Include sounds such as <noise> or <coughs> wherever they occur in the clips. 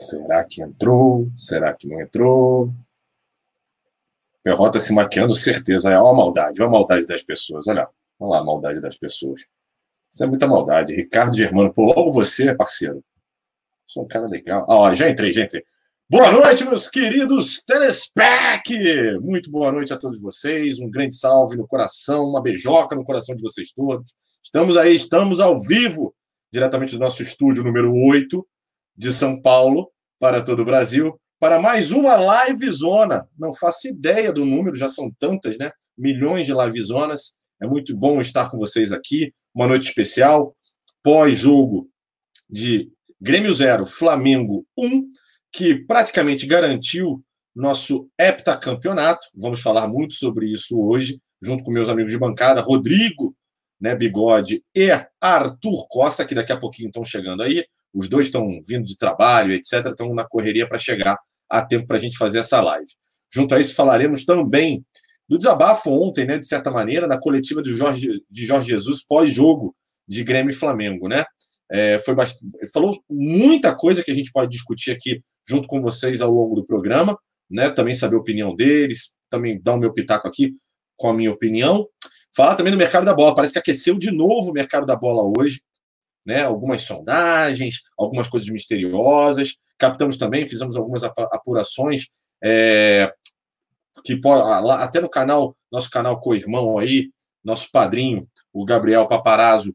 Será que entrou? Será que não entrou? Perrota se maquiando, certeza. É uma maldade, uma maldade das pessoas. Olha, olha lá a maldade das pessoas. Isso é muita maldade. Ricardo Germano, por logo você, parceiro. Sou um cara legal. Ah, ó, já entrei, já entrei. Boa noite, meus queridos Telespec! Muito boa noite a todos vocês. Um grande salve no coração, uma beijoca no coração de vocês todos. Estamos aí, estamos ao vivo, diretamente do nosso estúdio número 8 de São Paulo, para todo o Brasil, para mais uma live zona. Não faço ideia do número, já são tantas, né? Milhões de live zonas. É muito bom estar com vocês aqui. Uma noite especial, pós-jogo de Grêmio 0, Flamengo 1 que praticamente garantiu nosso heptacampeonato. Vamos falar muito sobre isso hoje, junto com meus amigos de bancada, Rodrigo, né, Bigode e Arthur Costa, que daqui a pouquinho estão chegando aí. Os dois estão vindo de trabalho, etc., estão na correria para chegar a tempo para a gente fazer essa live. Junto a isso, falaremos também do desabafo ontem, né, de certa maneira, na coletiva de Jorge, de Jorge Jesus pós-jogo de Grêmio e Flamengo, né? É, foi bastante, falou muita coisa que a gente pode discutir aqui junto com vocês ao longo do programa, né? Também saber a opinião deles, também dar o meu pitaco aqui com a minha opinião. Falar também do mercado da bola. Parece que aqueceu de novo o mercado da bola hoje, né? Algumas sondagens, algumas coisas misteriosas. Captamos também, fizemos algumas apurações é, que até no canal, nosso canal co-irmão aí, nosso padrinho, o Gabriel Paparazzo,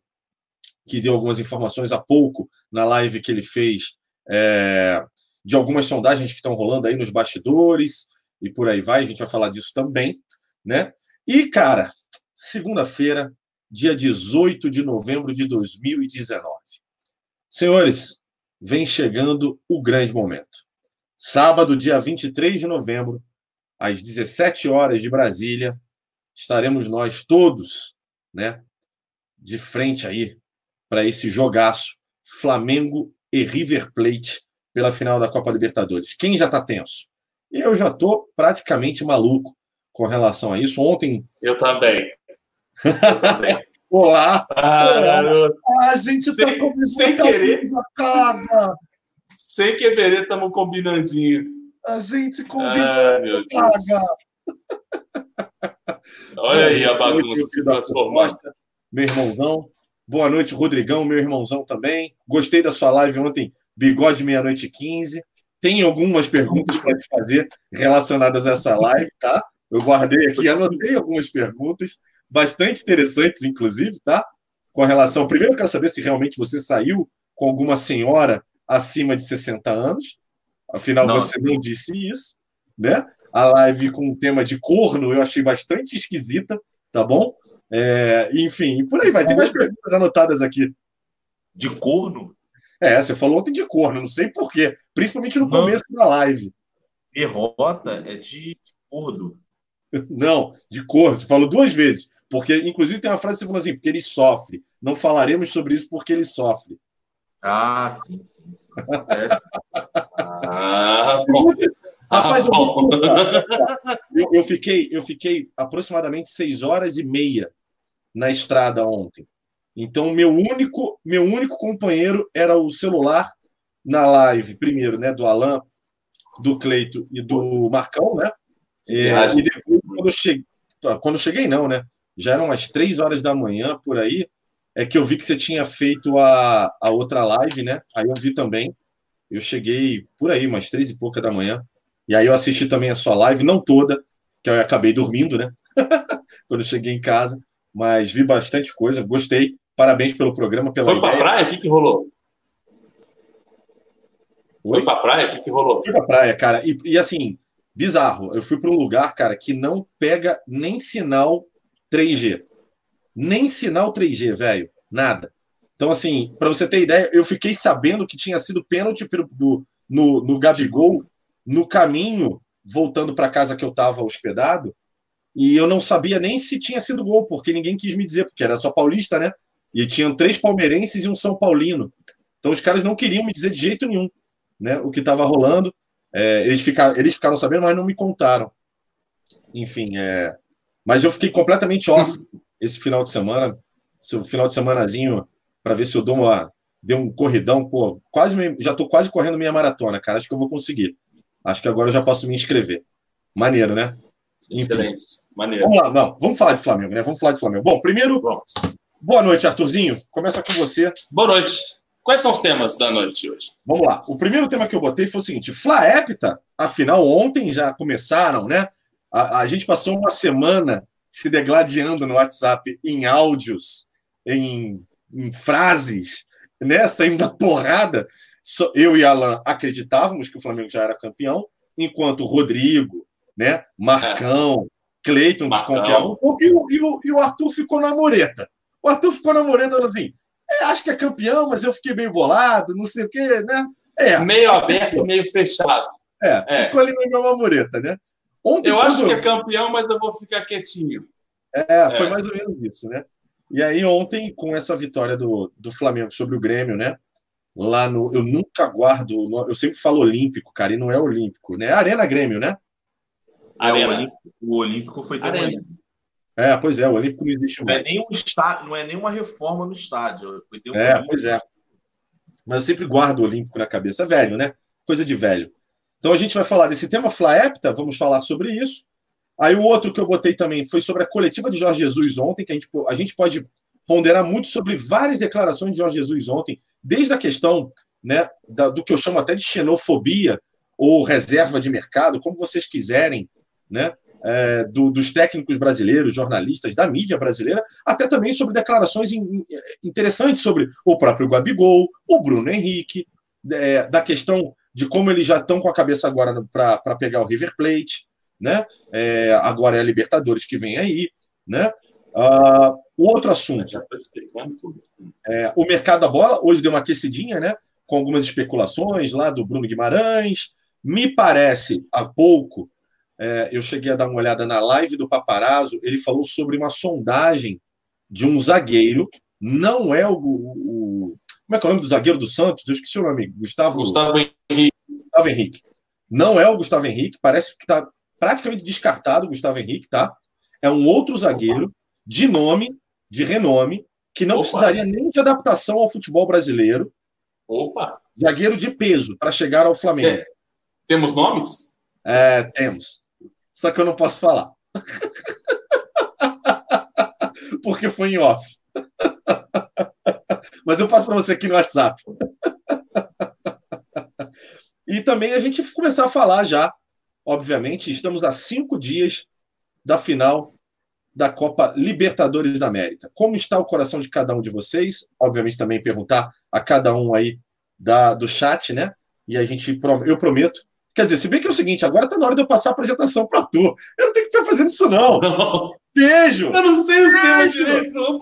que deu algumas informações há pouco na live que ele fez é, de algumas sondagens que estão rolando aí nos bastidores e por aí vai. A gente vai falar disso também, né? E, cara, segunda-feira, dia 18 de novembro de 2019. Senhores, vem chegando o grande momento. Sábado, dia 23 de novembro, às 17 horas de Brasília, estaremos nós todos, né, de frente aí para esse jogaço Flamengo e River Plate pela final da Copa Libertadores. Quem já está tenso? Eu já estou praticamente maluco com relação a isso. Ontem. Eu também. Eu também. <laughs> Olá! Ah. Ah, a gente está sem querer. Caga. Sem querer, estamos combinandinho. A gente combina. Ah, meu Deus. Olha aí a bagunça se transformando. Meu irmãozão, Boa noite, Rodrigão, meu irmãozão também. Gostei da sua live ontem, Bigode Meia-Noite 15. Tem algumas perguntas para te fazer relacionadas a essa live, tá? Eu guardei aqui, anotei algumas perguntas, bastante interessantes, inclusive, tá? Com relação. Primeiro, eu quero saber se realmente você saiu com alguma senhora acima de 60 anos. Afinal, Nossa. você não disse isso, né? A live com o tema de corno eu achei bastante esquisita, tá bom? É, enfim, por aí vai. Tem mais perguntas anotadas aqui. De corno? É, você falou ontem de corno, não sei porquê. Principalmente no não. começo da live. Derrota é de corno. <laughs> Não, de corno. Você falou duas vezes. Porque, inclusive, tem uma frase que você falou assim: porque ele sofre. Não falaremos sobre isso porque ele sofre. Ah, sim, sim, sim. ah, bom. Rapaz, eu, eu, fiquei, eu fiquei aproximadamente seis horas e meia na estrada ontem. Então, meu único, meu único companheiro era o celular na live, primeiro, né, do Alan, do Cleito e do Marcão, né? E, e depois, quando eu cheguei, quando eu cheguei, não, né? Já eram umas três horas da manhã por aí, é que eu vi que você tinha feito a, a outra live, né? Aí eu vi também. Eu cheguei por aí, umas três e pouca da manhã. E aí eu assisti também a sua live, não toda, que eu acabei dormindo, né? <laughs> Quando eu cheguei em casa, mas vi bastante coisa, gostei. Parabéns pelo programa, pela Foi para praia? O que, que rolou? Oi? Foi para praia? O que, que rolou? Fui para praia, cara. E, e assim, bizarro. Eu fui para um lugar, cara, que não pega nem sinal 3G. Nem sinal 3G, velho. Nada. Então, assim, para você ter ideia, eu fiquei sabendo que tinha sido pênalti do, no, no Gabigol no caminho, voltando para casa que eu estava hospedado, e eu não sabia nem se tinha sido gol, porque ninguém quis me dizer, porque era só paulista, né? E tinham três palmeirenses e um São Paulino. Então os caras não queriam me dizer de jeito nenhum né, o que estava rolando. É, eles, ficaram, eles ficaram sabendo, mas não me contaram. Enfim, é... mas eu fiquei completamente off esse final de semana. Esse final de semanazinho, para ver se eu dou uma, deu um corridão, pô, quase já estou quase correndo minha maratona, cara. Acho que eu vou conseguir. Acho que agora eu já posso me inscrever. Maneiro, né? Excelente. Maneiro. Vamos lá, não, vamos falar de Flamengo, né? Vamos falar de Flamengo. Bom, primeiro, vamos. boa noite, Arthurzinho. Começa com você. Boa noite. Quais são os temas da noite hoje? Vamos lá. O primeiro tema que eu botei foi o seguinte: Flaepta, afinal, ontem já começaram, né? A, a gente passou uma semana se degladiando no WhatsApp em áudios, em, em frases, né? Saindo da porrada. Eu e Alan acreditávamos que o Flamengo já era campeão, enquanto o Rodrigo, né? Marcão. Cleiton desconfiavam um pouco e o, e, o, e o Arthur ficou na moreta. O Arthur ficou na moreta assim é, acho que é campeão, mas eu fiquei bem bolado, não sei o quê, né? É. Meio aberto, meio fechado. É, é. ficou ali na minha mamureta, né? Ontem, eu acho que é campeão, mas eu vou ficar quietinho. É, foi é. mais ou menos isso, né? E aí, ontem, com essa vitória do, do Flamengo sobre o Grêmio, né? Lá no. Eu nunca guardo. Eu sempre falo Olímpico, cara, e não é Olímpico, né? Arena Grêmio, né? Arena. É, o, Olímpico, o Olímpico foi Arena. É, pois é, o Olímpico não existe mais. Não é, nem um estádio, não é nenhuma reforma no estádio. Um é, pois é. Mas eu sempre guardo o Olímpico na cabeça. É velho, né? Coisa de velho. Então a gente vai falar desse tema Flaepta, vamos falar sobre isso. Aí o outro que eu botei também foi sobre a coletiva de Jorge Jesus ontem, que a gente, a gente pode ponderar muito sobre várias declarações de Jorge Jesus ontem, desde a questão né, da, do que eu chamo até de xenofobia ou reserva de mercado, como vocês quiserem, né? é, do, dos técnicos brasileiros, jornalistas, da mídia brasileira, até também sobre declarações in, interessantes sobre o próprio Gabigol, o Bruno Henrique, é, da questão de como eles já estão com a cabeça agora para pegar o River Plate, né? É, agora é a Libertadores que vem aí, né? Uh, o outro assunto. É, o mercado da bola hoje deu uma aquecidinha, né? Com algumas especulações lá do Bruno Guimarães. Me parece há pouco é, eu cheguei a dar uma olhada na live do Paparazzo, ele falou sobre uma sondagem de um zagueiro, não é o, o, como é que é o nome do zagueiro do Santos? Eu esqueci o nome, Gustavo, Gustavo Henrique. Gustavo Henrique. Não é o Gustavo Henrique, parece que está praticamente descartado o Gustavo Henrique, tá? É um outro zagueiro de nome, de renome, que não Opa. precisaria nem de adaptação ao futebol brasileiro. Opa! Zagueiro de peso para chegar ao Flamengo. É. Temos nomes? É, temos. Só que eu não posso falar. <laughs> Porque foi em off. <laughs> Mas eu passo para você aqui no WhatsApp. <laughs> E também a gente começar a falar já, obviamente, estamos a cinco dias da final da Copa Libertadores da América. Como está o coração de cada um de vocês? Obviamente também perguntar a cada um aí da, do chat, né? E a gente, eu prometo Quer dizer, se bem que é o seguinte, agora tá na hora de eu passar a apresentação para tu. Eu não tenho que ficar fazendo isso, não. não. Beijo! Eu não sei os Beijo. temas direito, não.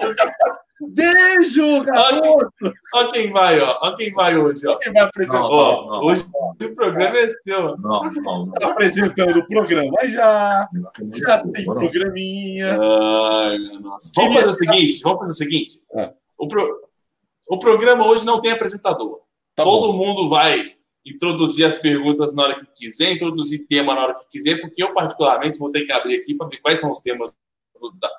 Beijo, garoto! Olha quem vai, ó. Olha quem vai hoje, ó. Quem vai apresentar? Não, ó, não, hoje o programa é seu. Não, não, não. Tá apresentando o programa já. Já tem programinha. Ai, nossa. Vamos fazer o seguinte, vamos fazer o seguinte. É. O, pro... o programa hoje não tem apresentador. Tá Todo bom. mundo vai introduzir as perguntas na hora que quiser, introduzir tema na hora que quiser, porque eu, particularmente, vou ter que abrir aqui para ver quais são os temas da,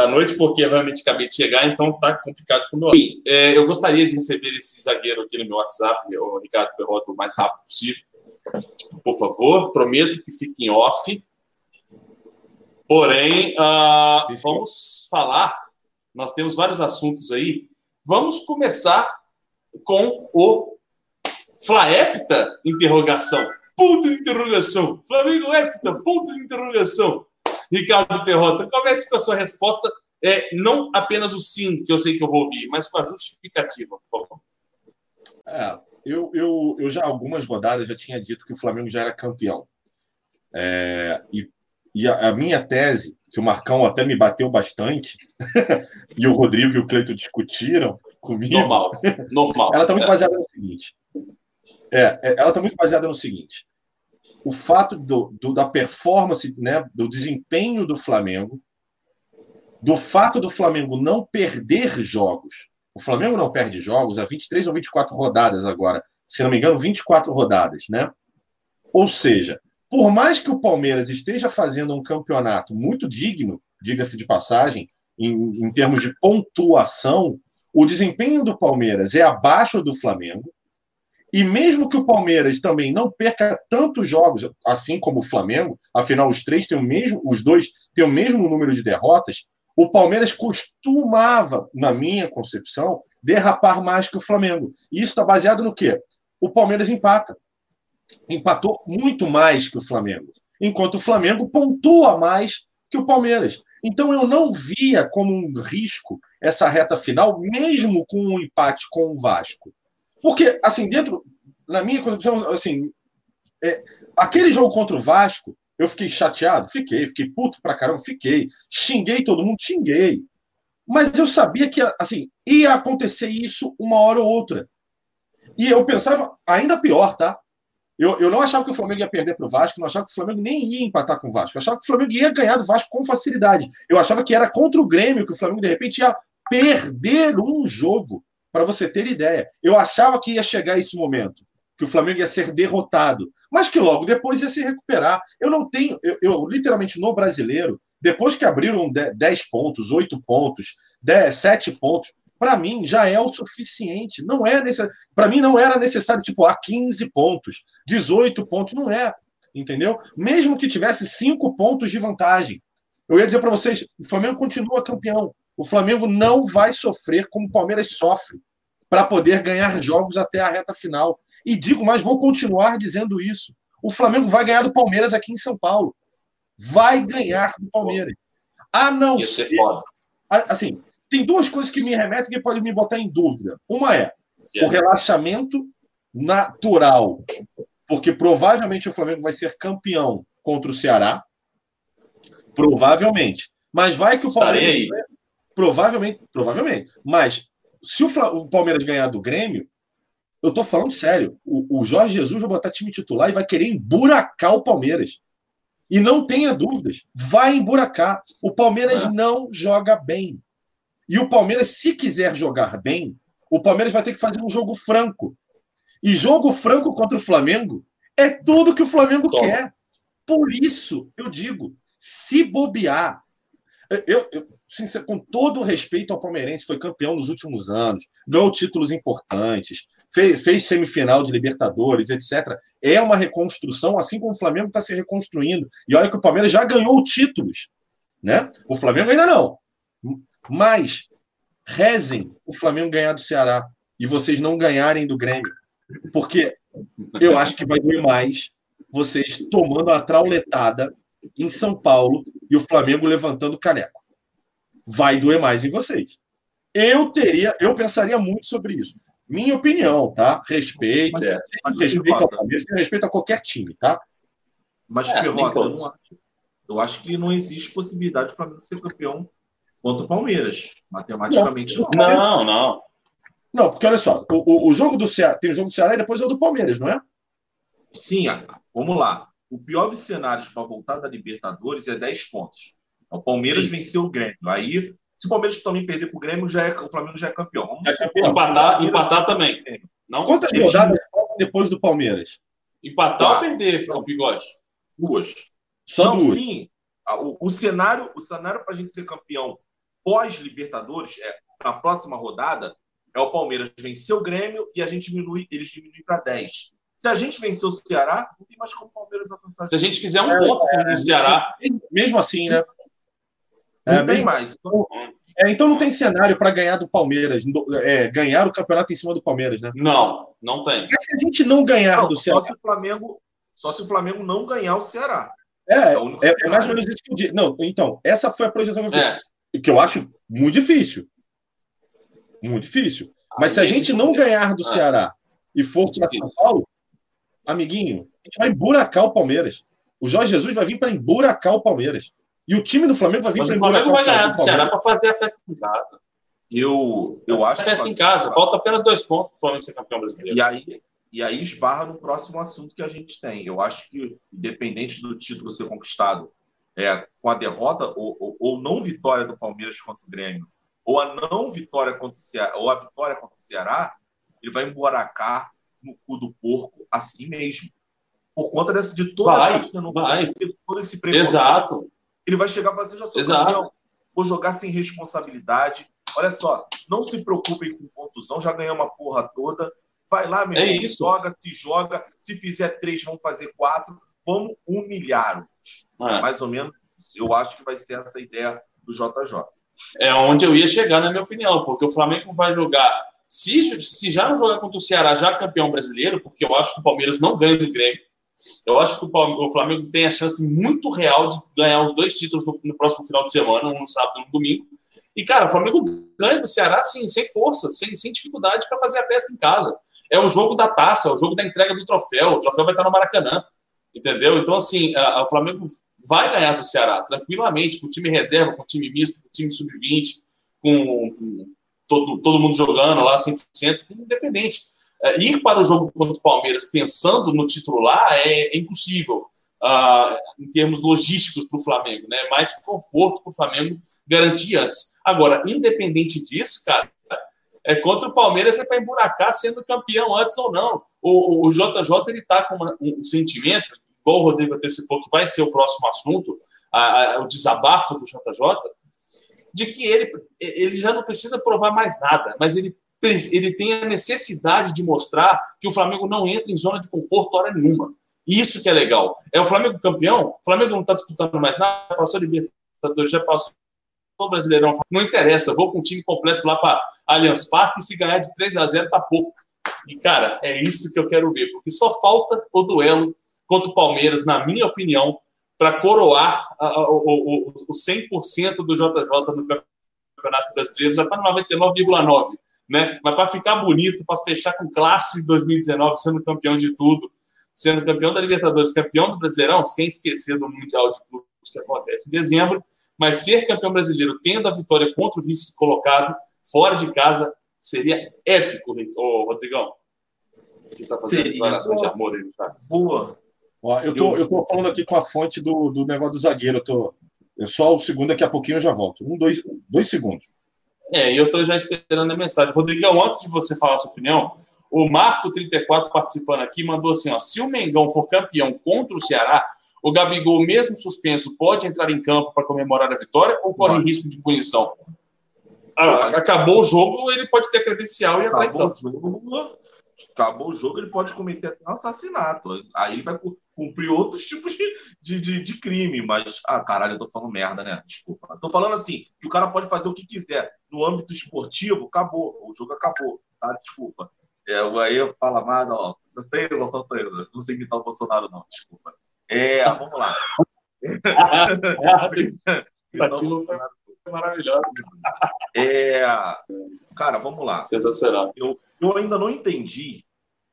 da noite, porque eu realmente acabei de chegar, então tá complicado para o meu. É, eu gostaria de receber esse zagueiro aqui no meu WhatsApp, o Ricardo Perrota, o mais rápido possível. Por favor, prometo que fique em off. Porém, uh, vamos falar. Nós temos vários assuntos aí. Vamos começar com o Flaepta? Interrogação. Ponto de interrogação. Flamengo Epta? Ponto de interrogação. Ricardo Perrota, comece com a sua resposta. É, não apenas o sim, que eu sei que eu vou ouvir, mas com a justificativa, por favor. É, eu, eu, eu já algumas rodadas já tinha dito que o Flamengo já era campeão. É, e e a, a, minha tese, que o Marcão até me bateu bastante, <laughs> e o Rodrigo e o Cleito discutiram comigo. Normal, normal. <laughs> ela está muito baseada no seguinte: é, é ela está muito baseada no seguinte: o fato do, do, da performance, né, do desempenho do Flamengo, do fato do Flamengo não perder jogos. O Flamengo não perde jogos há 23 ou 24 rodadas agora. Se não me engano, 24 rodadas, né? Ou seja, por mais que o Palmeiras esteja fazendo um campeonato muito digno, diga-se de passagem, em, em termos de pontuação, o desempenho do Palmeiras é abaixo do Flamengo, e mesmo que o Palmeiras também não perca tantos jogos, assim como o Flamengo, afinal os três têm o mesmo, os dois têm o mesmo número de derrotas, o Palmeiras costumava, na minha concepção, derrapar mais que o Flamengo. E isso está baseado no quê? O Palmeiras empata. Empatou muito mais que o Flamengo, enquanto o Flamengo pontua mais que o Palmeiras. Então eu não via como um risco essa reta final, mesmo com um empate com o Vasco. Porque, assim, dentro, na minha concepção, assim, é, aquele jogo contra o Vasco, eu fiquei chateado? Fiquei. Fiquei puto pra caramba? Fiquei. Xinguei todo mundo? Xinguei. Mas eu sabia que, assim, ia acontecer isso uma hora ou outra. E eu pensava, ainda pior, tá? Eu, eu não achava que o Flamengo ia perder para o Vasco, não achava que o Flamengo nem ia empatar com o Vasco. Eu achava que o Flamengo ia ganhar do Vasco com facilidade. Eu achava que era contra o Grêmio que o Flamengo, de repente, ia perder um jogo, para você ter ideia. Eu achava que ia chegar esse momento, que o Flamengo ia ser derrotado, mas que logo depois ia se recuperar. Eu não tenho, eu, eu literalmente no brasileiro, depois que abriram 10 pontos, 8 pontos, 10, 7 pontos, para mim já é o suficiente. Não é para mim não era necessário tipo a 15 pontos, 18 pontos, não é, entendeu? Mesmo que tivesse 5 pontos de vantagem. Eu ia dizer para vocês, o Flamengo continua campeão. O Flamengo não vai sofrer como o Palmeiras sofre para poder ganhar jogos até a reta final. E digo, mas vou continuar dizendo isso. O Flamengo vai ganhar do Palmeiras aqui em São Paulo. Vai ganhar do Palmeiras. A não ser. Assim, tem duas coisas que me remetem que podem me botar em dúvida. Uma é o relaxamento natural, porque provavelmente o Flamengo vai ser campeão contra o Ceará. Provavelmente. Mas vai que o Palmeiras. Provavelmente, provavelmente. Mas se o, Palmeiras ganhar do Grêmio, eu tô falando sério. O, o Jorge Jesus vai botar time titular e vai querer emburacar o Palmeiras. E não tenha dúvidas, vai emburacar. O Palmeiras é. não joga bem. E o Palmeiras, se quiser jogar bem, o Palmeiras vai ter que fazer um jogo franco. E jogo franco contra o Flamengo é tudo que o Flamengo Toma. quer. Por isso, eu digo, se bobear, eu, eu com todo o respeito ao palmeirense, foi campeão nos últimos anos, ganhou títulos importantes, fez, fez semifinal de Libertadores, etc. É uma reconstrução, assim como o Flamengo está se reconstruindo. E olha que o Palmeiras já ganhou títulos. Né? O Flamengo ainda não. Mas rezem o Flamengo ganhar do Ceará e vocês não ganharem do Grêmio. Porque eu acho que vai doer mais vocês tomando a trauletada em São Paulo e o Flamengo levantando caneco. Vai doer mais em vocês. Eu teria, eu pensaria muito sobre isso. Minha opinião, tá? Respeito, mas, é, respeito Palmeiras, respeito a qualquer time, tá? Mas, é, Pirrota, eu, acho, eu acho que não existe possibilidade do Flamengo ser campeão contra o Palmeiras. Matematicamente não. Não, não. Não, porque olha só, o, o jogo do Ceará, tem o jogo do Ceará e depois é o do Palmeiras, não é? Sim, vamos lá. O pior dos cenários para voltar da Libertadores é 10 pontos. O Palmeiras Sim. venceu o Grêmio. Aí, se o Palmeiras também perder para o Grêmio, já é, o Flamengo já é campeão. Vamos é campeão. Empatar, empatar também. Não? Quantas rodadas depois do Palmeiras? Empatar ou perder o Bigode? Duas. Só não, duas. Sim. O, o cenário, o cenário para a gente ser campeão pós-Libertadores, é, na próxima rodada, é o Palmeiras vencer o Grêmio e a gente diminui, eles diminuem para 10. Se a gente vencer o Ceará, não tem mais como o Palmeiras alcançar. Se a gente fizer um ponto com o Ceará. Mesmo assim, né? Não é, tem mais. Então, é, então não tem cenário para ganhar do Palmeiras, é, ganhar o campeonato em cima do Palmeiras, né? Não, não tem. Mas se a gente não ganhar não, do Ceará. Só se, o Flamengo, só se o Flamengo não ganhar o Ceará. É, é, é, é mais ou menos isso que eu disse. Não, então, essa foi a projeção que eu fiz. É que eu acho muito difícil. Muito difícil. Mas se a gente não ganhar do Ceará e for para São Paulo, amiguinho, a gente vai emburacar o Palmeiras. O Jorge Jesus vai vir para emburacar o Palmeiras. E o time do Flamengo vai vir para o Flamengo. vai ganhar do Ceará para fazer a festa em casa. Eu, eu acho. A festa em casa. Falta apenas dois pontos para o Flamengo ser campeão brasileiro. E aí, e aí esbarra no próximo assunto que a gente tem. Eu acho que, independente do título ser conquistado é, com a derrota ou, ou, ou, não vitória do Palmeiras contra o Grêmio, ou a não vitória contra o Ceará, ou a vitória contra o Ceará, ele vai emburacar no cu do porco assim mesmo. Por conta dessa, de toda vai, essa não vai. todo esse preconceito. Exato. Ele vai chegar para você já sou Exato. campeão. Vou jogar sem responsabilidade, olha só, não se preocupem com contusão, já ganhou uma porra toda. Vai lá, meu é isso. joga, te joga. Se fizer três, vamos fazer quatro. Vamos humilhar-os. É. Mais ou menos Eu acho que vai ser essa ideia do JJ. É onde eu ia chegar, na minha opinião, porque o Flamengo vai jogar. Se, se já não jogar contra o Ceará, já campeão brasileiro, porque eu acho que o Palmeiras não ganha do Grêmio. Eu acho que o Flamengo tem a chance muito real de ganhar os dois títulos no, no próximo final de semana, um no sábado e um no domingo. E, cara, o Flamengo ganha do Ceará assim, sem força, sem, sem dificuldade para fazer a festa em casa. É o jogo da taça, é o jogo da entrega do troféu. O troféu vai estar no Maracanã. Entendeu? Então, assim, o Flamengo vai ganhar do Ceará tranquilamente, com o time reserva, com o time misto, com o time sub-20, com, com, todo, todo mundo jogando lá 100%, independente. É, ir para o jogo contra o Palmeiras pensando no titular é, é impossível. Uh, em termos logísticos para o Flamengo, né? Mais conforto para o Flamengo garantir antes. Agora, independente disso, cara, é contra o Palmeiras é para emburacar sendo campeão antes ou não. O, o JJ ele está com uma, um sentimento, igual o Rodrigo antecipou, que vai ser o próximo assunto, a, a, o desabafo do JJ, de que ele, ele já não precisa provar mais nada, mas ele, ele tem a necessidade de mostrar que o Flamengo não entra em zona de conforto hora nenhuma. Isso que é legal. É o Flamengo campeão? O Flamengo não está disputando mais nada, passou Libertadores, já passou o Brasileirão. Não interessa, vou com o time completo lá para Allianz Parque e se ganhar de 3 a 0 tá pouco. E, cara, é isso que eu quero ver, porque só falta o duelo contra o Palmeiras, na minha opinião, para coroar a, a, o 100% do JJ no Campeonato Brasileiro, já está no 99,9%. Né? Mas para ficar bonito, para fechar com classe em 2019, sendo campeão de tudo, sendo campeão da Libertadores, campeão do Brasileirão, sem esquecer do Mundial de Clubes que acontece em dezembro, mas ser campeão brasileiro tendo a vitória contra o vice colocado fora de casa seria épico, ô, Rodrigão. Que está fazendo seria. declaração de amor aí, sabe? Boa. Ó, eu, tô, eu tô falando aqui com a fonte do, do negócio do zagueiro. Eu tô, eu só o segundo, daqui a pouquinho eu já volto. Um, dois, dois segundos. É, e eu estou já esperando a mensagem. Rodrigão, antes de você falar a sua opinião, o Marco34 participando aqui mandou assim: ó, se o Mengão for campeão contra o Ceará, o Gabigol, mesmo suspenso, pode entrar em campo para comemorar a vitória ou corre Vai. risco de punição? Ah, acabou o jogo, ele pode ter credencial e entrar acabou em campo. O jogo, acabou o jogo, ele pode cometer até um assassinato. Aí ele vai cumprir outros tipos de, de, de, de, crime. Mas, ah, caralho, eu tô falando merda, né? Desculpa. Tô falando assim, que o cara pode fazer o que quiser. No âmbito esportivo, acabou. O jogo acabou, tá? Desculpa. É, o aí fala, mas ó, vocês têm noção, não sei imitar o Bolsonaro, não, desculpa. É, vamos lá. <laughs> maravilhoso. É, cara, vamos lá. Sensacional. Eu, eu ainda não entendi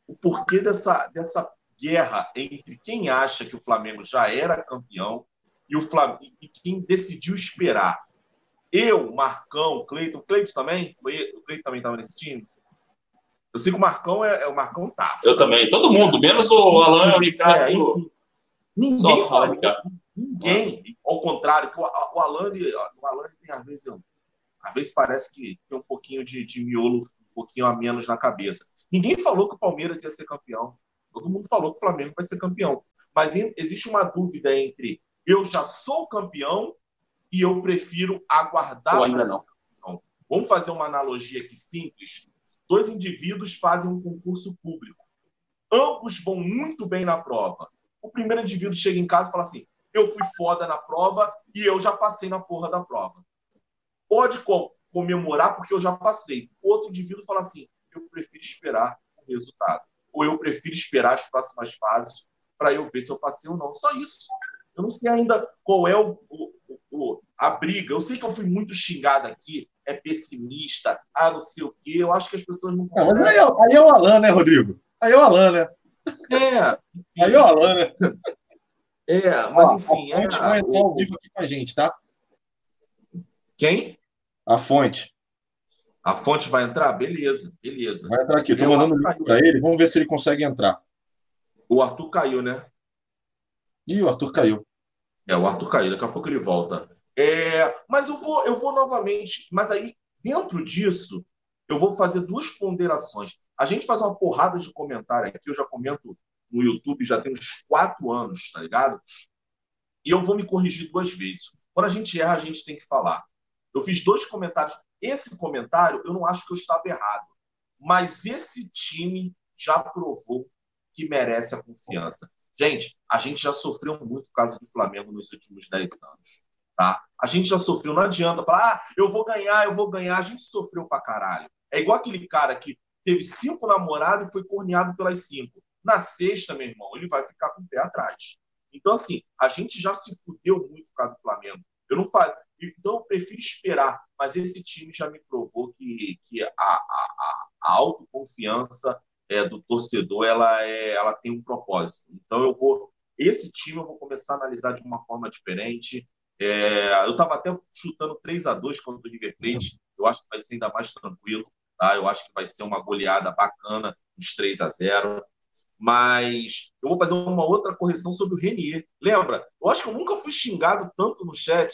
o porquê dessa, dessa guerra entre quem acha que o Flamengo já era campeão e, o Flamengo, e quem decidiu esperar. Eu, Marcão, Cleiton, Cleiton também? O Cleiton também estava nesse time? Eu sei que o Marcão é, é o Marcão tá. Eu também, todo mundo, menos o Alan e o Ricardo. É, ninguém Só fala, Ricardo. Ninguém. Ao contrário, que o, o Alan, o Alan tem às vezes, às vezes parece que tem um pouquinho de, de miolo, um pouquinho a menos na cabeça. Ninguém falou que o Palmeiras ia ser campeão. Todo mundo falou que o Flamengo vai ser campeão. Mas existe uma dúvida entre eu já sou campeão e eu prefiro aguardar. Ou ainda não. Vamos fazer uma analogia aqui simples dois indivíduos fazem um concurso público. Ambos vão muito bem na prova. O primeiro indivíduo chega em casa e fala assim: Eu fui foda na prova e eu já passei na porra da prova. Pode comemorar porque eu já passei. O outro indivíduo fala assim: Eu prefiro esperar o resultado. Ou eu prefiro esperar as próximas fases para eu ver se eu passei ou não. Só isso. Eu não sei ainda qual é o, o, o, a briga. Eu sei que eu fui muito xingado aqui é pessimista, ah, não sei o quê. Eu acho que as pessoas não conseguem. Não, aí, é, aí é o Alan, né, Rodrigo? Aí é o Alan, né? É. <laughs> Aí é o Alan, né? É, mas enfim. A fonte é, vai entrar ao vivo aqui com a gente, tá? Quem? A fonte. A fonte vai entrar? Beleza, beleza. Vai entrar aqui. Estou mandando o link para ele. Vamos ver se ele consegue entrar. O Arthur caiu, né? Ih, o Arthur caiu. É, o Arthur caiu. Daqui a pouco ele volta. É, mas eu vou, eu vou novamente. Mas aí, dentro disso, eu vou fazer duas ponderações. A gente faz uma porrada de comentário aqui, eu já comento no YouTube já tem uns quatro anos, tá ligado? E eu vou me corrigir duas vezes. Quando a gente erra, a gente tem que falar. Eu fiz dois comentários. Esse comentário eu não acho que eu estava errado. Mas esse time já provou que merece a confiança. Gente, a gente já sofreu muito por causa do Flamengo nos últimos 10 anos. Tá? A gente já sofreu, não adianta falar, ah, eu vou ganhar, eu vou ganhar. A gente sofreu pra caralho. É igual aquele cara que teve cinco namorados e foi corneado pelas cinco. Na sexta, meu irmão, ele vai ficar com o pé atrás. Então, assim, a gente já se fudeu muito por causa do Flamengo. Eu não falo. Então, eu prefiro esperar. Mas esse time já me provou que, que a, a, a autoconfiança é, do torcedor ela, é, ela tem um propósito. Então, eu vou. Esse time eu vou começar a analisar de uma forma diferente. É, eu estava até chutando 3 a 2 contra o River Plate. Eu acho que vai ser ainda mais tranquilo. Tá? Eu acho que vai ser uma goleada bacana, uns 3 a 0 mas eu vou fazer uma outra correção sobre o Renier. Lembra? Eu acho que eu nunca fui xingado tanto no chat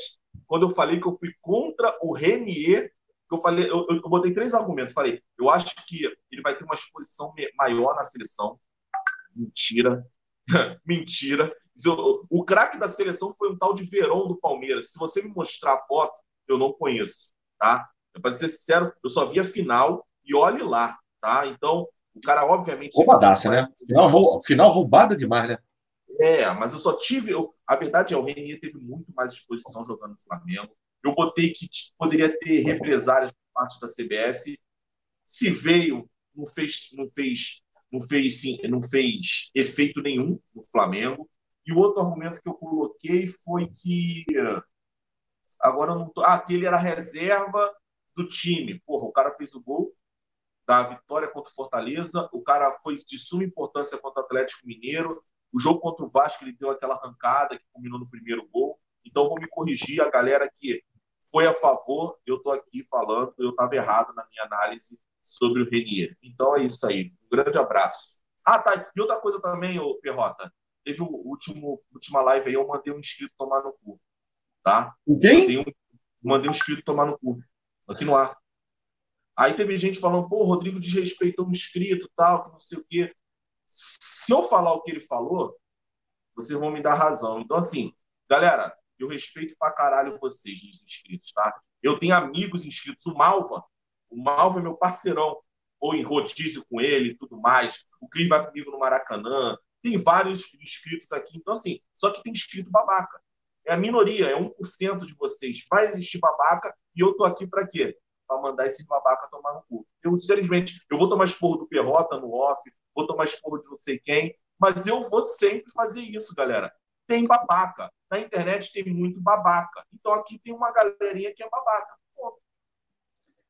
quando eu falei que eu fui contra o Renier. Eu falei, eu, eu, botei três argumentos. Falei, eu acho que ele vai ter uma exposição maior na seleção. Mentira. <laughs> Mentira. O, o craque da seleção foi um tal de Verão do Palmeiras. Se você me mostrar a foto, eu não conheço, tá? Para ser sincero, eu só vi a final e olhe lá, tá? Então, o cara, obviamente. Roubadaça, né? Final, final roubada demais, né? É, mas eu só tive. Eu, a verdade é, o Renier teve muito mais exposição jogando no Flamengo. Eu botei que poderia ter represárias por parte da CBF. Se veio, não fez, não fez, não fez, sim, não fez efeito nenhum no Flamengo. E o outro argumento que eu coloquei foi que agora não tô, ah, que ele era reserva do time. Porra, o cara fez o gol, da vitória contra o Fortaleza. O cara foi de suma importância contra o Atlético Mineiro. O jogo contra o Vasco, ele deu aquela arrancada que culminou no primeiro gol. Então, vou me corrigir a galera que foi a favor. Eu estou aqui falando, eu estava errado na minha análise sobre o Renier. Então, é isso aí. Um grande abraço. Ah, tá. E outra coisa também, ô Perrota. Teve o último última live aí, eu mandei um inscrito tomar no cu. Tá? Quem? Mandei um, mandei um inscrito tomar no cu. Aqui no ar. Aí teve gente falando, pô, Rodrigo desrespeitou um inscrito, tal, que não sei o quê. Se eu falar o que ele falou, vocês vão me dar razão. Então, assim, galera, eu respeito pra caralho vocês, os inscritos, tá? Eu tenho amigos inscritos, o Malva, o Malva é meu parceirão, ou em rodízio com ele e tudo mais. O Cris vai comigo no Maracanã. Tem vários inscritos aqui. Então, assim, só que tem inscrito babaca. É a minoria, é 1% de vocês. Vai existir babaca e eu tô aqui para quê? Para mandar esse babaca tomar no cu. Eu, simplesmente, eu vou tomar esporro do Perrota no off, vou tomar esporro de não sei quem, mas eu vou sempre fazer isso, galera. Tem babaca. Na internet tem muito babaca. Então aqui tem uma galerinha que é babaca. Pô.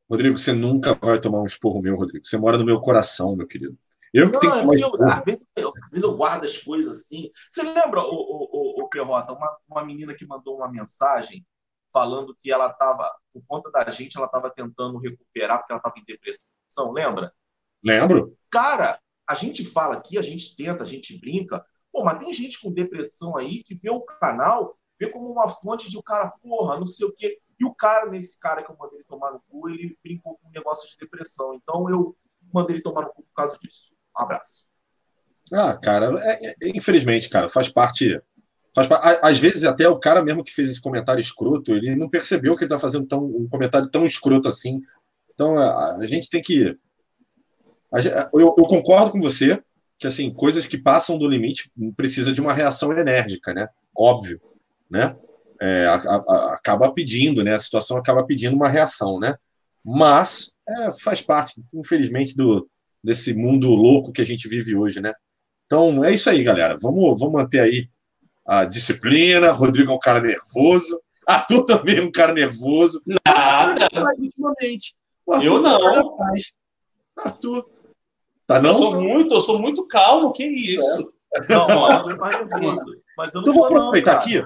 Rodrigo, você nunca vai tomar um esporro meu, Rodrigo. Você mora no meu coração, meu querido. Eu que não, tenho que tomar eu, às, vezes, às vezes eu guardo as coisas assim. Você lembra, o, o, o, o Perrota, uma, uma menina que mandou uma mensagem falando que ela estava, por conta da gente, ela estava tentando recuperar porque ela estava em depressão, lembra? Lembro. Cara, a gente fala aqui, a gente tenta, a gente brinca, pô, mas tem gente com depressão aí que vê o canal, vê como uma fonte de o cara, porra, não sei o quê. E o cara, nesse cara que eu mandei ele tomar no cu, ele brincou com um negócio de depressão. Então eu mandei ele tomar no cu por causa disso. Um abraço. Ah, cara, é, é, infelizmente, cara, faz parte Faz, às vezes, até o cara mesmo que fez esse comentário escroto, ele não percebeu que ele está fazendo tão, um comentário tão escroto assim. Então, a, a gente tem que. A, eu, eu, concordo com você que, assim, coisas que passam do limite precisa de uma reação enérgica, né? Óbvio, né? É, a, acaba pedindo, né? A situação acaba pedindo uma reação, né? Mas é, faz parte, infelizmente, do, desse mundo louco que a gente vive hoje, né? Então, é isso aí, galera. Vamos, vamos manter aí a disciplina. Rodrigo é um cara nervoso. Arthur <laughs> também é um cara nervoso. Nada. Ultimamente. Eu não. Arthur. Tá não? Eu sou muito, eu sou muito calmo, que isso? É. Não, <laughs> mas eu então vou aproveitar aqui,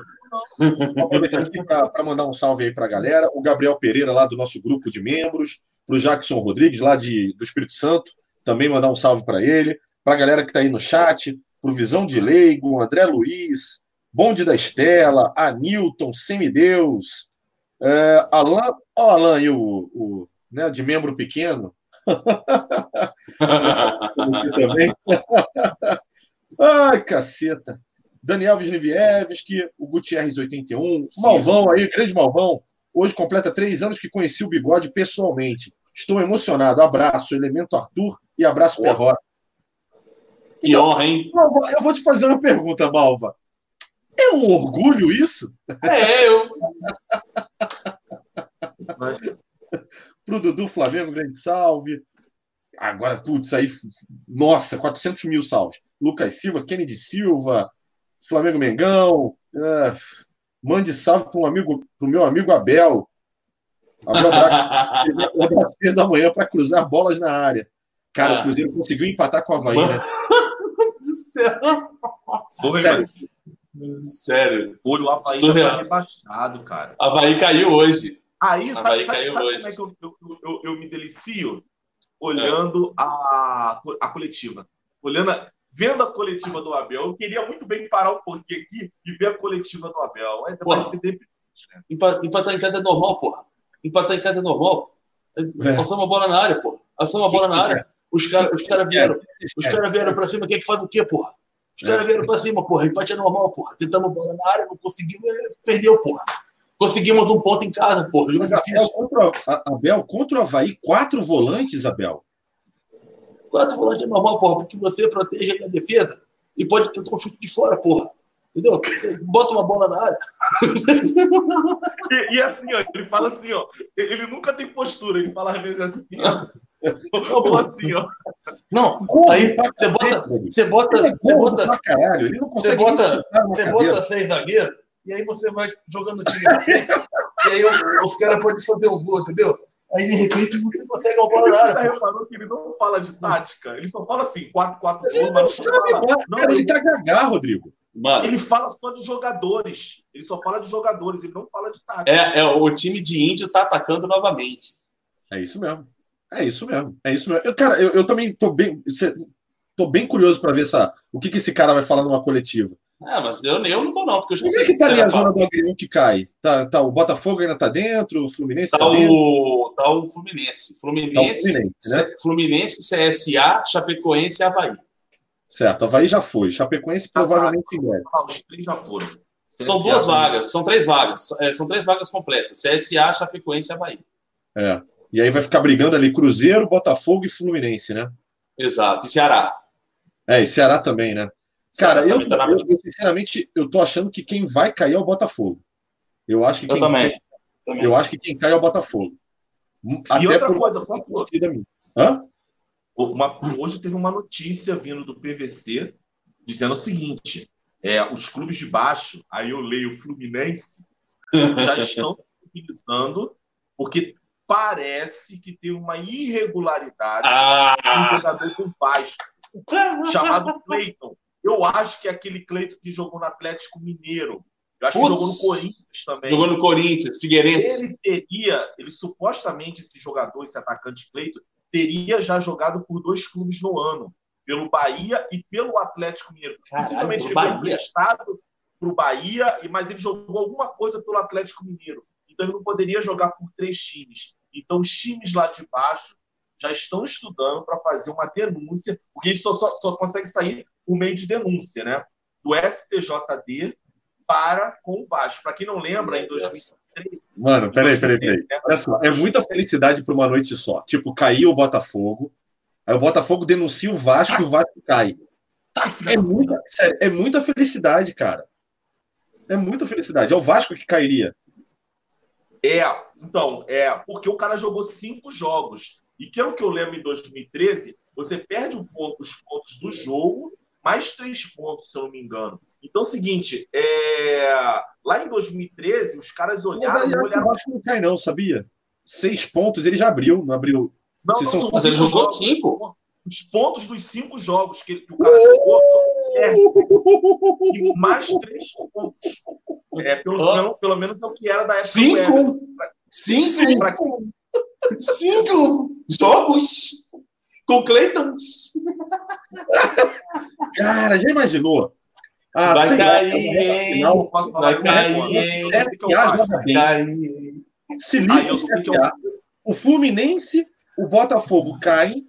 vou aproveitar aqui para mandar um salve aí para a galera. O Gabriel Pereira, lá do nosso grupo de membros, para o Jackson Rodrigues, lá de, do Espírito Santo, também mandar um salve para ele. Para a galera que está aí no chat, para o Visão de Leigo, André Luiz, Bonde da Estela, Anilton, Semideus, é, Alan, ó, Alan e o, o né, de membro pequeno. <laughs> Você também. Ai, caceta. Daniel Wisniewski, o Gutierrez 81, Malvão aí, grande Malvão, Hoje completa três anos que conheci o Bigode pessoalmente. Estou emocionado. Abraço, Elemento Arthur e abraço Perrota. Que então, honra, hein? Eu vou te fazer uma pergunta, Malva. É um orgulho isso? É, eu. <laughs> Pro Dudu Flamengo, grande salve. Agora, putz, aí, nossa, 400 mil salves. Lucas Silva, Kennedy Silva, Flamengo Mengão. Uh, mande salve para um amigo, pro meu amigo Abel. Abel Braga, <laughs> da manhã para cruzar bolas na área. Cara, ah. o Cruzeiro conseguiu empatar com o Havaí, né? <laughs> do céu. Sério. Sério. o Havaí Surreal. tá rebaixado, cara. Havaí caiu hoje. Aí, Havaí sabe, caiu sabe hoje. como é que eu, eu, eu, eu me delicio? Olhando é. a, a coletiva. Olhando a, vendo a coletiva do Abel, eu queria muito bem parar um pouquinho aqui e ver a coletiva do Abel. É, vai ser deprimente, né? Empatar em casa é normal, porra. Empatar em casa é normal. É. Passou uma bola na área, porra. Passou uma bola na área. Os caras os cara vieram. Os caras vieram pra cima. Quem é que faz o quê, porra? Os caras vieram pra cima, porra. Empate é normal, porra. Tentamos bola na área, não conseguimos, é, perdeu, porra. Conseguimos um ponto em casa, porra. Jogo Abel contra, Abel contra o Havaí, quatro volantes, Abel. Quatro volantes é normal, porra, porque você protege a defesa e pode tentar um chute de fora, porra. Entendeu? Bota uma bola na área. e, e, assim, ó, ele fala assim, ó. Ele nunca tem postura, ele fala às vezes assim, ó. Não, assim, ó. Não, aí você bota. Você bota. Você bota. Você bota, você bota seis zagueiros, e aí você vai jogando o time e aí os caras podem fazer um gol, entendeu? Aí, de repente, você consegue uma bola na área. Reparou que ele não fala de tática, ele só fala assim, 4-4 mas não sabe, fala. Não, cara, ele tá gagar, Rodrigo. Mano. Ele fala só de jogadores. Ele só fala de jogadores, ele não fala de tática. É, é o time de índio tá atacando novamente. É isso mesmo. É isso mesmo. É isso mesmo. Eu, cara, eu, eu também tô bem, tô bem curioso para ver essa, o que, que esse cara vai falar numa coletiva. É, mas eu, eu não tô, não, porque eu já Como é que tá ali a zona do Agrião que cai? Tá, tá, o Botafogo ainda tá dentro, o Fluminense tá, tá o, tá o Fluminense. Fluminense, tá o Fluminense, né? Fluminense, CSA, Chapecoense e Havaí. Certo, Havaí já foi. Chapecoense tá, provavelmente tá, três já foram. São duas vagas, são três vagas. É, são três vagas completas. CSA, Chapecoense e Havaí. É. E aí vai ficar brigando ali Cruzeiro, Botafogo e Fluminense, né? Exato. E Ceará. É, e Ceará também, né? Cara, eu, tá eu, eu, sinceramente, eu tô achando que quem vai cair é o Botafogo. Eu acho que quem, eu também. Cai, também. Eu acho que quem cai é o Botafogo. Até e outra coisa, posso... Hã? Uma, hoje teve uma notícia vindo do PVC dizendo o seguinte: é, os clubes de baixo, aí eu leio Fluminense, já <laughs> estão utilizando, porque parece que tem uma irregularidade ah. no jogador do baixo, chamado Cleiton. Eu acho que é aquele Cleiton que jogou no Atlético Mineiro. Eu acho que jogou no Corinthians também. Jogou no Corinthians, Figueirense. Ele teria, ele supostamente, esse jogador, esse atacante Cleiton, teria já jogado por dois clubes no ano, pelo Bahia e pelo Atlético Mineiro. Possivelmente ele foi emprestado para o Bahia, mas ele jogou alguma coisa pelo Atlético Mineiro. Então ele não poderia jogar por três times. Então os times lá de baixo já estão estudando para fazer uma denúncia, porque isso só, só, só consegue sair por meio de denúncia, né? Do STJD para com o Vasco. Para quem não lembra, em 2003. Mano, peraí, peraí, peraí. é muita felicidade para uma noite só. Tipo, caiu o Botafogo, aí o Botafogo denuncia o Vasco e o Vasco cai. É muita, é muita felicidade, cara. É muita felicidade. É o Vasco que cairia. É, então, é, porque o cara jogou cinco jogos. E que é o que eu lembro em 2013, você perde um ponto, os pontos do jogo, mais três pontos, se eu não me engano. Então é o seguinte, é... lá em 2013, os caras olharam. Mas olharam... acho que não cai, não, sabia? Seis pontos, ele já abriu, não abriu. Não, não, são... mas ele jogou cinco. Os pontos dos cinco jogos que, que o cara jogou e mais três pontos. É, pelo, pelo, pelo, menos é o que era da época. Cinco? Cinco? Cinco jogos? Com Cleiton? Cara, já imaginou? Ah, vai, cair, hein? vai cair, hein? Vai cair, Se livra o CSA, o Fluminense, o Botafogo caem,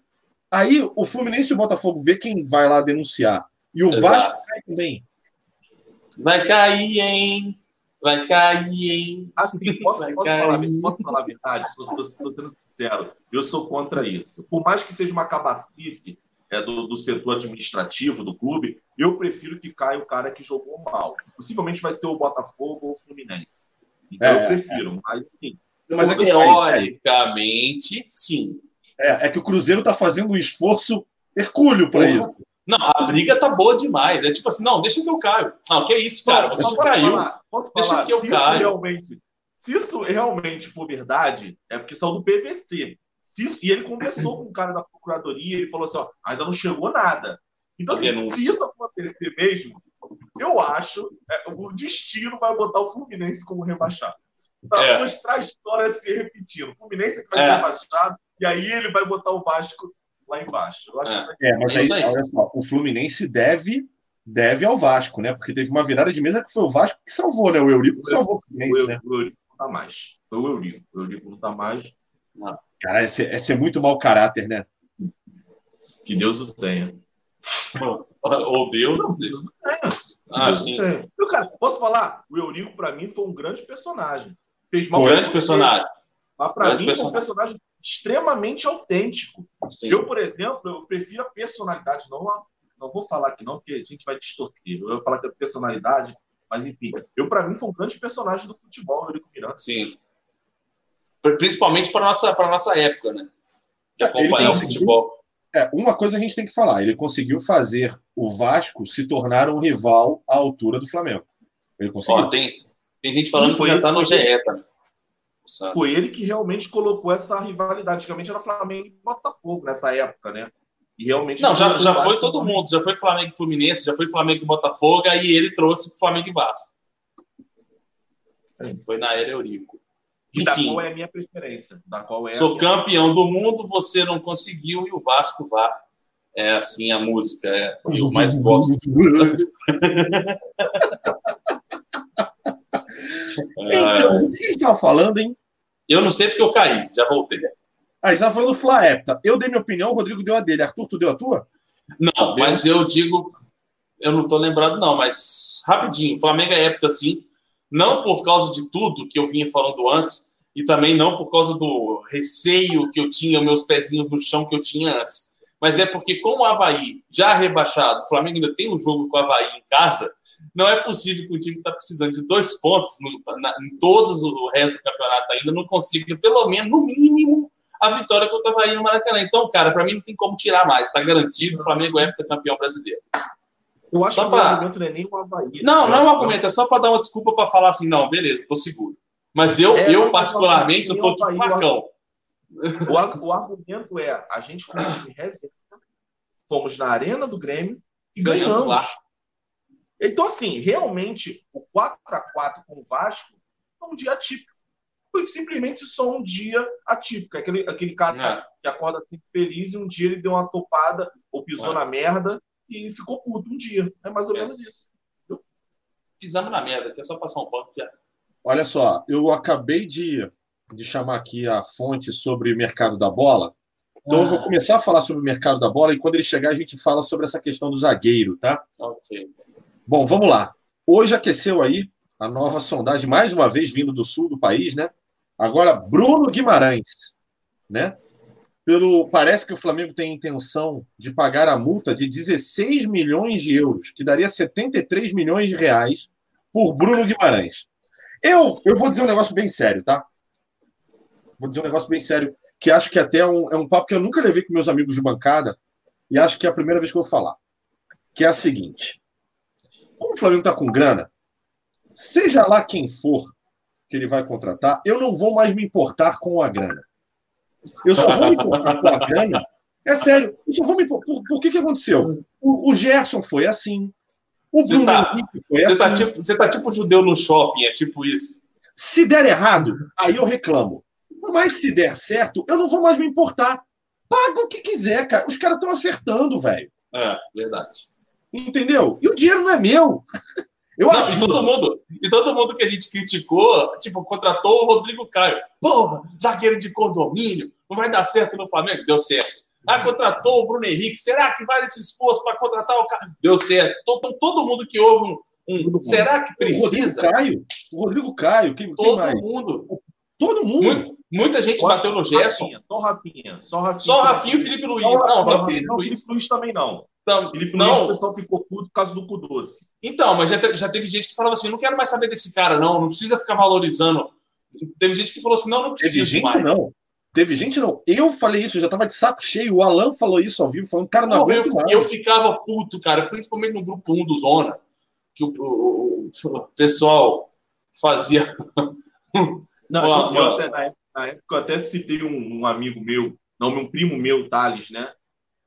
aí o Fluminense e o Botafogo vê quem vai lá denunciar. E o Exato. Vasco cai também. Vai cair, hein? Vai cair, hein? Assim, posso, Vai posso, cair. Falar, posso falar a verdade? Estou sendo sincero. Eu sou contra isso. Por mais que seja uma cabacice é, do, do setor administrativo do clube, eu prefiro que caia o cara que jogou mal. Possivelmente vai ser o Botafogo ou o Fluminense. Então é, eu prefiro, é. mas sim. Mas é teoricamente, sim. É, é que o Cruzeiro está fazendo um esforço hercúleo para isso. Não, a briga tá boa demais. É tipo assim, não, deixa que eu caio. Não, que isso, cara, você não caiu. Falar, deixa que eu caio. Realmente, se isso realmente for verdade, é porque saiu do PVC. Se isso, e ele conversou com o cara da procuradoria, ele falou assim: ó, ainda não chegou nada. Então, assim, se isso acontecer mesmo, eu acho é, o destino vai botar o Fluminense como rebaixado. Tá, é. mostrar a história se repetindo. O Fluminense que vai é. ser rebaixado, e aí ele vai botar o Vasco lá embaixo. É. é, mas é aí, aí, olha só, o Fluminense deve deve ao Vasco, né? Porque teve uma virada de mesa que foi o Vasco que salvou, né? O Eurico que salvou o Fluminense, o né? O Eurico não tá mais. Foi o Eurico. O Eurico não tá mais. Não. Cara, esse, esse é muito mau caráter, né? Que Deus o tenha. <laughs> Ou Deus. Não, Deus o tenha. Ah, sim. Eu, cara, posso falar? O Eurico, para mim, foi um grande personagem. Fez mal um grande personagem. Mas para mim, personagem. foi um personagem extremamente autêntico. Sim. Eu, por exemplo, eu prefiro a personalidade, não a, não vou falar aqui não, porque a gente vai distorcer. Eu vou falar que a personalidade, mas enfim, eu para mim foi um grande personagem do futebol, o Eurico Miranda. Sim. Principalmente para nossa para nossa época, né? De acompanhar o futebol. É, uma coisa a gente tem que falar, ele conseguiu fazer o Vasco se tornar um rival à altura do Flamengo. Ele conseguiu. Ó, tem, tem gente falando que já está no GE também. Foi ele que realmente colocou essa rivalidade. Antigamente era Flamengo e Botafogo nessa época, né? E realmente. Não, já, já foi todo mundo. Já foi Flamengo e Fluminense, já foi Flamengo e Botafogo, aí ele trouxe Flamengo e Vasco. É. Foi na era Eurico. Enfim, da qual é a minha preferência. Da qual é sou campeão do mundo, você não conseguiu e o Vasco vá. É assim a música, é que eu mais gosto. <laughs> <laughs> Então, o que a gente estava falando, hein? Eu não sei porque eu caí, já voltei. Ah, a gente estava falando do Flaepta. Eu dei minha opinião, o Rodrigo deu a dele. Arthur, tu deu a tua? Não, mas eu digo, eu não estou lembrado, não, mas rapidinho, Flamengo é hepta sim, não por causa de tudo que eu vinha falando antes, e também não por causa do receio que eu tinha, meus pezinhos no chão que eu tinha antes, mas é porque, como o Havaí já rebaixado, o Flamengo ainda tem um jogo com o Havaí em casa, não é possível que o time está precisando de dois pontos no, na, em todos o resto do campeonato ainda, não consiga, pelo menos, no mínimo, a vitória contra o Havaí no Maracanã. Então, cara, para mim não tem como tirar mais. Está garantido, o Flamengo é campeão brasileiro. Eu acho só que pra... o argumento não é nem o Havaí. Não, não é um argumento, é só para dar uma desculpa para falar assim, não, beleza, estou seguro. Mas eu, é, eu particularmente, eu estou tipo Marcão. O, o argumento é, a gente com o time reserva, fomos na arena do Grêmio e ganhamos. ganhamos lá. Então, assim, realmente, o 4 a 4 com o Vasco foi um dia atípico. Foi simplesmente só um dia atípico. Aquele, aquele cara é. que acorda sempre feliz e um dia ele deu uma topada ou pisou é. na merda e ficou puto um dia. É mais ou é. menos isso. Pisamos na merda, que é só passar um pouco já. Olha só, eu acabei de, de chamar aqui a fonte sobre o mercado da bola. Então, ah. eu vou ah. começar a falar sobre o mercado da bola e quando ele chegar, a gente fala sobre essa questão do zagueiro, tá? Ok. Bom, vamos lá. Hoje aqueceu aí a nova sondagem, mais uma vez vindo do sul do país, né? Agora, Bruno Guimarães, né? Pelo, parece que o Flamengo tem intenção de pagar a multa de 16 milhões de euros, que daria 73 milhões de reais por Bruno Guimarães. Eu, eu vou dizer um negócio bem sério, tá? Vou dizer um negócio bem sério, que acho que até é um, é um papo que eu nunca levei com meus amigos de bancada, e acho que é a primeira vez que eu vou falar. Que é a seguinte: como o Flamengo está com grana, seja lá quem for que ele vai contratar, eu não vou mais me importar com a grana. Eu só vou me importar com a grana. É sério, eu só vou me importar. Por, por que, que aconteceu? O, o Gerson foi assim. O Bruno tá, Henrique foi você tá assim. Tá tipo, você tá tipo judeu no shopping, é tipo isso. Se der errado, aí eu reclamo. Mas se der certo, eu não vou mais me importar. Paga o que quiser, cara. Os caras estão acertando, velho. É, verdade. Entendeu? E o dinheiro não é meu. Eu não, acho. E todo, mundo, e todo mundo que a gente criticou, tipo, contratou o Rodrigo Caio. Porra, zagueiro de condomínio, não vai dar certo no Flamengo? Deu certo. Ah, contratou o Bruno Henrique. Será que vale esse esforço para contratar o cara? Deu certo. Todo, todo mundo que ouve um, Um. Será que precisa? O Rodrigo Caio. O Rodrigo Caio. Quem, Todo quem mundo. Todo mundo. muita gente bateu no Gerson. Só Rafinha. Só Rafinha. Só Rafinha e Felipe Luiz. Não, não, não, Felipe Luiz. Felipe Luiz também não. Então, Felipe não. Luiz, o pessoal ficou puto por causa do cu doce. Então, mas já, te, já teve gente que falava assim: não quero mais saber desse cara, não. Não precisa ficar valorizando. Teve gente que falou assim: não, não precisa Teve gente, mais. não. Teve gente não. Eu falei isso, eu já tava de saco cheio. O Alan falou isso ao vivo, falando, cara, não Pô, eu, mais. eu ficava puto, cara, principalmente no grupo 1 do Zona, que o, o- o pessoal fazia. <laughs> Não, Ó, eu- eu ó. até- na, época, na época eu até citei um, um amigo meu, não, um primo meu, Thales, né?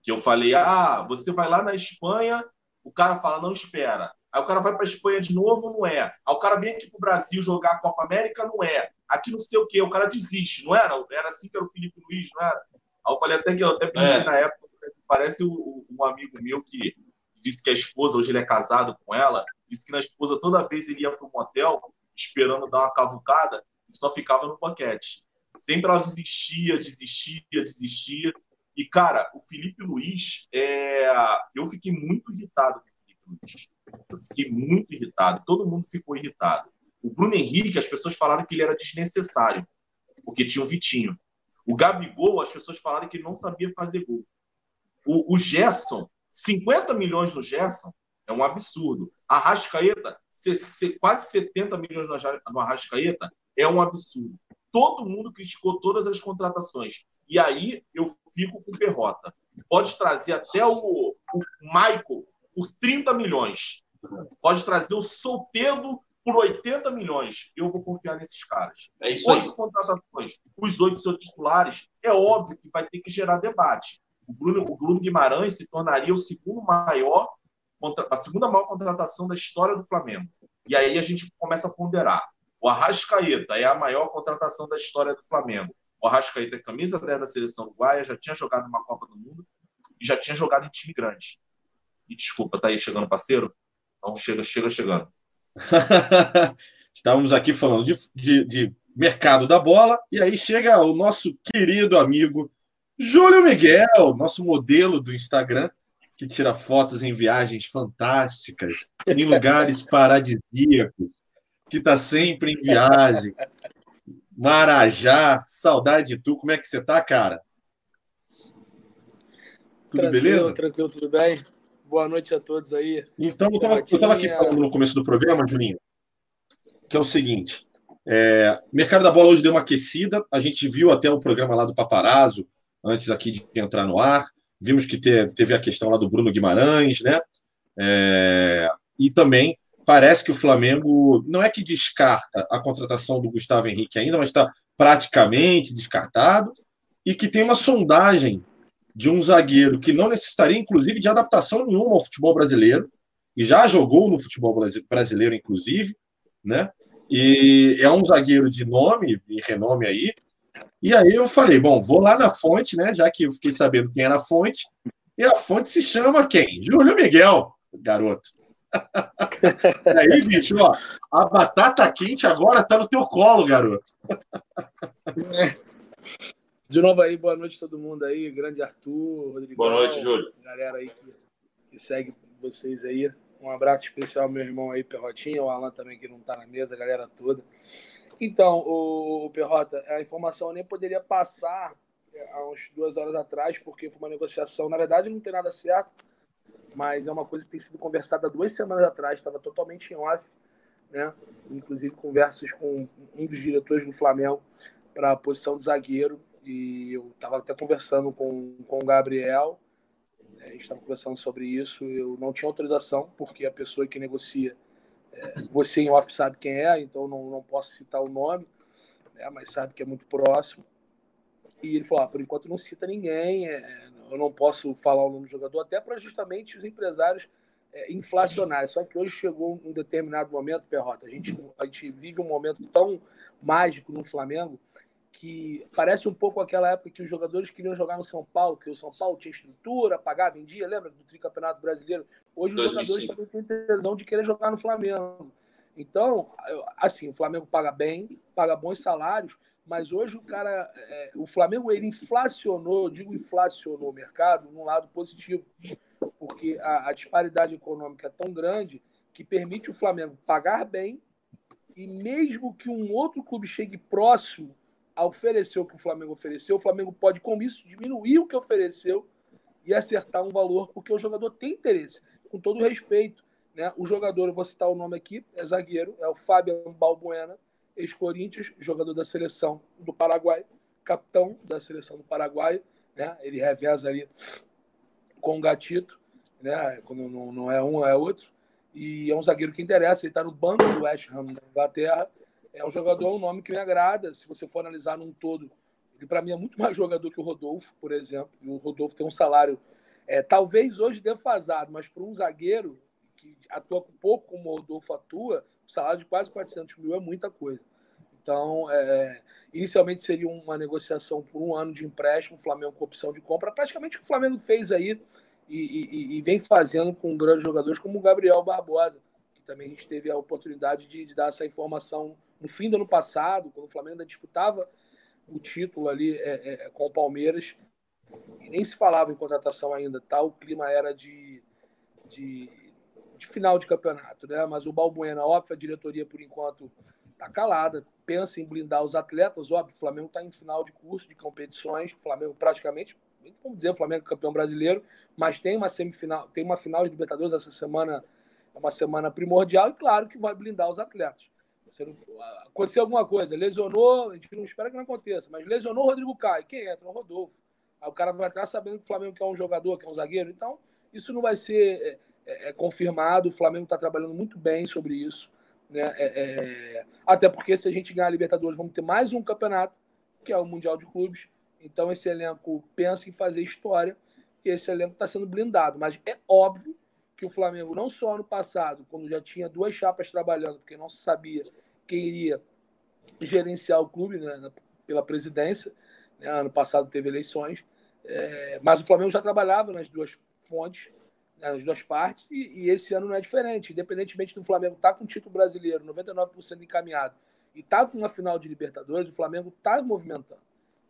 Que eu falei: ah, você vai lá na Espanha, o cara fala, não espera. Aí o cara vai para Espanha de novo, não é. Aí o cara vem aqui pro Brasil jogar a Copa América, não é. Aqui não sei o quê, o cara desiste, não era? Era assim que era o Felipe Luiz, não era? Aí eu falei até que eu até É. na época, parece o- o- um amigo meu que disse que a esposa, hoje ele é casado com ela, disse que na esposa toda vez ele ia para um motel esperando dar uma cavucada e só ficava no boquete. Sempre ela desistia, desistia, desistia. E, cara, o Felipe Luiz, é... eu fiquei muito irritado com o Felipe Luiz. Eu fiquei muito irritado. Todo mundo ficou irritado. O Bruno Henrique, as pessoas falaram que ele era desnecessário, porque tinha o Vitinho. O Gabigol, as pessoas falaram que ele não sabia fazer gol. O, o Gerson, 50 milhões no Gerson é um absurdo. A Rascaeta, se- se- quase 70 milhões no Arrascaeta é um absurdo. Todo mundo criticou todas as contratações. E aí eu fico com perrota. Pode trazer até o, o Michael por 30 milhões. Pode trazer o Solteiro por 80 milhões. Eu vou confiar nesses caras. É isso aí. Oito contratações, os oito seus titulares, é óbvio que vai ter que gerar debate. O Bruno, o Bruno Guimarães se tornaria o segundo maior, a segunda maior contratação da história do Flamengo. E aí a gente começa a ponderar. O Arrascaeta é a maior contratação da história do Flamengo. O Arrascaeta camisa 10 da seleção uruguaia, já tinha jogado uma Copa do Mundo e já tinha jogado em time grande. E desculpa, tá aí chegando parceiro? Então chega, chega chegando. <laughs> Estávamos aqui falando de, de- de mercado da bola, e aí chega o nosso querido amigo Júlio Miguel, nosso modelo do Instagram, que tira fotos em viagens fantásticas, em lugares <laughs> paradisíacos, que está sempre em viagem. Marajá, saudade de tu. Como é que você tá, cara? Tudo tranquilo, beleza? Tranquilo, tudo bem? Boa noite a todos aí. Então, eu estava eu tava aqui falando no começo do programa, Juninho, que é o seguinte: é, mercado da bola hoje deu uma aquecida. A gente viu até o programa lá do Paparazzo, antes aqui de entrar no ar. Vimos que te- teve a questão lá do Bruno Guimarães, né? É, e também parece que o Flamengo não é que descarta a contratação do Gustavo Henrique ainda, mas está praticamente descartado. E que tem uma sondagem de um zagueiro que não necessitaria, inclusive, de adaptação nenhuma ao futebol brasileiro, e já jogou no futebol brasi- brasileiro, inclusive, né? E é um zagueiro de nome e renome aí. E aí eu falei, bom, vou lá na fonte, né? Já que eu fiquei sabendo quem era a fonte. E a fonte se chama quem? Júlio Miguel, garoto. E <laughs> aí, bicho, ó, a batata quente agora tá no teu colo, garoto. De novo aí, boa noite a todo mundo aí. Grande Arthur, Rodrigo. Boa noite, Júlio. Galera aí que, que segue vocês aí. Um abraço especial ao meu irmão aí, Perrotinha, o Alan também que não tá na mesa, a galera toda. Então, o, o Perrota, a informação eu nem poderia passar é, há uns duas horas atrás, porque foi uma negociação. Na verdade, não tem nada certo, mas é uma coisa que tem sido conversada duas semanas atrás, estava totalmente em off, né? Inclusive conversas com um dos diretores do Flamengo para a posição de zagueiro. E eu estava até conversando com, com o Gabriel, a gente estava conversando sobre isso. Eu não tinha autorização, porque a pessoa que negocia, é, você em off sabe quem é, então não, não posso citar o nome, né, mas sabe que é muito próximo. E ele falou: ah, por enquanto não cita ninguém, é, eu não posso falar o nome do jogador, até para justamente os empresários é. Só que hoje chegou um determinado momento, Perrota, a gente, a gente vive um momento tão mágico no Flamengo que parece um pouco aquela época que os jogadores queriam jogar no São Paulo, que o São Paulo tinha estrutura, pagava em dia, lembra do tricampeonato brasileiro? Hoje 2005. os jogadores também têm tesão de querer jogar no Flamengo. Então, assim, o Flamengo paga bem, paga bons salários, mas hoje o cara, é, o Flamengo ele inflacionou, eu digo inflacionou o mercado num lado positivo, porque a, a disparidade econômica é tão grande que permite o Flamengo pagar bem e mesmo que um outro clube chegue próximo a oferecer o que o Flamengo ofereceu, o Flamengo pode, com isso, diminuir o que ofereceu e acertar um valor, porque o jogador tem interesse, com todo respeito. Né? O jogador, eu vou citar o nome aqui, é zagueiro, é o Fábio Balbuena, ex-Corinthians, jogador da seleção do Paraguai, capitão da seleção do Paraguai, né? ele reveza ali com o Gatito, né? quando não, é um, é outro, e é um zagueiro que interessa, ele está no banco do West Ham da Inglaterra, é um jogador, um nome que me agrada, se você for analisar num todo, ele para mim é muito mais jogador que o Rodolfo, por exemplo, e o Rodolfo tem um salário, é, talvez hoje defasado, mas para um zagueiro que atua pouco como o Rodolfo atua, o salário de quase 400 mil é muita coisa. Então, é, inicialmente seria uma negociação por um ano de empréstimo, Flamengo com opção de compra, praticamente o que o Flamengo fez aí e, e, e, vem fazendo com grandes jogadores como o Gabriel Barbosa, que também a gente teve a oportunidade de, de dar essa informação no fim do ano passado, quando o Flamengo ainda disputava o título ali é, é, com o Palmeiras, nem se falava em contratação ainda, tá? O clima era de, de, de final de campeonato, né? Mas o Balbuena, óbvio, a diretoria por enquanto tá calada, pensa em blindar os atletas, óbvio, o Flamengo está em final de curso de competições, o Flamengo praticamente vamos dizer, o Flamengo campeão brasileiro, mas tem uma semifinal, tem uma final de Libertadores essa semana, é uma semana primordial e claro que vai blindar os atletas. Não, aconteceu alguma coisa, lesionou, a gente não espera que não aconteça, mas lesionou o Rodrigo Caio, quem entra? O Rodolfo. Aí o cara vai estar sabendo que o Flamengo quer um jogador, quer um zagueiro, então isso não vai ser é, é, é confirmado, o Flamengo está trabalhando muito bem sobre isso. Né? É, é, até porque se a gente ganhar a Libertadores, vamos ter mais um campeonato, que é o Mundial de Clubes, então esse elenco pensa em fazer história e esse elenco está sendo blindado. Mas é óbvio que o Flamengo, não só ano passado, quando já tinha duas chapas trabalhando, porque não se sabia quem iria gerenciar o clube né, pela presidência, né, ano passado teve eleições, é, mas o Flamengo já trabalhava nas duas fontes, né, nas duas partes, e, e, esse ano não é diferente. Independentemente do Flamengo estar tá com o título brasileiro 99% encaminhado e estar tá com uma final de Libertadores, o Flamengo está movimentando.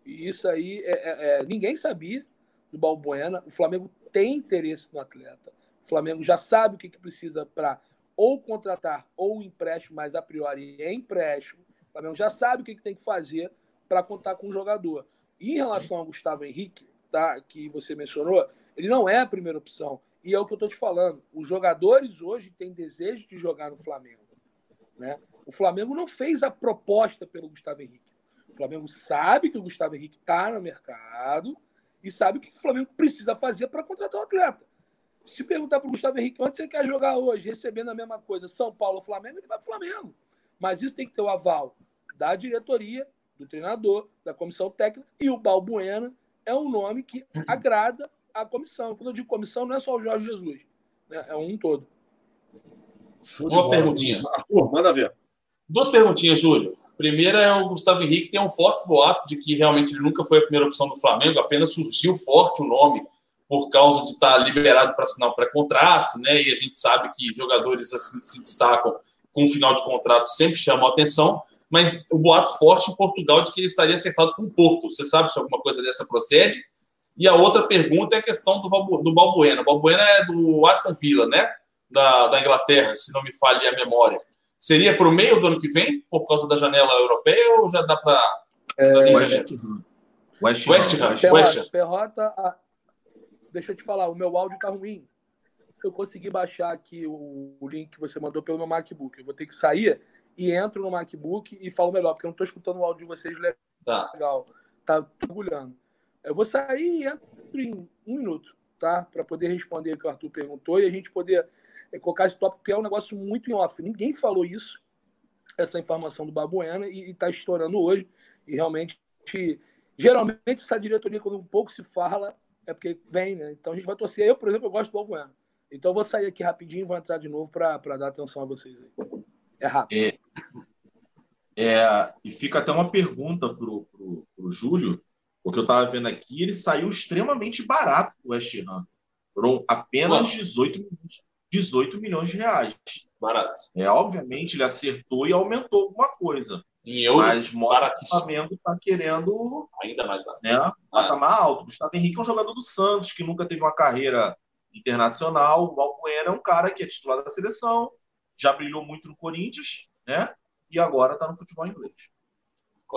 E isso aí é, é, é, ninguém sabia do Balbuena. O Flamengo tem interesse no atleta. O Flamengo já sabe o que, que precisa para ou contratar ou empréstimo, mas a priori é empréstimo. O Flamengo já sabe o que, que tem que fazer para contar com o jogador. E em relação ao Gustavo Henrique, tá, que você mencionou, ele não é a primeira opção. E é o que eu estou te falando. Os jogadores hoje têm desejo de jogar no Flamengo. Né? O Flamengo não fez a proposta pelo Gustavo Henrique. O Flamengo sabe que o Gustavo Henrique está no mercado e sabe o que o Flamengo precisa fazer para contratar o atleta. Se perguntar para o Gustavo Henrique onde você quer jogar hoje, recebendo a mesma coisa, São Paulo ou Flamengo, ele vai para o Flamengo. Mas isso tem que ter o aval da diretoria, do treinador, da comissão técnica e o Balbuena é um nome que <clears throat> agrada a comissão. Quando eu digo comissão, não é só o Jorge Jesus, né? é um todo. Uma perguntinha. Arthur, manda ver. Duas perguntinhas, Júlio primeira é o Gustavo Henrique, tem um forte boato de que realmente ele nunca foi a primeira opção do Flamengo, apenas surgiu forte o nome por causa de estar liberado para assinar o pré-contrato, né? E a gente sabe que jogadores assim se destacam com o final de contrato sempre chamam a atenção, mas o boato forte em Portugal de que ele estaria acertado com o Porto. Você sabe se alguma coisa dessa procede? E a outra pergunta é a questão do, do Balbuena. O Balbuena é do Aston Villa, né? Da, da Inglaterra, se não me falhe a memória. Seria para o meio do ano que vem, por causa da janela europeia, ou já dá para é, West, West, West, West, West. Perrota, deixa eu te falar, o meu áudio está ruim. Eu consegui baixar aqui o, o, link que você mandou pelo meu MacBook. Eu vou ter que sair e entro no MacBook e falo melhor, porque eu não estou escutando o áudio de vocês tá. legal. Tá turbulhando. Eu vou sair e entro em um minuto, tá? Para poder responder o que o Arthur perguntou e a gente poder é, colocar esse tópico, porque é um negócio muito em off. Ninguém falou isso, essa informação do Babuena, e está estourando hoje. E realmente, geralmente, essa diretoria, quando um pouco se fala, é porque vem, né? Então a gente vai torcer. Eu, por exemplo, eu gosto do Babuena. Então eu vou sair aqui rapidinho e vou entrar de novo para dar atenção a vocês aí. É rápido. É, é, e fica até uma pergunta para o Júlio, porque eu estava vendo aqui, ele saiu extremamente barato do West Ham. Foram apenas 18 milhões 18 milhões de reais. Barato. É, obviamente, ele acertou e aumentou alguma coisa. Em euros, mas mostra que o Flamengo está querendo. Ainda mais barato. Né, patamar ah. alto. Gustavo Henrique é um jogador do Santos, que nunca teve uma carreira internacional. O Balbuena é um cara que é titular da seleção, já brilhou muito no Corinthians, né? E agora está no futebol inglês.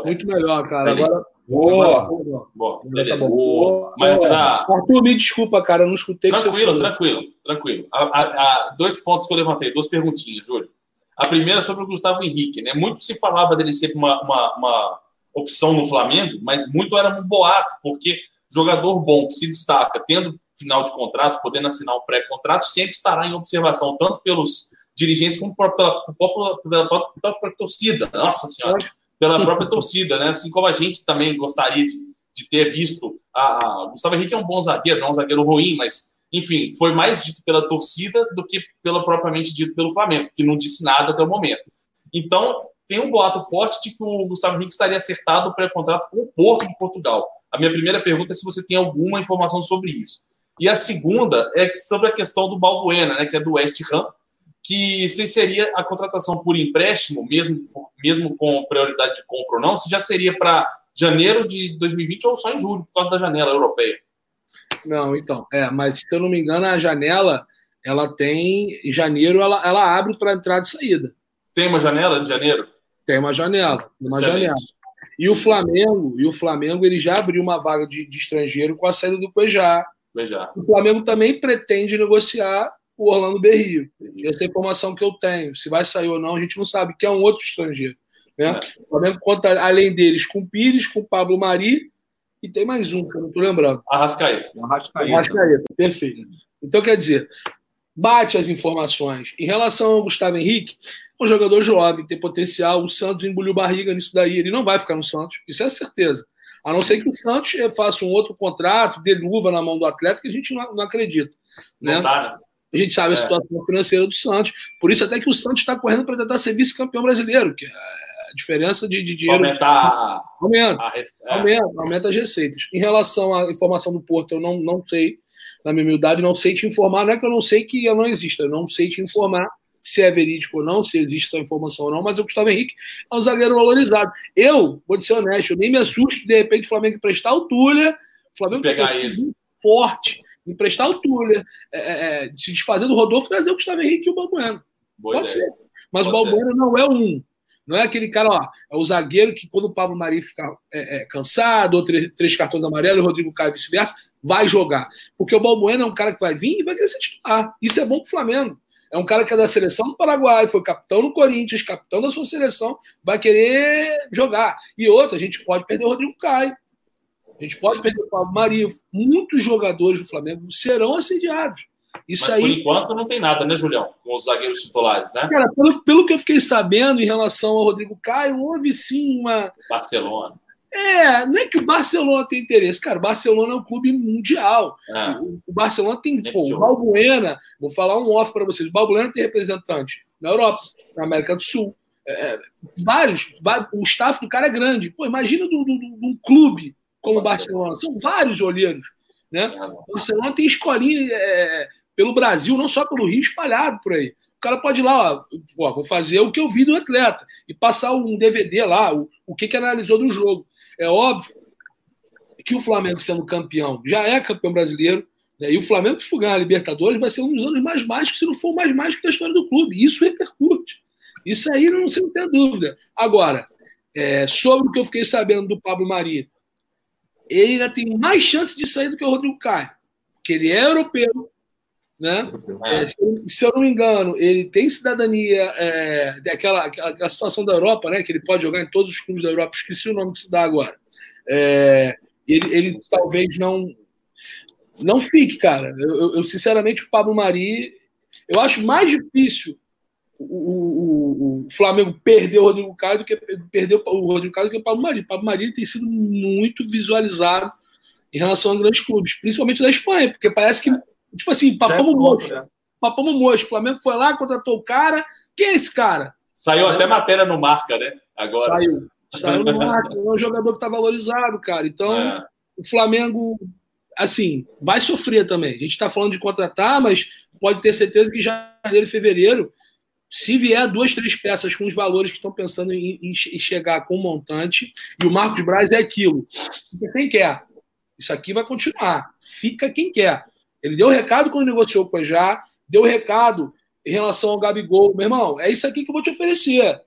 Muito melhor, cara. Agora. Boa. Boa. Beleza. Boa. Mas a. Arthur, me desculpa, cara, eu não escutei. Tranquilo, tranquilo, tranquilo. A, a, a, dois pontos que eu levantei, duas perguntinhas, Júlio. A primeira é sobre o Gustavo Henrique, né? Muito se falava dele ser uma, uma, uma opção no Flamengo, mas muito era um boato, porque jogador bom que se destaca, tendo final de contrato, podendo assinar um pré-contrato, sempre estará em observação, tanto pelos dirigentes como pela, pela, pela, pela própria torcida. Nossa Senhora pela própria torcida, né? Assim como a gente também gostaria de, de ter visto. A, a, Gustavo Henrique é um bom zagueiro, não é um zagueiro ruim, mas, enfim, foi mais dito pela torcida do que pela propriamente dito pelo Flamengo, que não disse nada até o momento. Então, tem um boato forte de que o Gustavo Henrique estaria acertado o pré-contrato com o Porto de Portugal. A minha primeira pergunta é se você tem alguma informação sobre isso. E a segunda é sobre a questão do Balbuena, né, que é do West Ham, que se seria a contratação por empréstimo, mesmo, mesmo com prioridade de compra ou não, se já seria para janeiro de 2020 ou só em julho, por causa da janela europeia. Não, então, é, mas se eu não me engano, a janela, ela tem, em janeiro, ela, ela abre para entrada e saída. Tem uma janela em janeiro? Tem uma janela, uma janela. E o Flamengo, e o Flamengo, ele já abriu uma vaga de, de estrangeiro com a saída do Cuejá. Cuejá. O Flamengo também pretende negociar o Orlando Berrio. Essa é a informação que eu tenho. Se vai sair ou não, a gente não sabe, que é um outro estrangeiro. Né? É. O Flamengo conta, além deles, com Pires, com Pablo Mari, e tem mais um, que eu não estou lembrando. Arrascaeta. Arrascaeta. Arrascaeta, perfeito. Então, quer dizer, bate as informações. Em relação ao Gustavo Henrique, é um jogador jovem, tem potencial. O Santos engoliu barriga nisso daí. Ele não vai ficar no Santos, isso é certeza. A não ser que o Santos faça um outro contrato, dê luva na mão do atleta, que a gente não, não acredita. Né? Não tá, né? A gente sabe a é. situação financeira do Santos. Por isso até que o Santos está correndo para tentar ser vice-campeão brasileiro, que é a diferença de, de dinheiro. Aumentar aumenta, a rece... É. aumenta, aumenta as receitas. Em relação à informação do Porto, eu não, não sei, na minha humildade, não sei te informar. Não é que eu não sei que ela não exista, eu não sei te informar se é verídico ou não, se existe essa informação ou não, mas o Gustavo Henrique é um zagueiro valorizado. Eu, vou ser honesto, eu nem me assusto de repente o Flamengo emprestar o Túlia, o Flamengo pegar ele forte emprestar o Túlio, é, é, é, se desfazer do Rodolfo, trazer o Gustavo Henrique e o Balbuena. Boa Pode ideia. ser. Mas Pode o Balbuena não é um. Não é aquele cara, ó, é o zagueiro que quando o Pablo Mari ficar é, é, cansado, ou três, três cartões amarelos, o Rodrigo Caio vice-versa, vai jogar. Porque o Balbuena é um cara que vai vir e vai querer ser titular. Isso é bom pro Flamengo. É um cara que é da seleção do Paraguai, foi capitão no Corinthians, capitão da sua seleção, vai querer jogar. E outra, a gente pode perder o Rodrigo Caio. A gente pode perder o Pablo Maria. Muitos jogadores do Flamengo serão assediados. Isso Mas aí, por enquanto não tem nada, né, Julião? Com os zagueiros titulares, né? Cara, pelo, pelo que eu fiquei sabendo em relação ao Rodrigo Caio, houve sim uma. Barcelona. É, não é que o Barcelona tem interesse. Cara, o Barcelona é um clube mundial. É. O, Barcelona tem. Pô, o Balbuena, vou falar um off para vocês. O Balbuena tem representante na Europa, na América do Sul. É, vários, vários, O staff do cara é grande. Pô, imagina de um clube como o Barcelona. São vários olheiros. Né? O Barcelona tem escolinha é, pelo Brasil, não só pelo Rio, espalhado por aí. O cara pode ir lá, ó, ó, vou fazer o que eu vi do atleta e passar um DVD lá, o, o que, que analisou do jogo. É óbvio que o Flamengo, sendo campeão, já é campeão brasileiro, né? e o Flamengo, se for ganhar a Libertadores, vai ser um dos anos mais mágicos, se não for o mais mágico da história do clube. E isso repercute. Isso aí não, você não tem dúvida. Agora, é, sobre o que eu fiquei sabendo do Pablo Maria, ele ainda tem mais chance de sair do que o Rodrigo Caio, porque ele é europeu, né? É, se, se, eu não me engano, ele tem cidadania é, daquela aquela, situação da Europa, né? Que ele pode jogar em todos os clubes da Europa. Esqueci o nome que se dá agora. É, ele, ele, talvez não não fique, cara. Eu, eu, sinceramente o Pablo Mari, eu acho mais difícil o, o, o, Flamengo perdeu o Rodrigo Caio do que perdeu o Rodrigo Caio do que o Pablo Mari. O Pablo Mari tem sido muito visualizado em relação a grandes clubes, principalmente da Espanha, porque parece que, tipo assim, papamos moço. Né? Papamos moço. O Flamengo foi lá, contratou o cara. Quem é esse cara? Saiu até matéria no Marca, né? Agora. Saiu. <laughs> Saiu no Marca. É um jogador que está valorizado, cara. Então, é. o Flamengo, assim, vai sofrer também. A gente está falando de contratar, mas pode ter certeza que já em fevereiro se vier duas, três peças com os valores que estão pensando em, em, chegar com o montante, e o Marcos Braz é aquilo, fica quem quer. Isso aqui vai continuar. Fica quem quer. Ele deu o recado quando negociou com o já, deu o recado em relação ao Gabigol. Meu irmão, é isso aqui que eu vou te oferecer.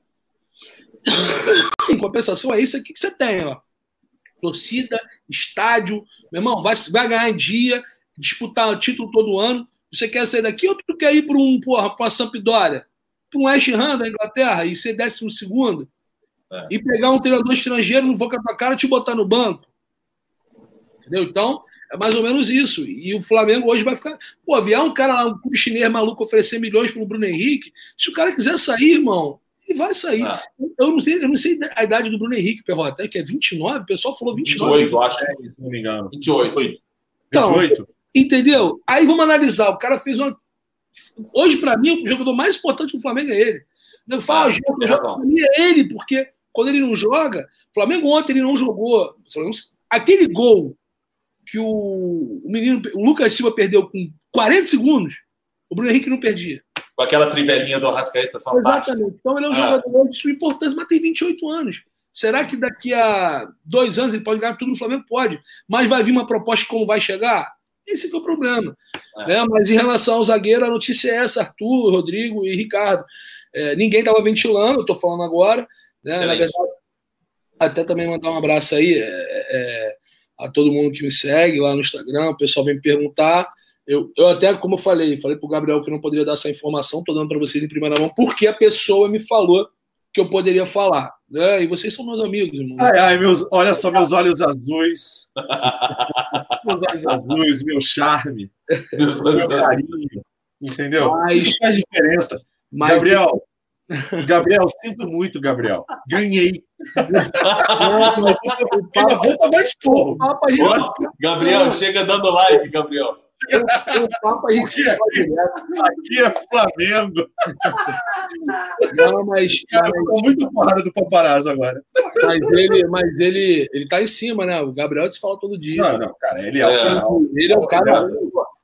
Em compensação, é isso aqui que você tem, ó. Torcida, estádio. Meu irmão, vai, vai ganhar em dia, disputar o título todo ano. Você quer sair daqui ou tu quer ir para um, porra, para uma Sampdoria? Para um West Ham da Inglaterra e ser décimo segundo? É. E pegar um treinador estrangeiro, não vou com a tua cara te botar no banco. Entendeu? Então, é mais ou menos isso. E o Flamengo hoje vai ficar. Pô, vier um cara lá, um clube chinês maluco oferecer milhões para o Bruno Henrique. Se o cara quiser sair, irmão, ele vai sair. Ah. Eu, não sei, eu não sei a idade do Bruno Henrique, Perrota, que é 29, o pessoal falou 29. 28, acho. É, se não me engano. 28. Então, 28. Entendeu? Aí vamos analisar. O cara fez uma. Hoje, para mim, o jogador mais importante do Flamengo é ele. Eu falo, ah, jogo, jogo, mim é ele, porque quando ele não joga, o Flamengo ontem ele não jogou. Aquele gol que o, o menino, o Lucas Silva perdeu com 40 segundos, o Bruno Henrique não perdia. Com aquela trivelinha do Arrascaeta fantástica. Exatamente. Então ele é um ah. jogador de sua importância, mas tem 28 anos. Será que daqui a dois anos ele pode ganhar tudo no Flamengo? Pode. Mas vai vir uma proposta como vai chegar? Esse é o problema. É. Né? Mas em relação ao zagueiro, a notícia é essa: Arthur, Rodrigo e Ricardo. É, ninguém estava ventilando, eu estou falando agora. Né? Na verdade, até também mandar um abraço aí. É, é a todo mundo que me segue lá no Instagram, o pessoal vem me perguntar. Eu, eu até, como eu falei, falei para o Gabriel que eu não poderia dar essa informação, estou dando para vocês em primeira mão, porque a pessoa me falou que eu poderia falar. Né? E vocês são meus amigos, irmão. Ai, ai, meus, olha só meus <laughs> olhos azuis. meus olhos azuis, meu charme. meu carinho. Entendeu? Mas, Isso faz diferença. Mas, Gabriel, <laughs> Gabriel, sinto muito, Gabriel. Ganhei. Quem volta mais porro. Gabriel, chega dando like, Gabriel. O papo a gente aqui, aqui é Flamengo. Não, mas. Cara, mas... muito porrada do paparazzo agora. Mas ele, mas ele, ele tá em cima, né? O Gabriel se fala todo dia. Não, não, cara, ele é, é. o cara. Ele é o cara.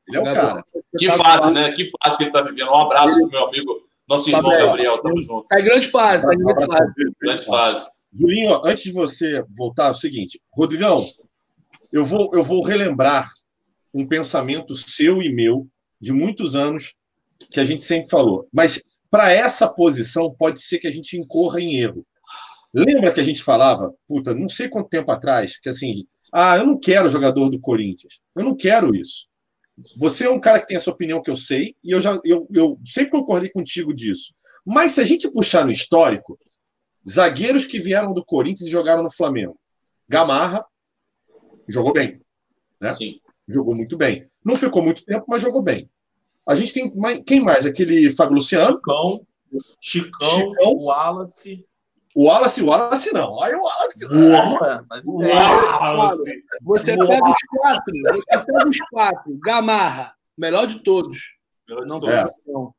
Ele é o cara. Que fase, né? Que fase que ele tá vivendo. Um abraço pro meu amigo nosso irmão Gabriel, Gabriel tamo junto. É grande fase, é grande fase. Grande fase. Julinho, antes de você voltar, é o seguinte, Rodrigão, eu vou, eu vou relembrar um pensamento seu e meu de muitos anos que a gente sempre falou. Mas para essa posição pode ser que a gente incorra em erro. Lembra que a gente falava, puta, não sei quanto tempo atrás, que assim, ah, eu não quero jogador do Corinthians. Eu não quero isso. Você é um cara que tem a sua opinião que eu sei, e eu já eu, eu sempre concordei contigo disso. Mas se a gente puxar no histórico, zagueiros que vieram do Corinthians e jogaram no Flamengo. Gamarra jogou bem. Né? Sim. Jogou muito bem. Não ficou muito tempo, mas jogou bem. A gente tem. Quem mais? Aquele Fábio Luciano. Chicão, Chicão, Chicão Wallace. O Wallace, o Wallace não. Olha o Wallace. O Wallace. Você pega os quatro. Você pega os quatro. Gamarra, melhor de todos. Não, é.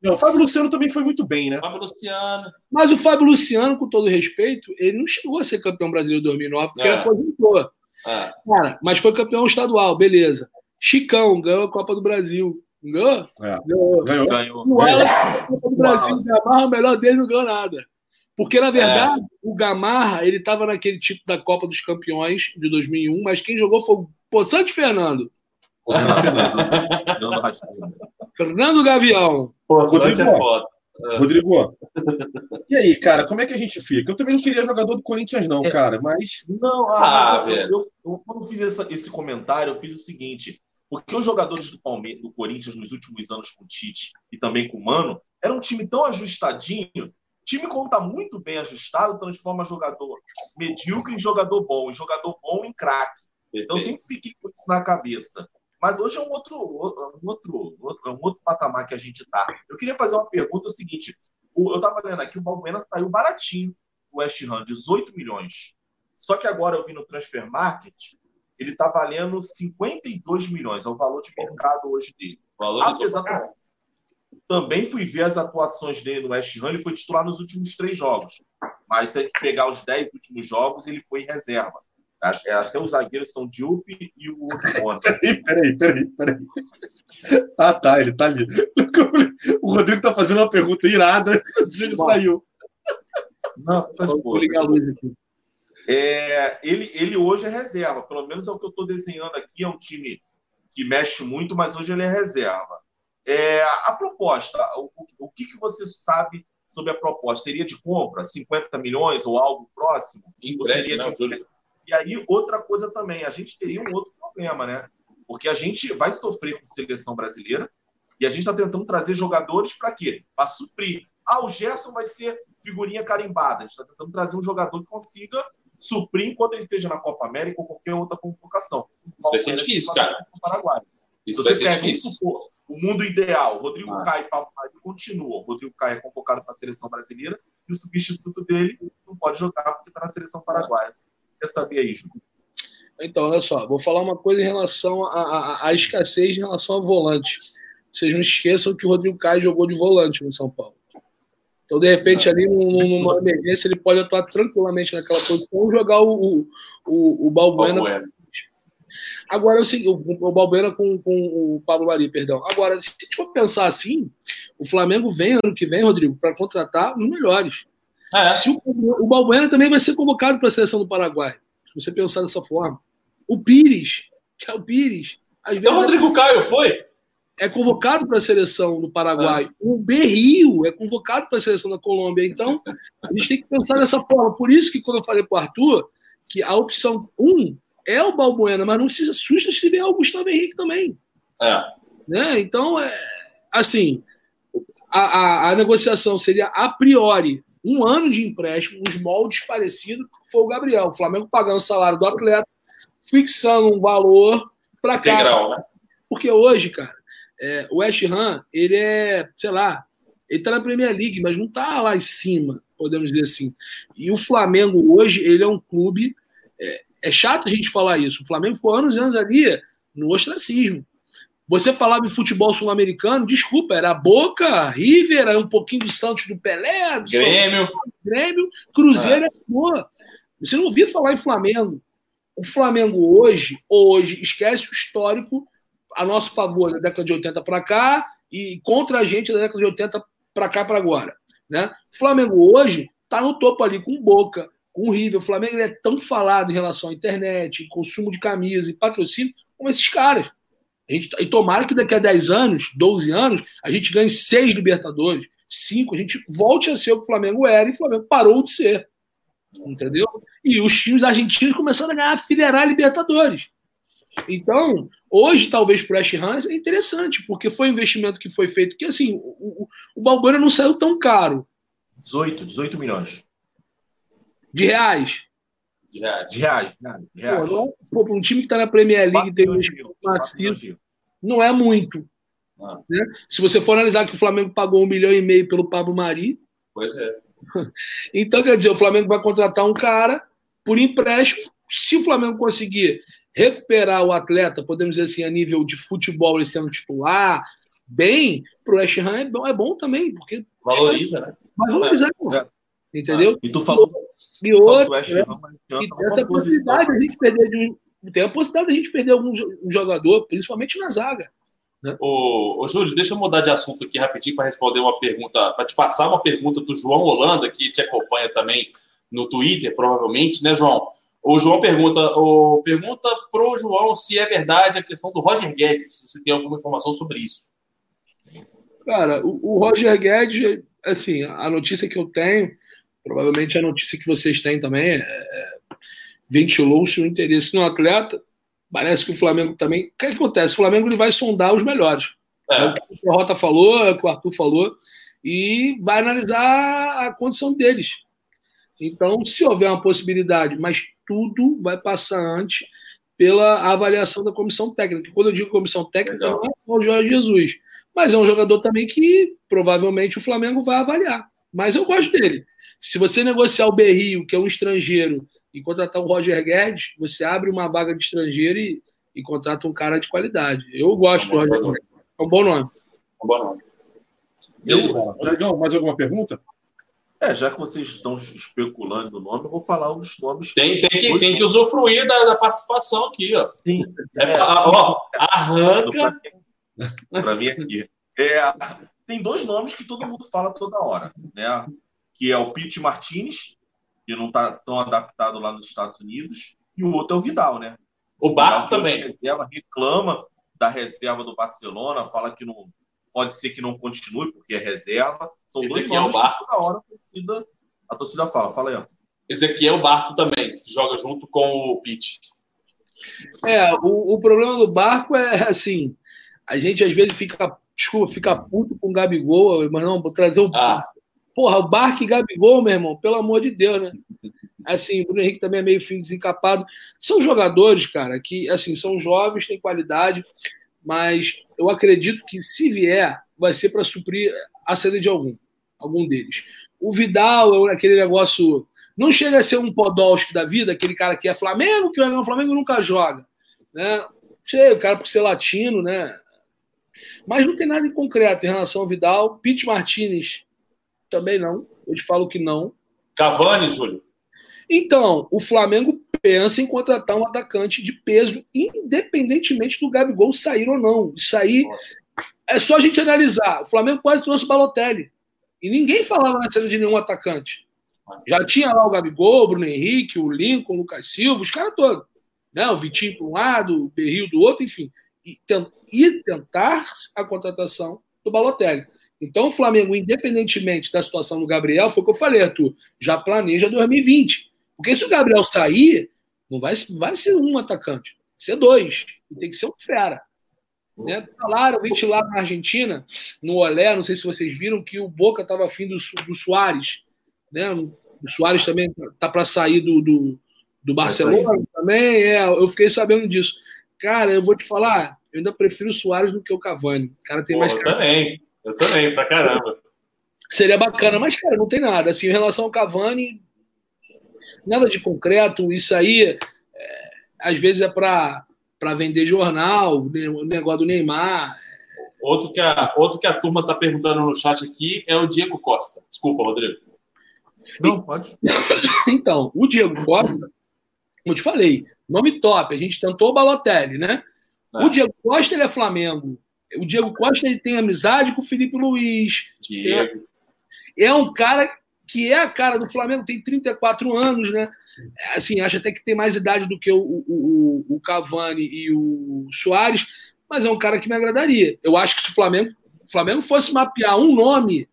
não, o Fábio Luciano também foi muito bem, né? Fábio Luciano. Mas o Fábio Luciano, com todo respeito, ele não chegou a ser campeão brasileiro em 2009, porque é. ele aposentou. É. Cara, mas foi campeão estadual, beleza. Chicão ganhou a Copa do Brasil. Ganhou? É. Ganhou. Ganhou. ganhou. O Wallace, Copa do Brasil, Gamarra, o melhor dele, não ganhou nada. Porque, na verdade, é. o Gamarra, ele estava naquele título da Copa dos Campeões de 2001, mas quem jogou foi o Poçante Fernando. <laughs> Fernando Gavião. Poçante é foda. É. Rodrigo, e aí, cara, como é que a gente fica? Eu também não queria jogador do Corinthians, não, é. cara, mas. Não, ah, ah eu, eu, eu, quando fiz essa, esse comentário, eu fiz o seguinte: porque os jogadores do Palmeiras, do Corinthians, nos últimos anos com o Tite e também com o Mano, era um time tão ajustadinho time, quando está muito bem ajustado, transforma jogador medíocre em jogador bom, em jogador bom em craque. Então, eu sempre fiquei com isso na cabeça. Mas hoje é um outro, um outro, outro, um outro patamar que a gente está. Eu queria fazer uma pergunta: é o seguinte, eu estava lendo aqui, o Balbuena saiu baratinho, o West Ham, 18 milhões. Só que agora eu vi no Transfer Market, ele está valendo 52 milhões, é o valor de mercado hoje dele. Valor Apesar, também fui ver as atuações dele no West Ham, ele foi titular nos últimos três jogos. Mas se a gente pegar os dez últimos jogos, ele foi em reserva. Até os zagueiros são Diup e o outro <laughs> Peraí, peraí, peraí, peraí. Ah, tá, ele tá ali. O Rodrigo tá fazendo uma pergunta irada, o Júlio saiu. Não, vou ligar a luz aqui. É, ele, ele hoje é reserva, pelo menos é o que eu estou desenhando aqui. É um time que mexe muito, mas hoje ele é reserva. É, a proposta, o, o que, que você sabe sobre a proposta? Seria de compra, 50 milhões ou algo próximo? ou seria de... E aí, outra coisa também, a gente teria um outro problema, né? Porque a gente vai sofrer com seleção brasileira e a gente está tentando trazer jogadores para quê? Para suprir. Ah, o Gerson vai ser figurinha carimbada. A gente está tentando trazer um jogador que consiga suprir enquanto ele esteja na Copa América ou qualquer outra convocação. Isso vai ser difícil, cara. Isso vai ser difícil. Supor, o mundo ideal, Rodrigo ah. Caio e Pablo continuam. Rodrigo Caio é convocado para a seleção brasileira e o substituto dele não pode jogar porque está na seleção paraguaia. Quer saber aí, Ju? Então, olha só, vou falar uma coisa em relação à escassez em relação ao volante. Vocês não esqueçam que o Rodrigo Caio jogou de volante no São Paulo. Então, de repente, ali numa emergência, ele pode atuar tranquilamente naquela posição e jogar o, o, o Balbuena. Balbuena. Agora, assim, o, o Balbuena com, com o Pablo Mari, perdão. Agora, se a gente for pensar assim, o Flamengo vem ano que vem, Rodrigo, para contratar os melhores. É. Se o, o Balbuena também vai ser convocado para a seleção do Paraguai, se você pensar dessa forma. O Pires, que é o Pires. então, o Rodrigo é... Caio foi? é convocado para a seleção do Paraguai. O Berrio é convocado para a seleção da Colômbia. Então, a gente tem que pensar dessa forma. Por isso que quando eu falei para o Arthur que a opção 1 um é o Balbuena, mas não se assusta se tiver o Gustavo Henrique também. É. Né? Então, é, assim, a, a, a, negociação seria a priori um ano de empréstimo, os moldes parecidos, foi o Gabriel. O Flamengo pagando o salário do atleta, fixando um valor para cá. Né? Porque hoje, cara, é, o West Ham, ele é, sei lá, ele tá na Premier League, mas não tá lá em cima, podemos dizer assim. E o Flamengo hoje, ele é um clube. É, é chato a gente falar isso. O Flamengo ficou anos e anos ali no ostracismo. Você falava em futebol sul-americano, desculpa, era Boca, River, era um pouquinho do Santos do Pelé, do Grêmio, Grêmio Cruzeiro, ah. Você não ouvia falar em Flamengo. O Flamengo hoje, hoje, esquece o histórico a nosso favor da década de 80 para cá e contra a gente da década de 80 para cá para agora. Né? O Flamengo hoje está no topo ali com Boca, com o River. O Flamengo é tão falado em relação à internet, consumo de camisa e patrocínio como esses caras. A gente, e tomara que daqui a 10 anos, 12 anos, a gente ganhe seis Libertadores, cinco, a gente volte a ser o que o Flamengo era e o Flamengo parou de ser. Entendeu? E os times argentinos começaram a ganhar a Federal Libertadores. Então, hoje, talvez para o West Ham é interessante, porque foi um investimento que foi feito que, assim, o, o Balbuena não saiu tão caro. 18, 18 milhões. De reais? De reais. De reais. De reais. Pô, não, pô, um time que está na Premier League tem um maciço, não é muito. Ah. Né? Se você for analisar que o Flamengo pagou um milhão e meio pelo Pablo Mari. Pois é. <laughs> Então, quer dizer, o Flamengo vai contratar um cara por empréstimo. Se o Flamengo conseguir recuperar o atleta, podemos dizer assim, a nível de futebol, ele sendo titular, bem, para o West Ham é bom, é bom também, porque. Valoriza, né? Vai valorizar, é. Entendeu? Ah, e tu falou. E outro, né? e essa possibilidade a gente perder de um, tem a possibilidade de a gente perder algum jogador, principalmente na zaga. Né? Ô, ô, Júlio, deixa eu mudar de assunto aqui rapidinho para responder uma pergunta, para te passar uma pergunta do João Holanda, que te acompanha também no Twitter, provavelmente, né, João? O João pergunta, o, pergunta pro João se é verdade a questão do Roger Guedes, se você tem alguma informação sobre isso. Cara, o, o Roger Guedes, assim, a notícia que eu tenho, provavelmente a notícia que vocês têm também, é, é ventilou-se o interesse no atleta. Parece que o Flamengo também. O que acontece? O Flamengo ele vai sondar os melhores. É. é o que o Rota falou, é o que o Arthur falou, e vai analisar a condição deles. Então, se houver uma possibilidade, mas tudo vai passar antes pela avaliação da comissão técnica. Quando eu digo comissão técnica, Legal. não é o Jorge Jesus, mas é um jogador também que provavelmente o Flamengo vai avaliar. Mas eu gosto dele. Se você negociar o Berrio, que é um estrangeiro, e contratar o Roger Guedes, você abre uma vaga de estrangeiro e, e contrata um cara de qualidade. Eu gosto do Roger Guedes. É um bom nome. É um bom nome. Legal. Mais alguma pergunta? É, já que vocês estão especulando o nome, eu vou falar um dos nomes. Tem, tem, que, tem que usufruir da, da participação aqui, ó. Sim. É, é, ó, arranca. Para mim aqui. É, tem dois nomes que todo mundo fala toda hora, né? Que é o Pete Martinez, que não está tão adaptado lá nos Estados Unidos, e o outro é o Vidal, né? O Barco também. Reserva, reclama da reserva do Barcelona, fala que não pode ser que não continue, porque é reserva. São Ezequiel dois nomes Barco. que toda hora a torcida, a torcida fala. Fala aí. Ezequiel Barco também, que joga junto com o Pitt. É, o, o problema do Barco é assim, a gente às vezes fica, desculpa, fica puto com o Gabigol, mas não, vou trazer o. Ah. Porra, o Barco e Gabigol, meu irmão, pelo amor de Deus, né? Assim, o Bruno Henrique também é meio fim desencapado. São jogadores, cara, que assim, são jovens, têm qualidade, mas eu acredito que se vier, vai ser para suprir a saída de algum, algum deles. O Vidal é aquele negócio. Não chega a ser um Podolski da vida, aquele cara que é Flamengo, que vai ganhar o Flamengo nunca joga. Né? Sei, o cara por ser latino, né? Mas não tem nada em concreto em relação ao Vidal. Pete Martinez também não. Eu te falo que não. Cavani, Júlio. Então, o Flamengo pensa em contratar um atacante de peso, independentemente do Gabigol sair ou não. Isso aí Nossa. é só a gente analisar. O Flamengo quase trouxe o Balotelli. E ninguém falava na cena de nenhum atacante. Já tinha lá o Gabigol, o Bruno Henrique, o Lincoln, o Lucas Silva, os caras todos. Né? O Vitinho para um lado, o Berrio do outro, enfim. E, e tentar a contratação do Balotelli. Então, o Flamengo, independentemente da situação do Gabriel, foi o que eu falei, Arthur, já planeja 2020. Porque se o Gabriel sair, não vai, vai ser um atacante, vai ser dois. E tem que ser um fera. Né? Falaram, ventilaram na Argentina, no Olé, não sei se vocês viram, que o Boca estava afim do, do Soares. Né? O Soares também tá para sair do, do, do Barcelona também. É, eu fiquei sabendo disso. Cara, eu vou te falar, eu ainda prefiro o Soares do que o Cavani. O cara tem Pô, mais. Eu também, eu também, pra caramba. Seria bacana, mas, cara, não tem nada. Assim, em relação ao Cavani, nada de concreto. Isso aí, é, às vezes, é para vender jornal, o negócio do Neymar. Outro que a, outro que a turma está perguntando no chat aqui é o Diego Costa. Desculpa, Rodrigo. Não, pode. <coughs> Então, o Diego Costa, como eu te falei, nome top. A gente tentou o Balotelli, né? É. O Diego Costa, ele é Flamengo. O Diego Costa ele tem amizade com o Felipe Luiz. Diego. É, é um cara que é a cara do Flamengo, tem 34 anos, né? Assim, acho até que tem mais idade do que o, o, o Cavani e o Soares, mas é um cara que me agradaria. Eu acho que se o Flamengo, o Flamengo fosse mapear um nome,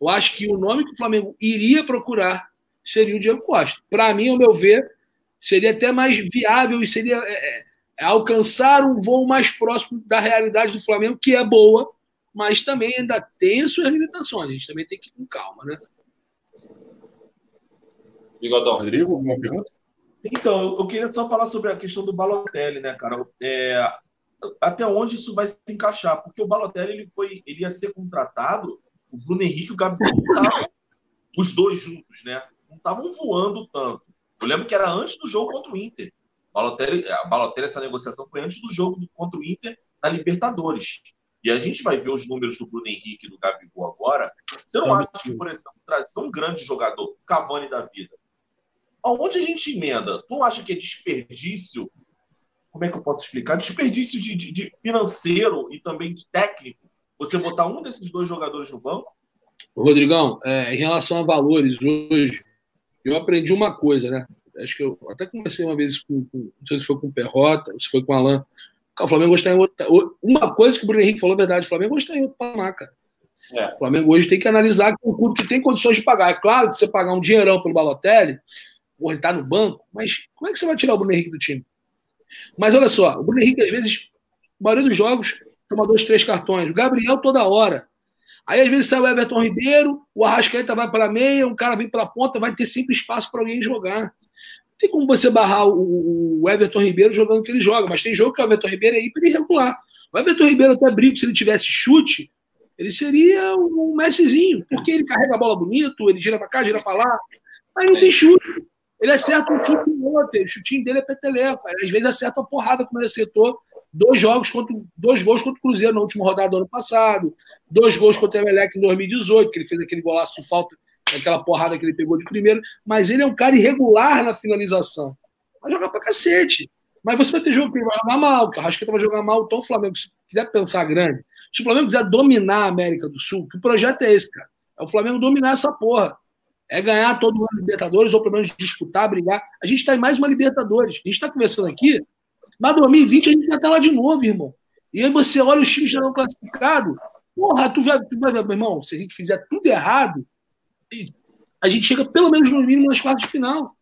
eu acho que o nome que o Flamengo iria procurar seria o Diego Costa. Para mim, ao meu ver, seria até mais viável e seria é, é, alcançar um voo mais próximo da realidade do Flamengo, que é boa, mas também ainda tem suas limitações. A gente também tem que ir com calma, né? Bigodão. Rodrigo, alguma pergunta? Então, eu queria só falar sobre a questão do Balotelli, né, cara? É, até onde isso vai se encaixar? Porque o Balotelli ele foi, ele ia ser contratado, o Bruno Henrique e o Gabriel estavam, os dois juntos, né? Não estavam voando tanto. Eu lembro que era antes do jogo contra o Inter. Balotelli, a Balotelli, essa negociação foi antes do jogo contra o Inter na Libertadores. E a gente vai ver os números do Bruno Henrique e do Gabigol agora. Você não acha que, por exemplo, trazer um grande jogador, Cavani da vida, aonde a gente emenda? Tu não acha que é desperdício? Como é que eu posso explicar? Desperdício de, de, de financeiro e também de técnico. Você botar um desses dois jogadores no banco? Rodrigão, é, em relação a valores, hoje, eu aprendi uma coisa, né? Acho que eu até conversei uma vez com, com não sei se foi com o Perrota, se foi com o Alain. O Flamengo está em outra. Uma coisa que o Bruno Henrique falou é verdade: o Flamengo está em outro patamar, cara. É. O Flamengo hoje tem que analisar que o clube que tem condições de pagar. É claro que você pagar um dinheirão pelo Balotelli, ou ele tá no banco, mas como é que você vai tirar o Bruno Henrique do time? Mas olha só, o Bruno Henrique, às vezes, a maioria dos jogos, toma dois, três cartões. O Gabriel toda hora. Aí, às vezes, sai o Everton Ribeiro, o Arrascaeta vai para a meia, um cara vem para a ponta, vai ter sempre espaço para alguém jogar. Tem como você barrar o Everton Ribeiro jogando o que ele joga, mas tem jogo que o Everton Ribeiro é hiper irregular. O Everton Ribeiro até brinco, se ele tivesse chute, ele seria um Messizinho, porque ele carrega a bola bonito, ele gira para cá, gira para lá, mas não tem chute. Ele acerta um chute no outro, o chutinho dele é peteleco. Às vezes acerta uma porrada, como ele acertou dois jogos contra dois gols contra o Cruzeiro na última rodada do ano passado, dois gols contra o Emelec em 2018, que ele fez aquele golaço de falta, aquela porrada que ele pegou de primeiro. Mas ele é um cara irregular na finalização. Vai jogar pra cacete. Mas você vai ter jogo que ele vai jogar mal, o Rascaeta vai jogar mal, então o Flamengo, se quiser pensar grande, se o Flamengo quiser dominar a América do Sul, que o projeto é esse, cara. É o Flamengo dominar essa porra é ganhar todo ano Libertadores, ou pelo menos disputar, brigar. A gente está em mais uma Libertadores. A gente está conversando aqui, mas 2020 a gente já está lá de novo, irmão. E aí você olha os times já não classificados, Porra, tu vai, tu vai ver, meu irmão, se a gente fizer tudo errado, a gente chega pelo menos no mínimo nas quartas de final.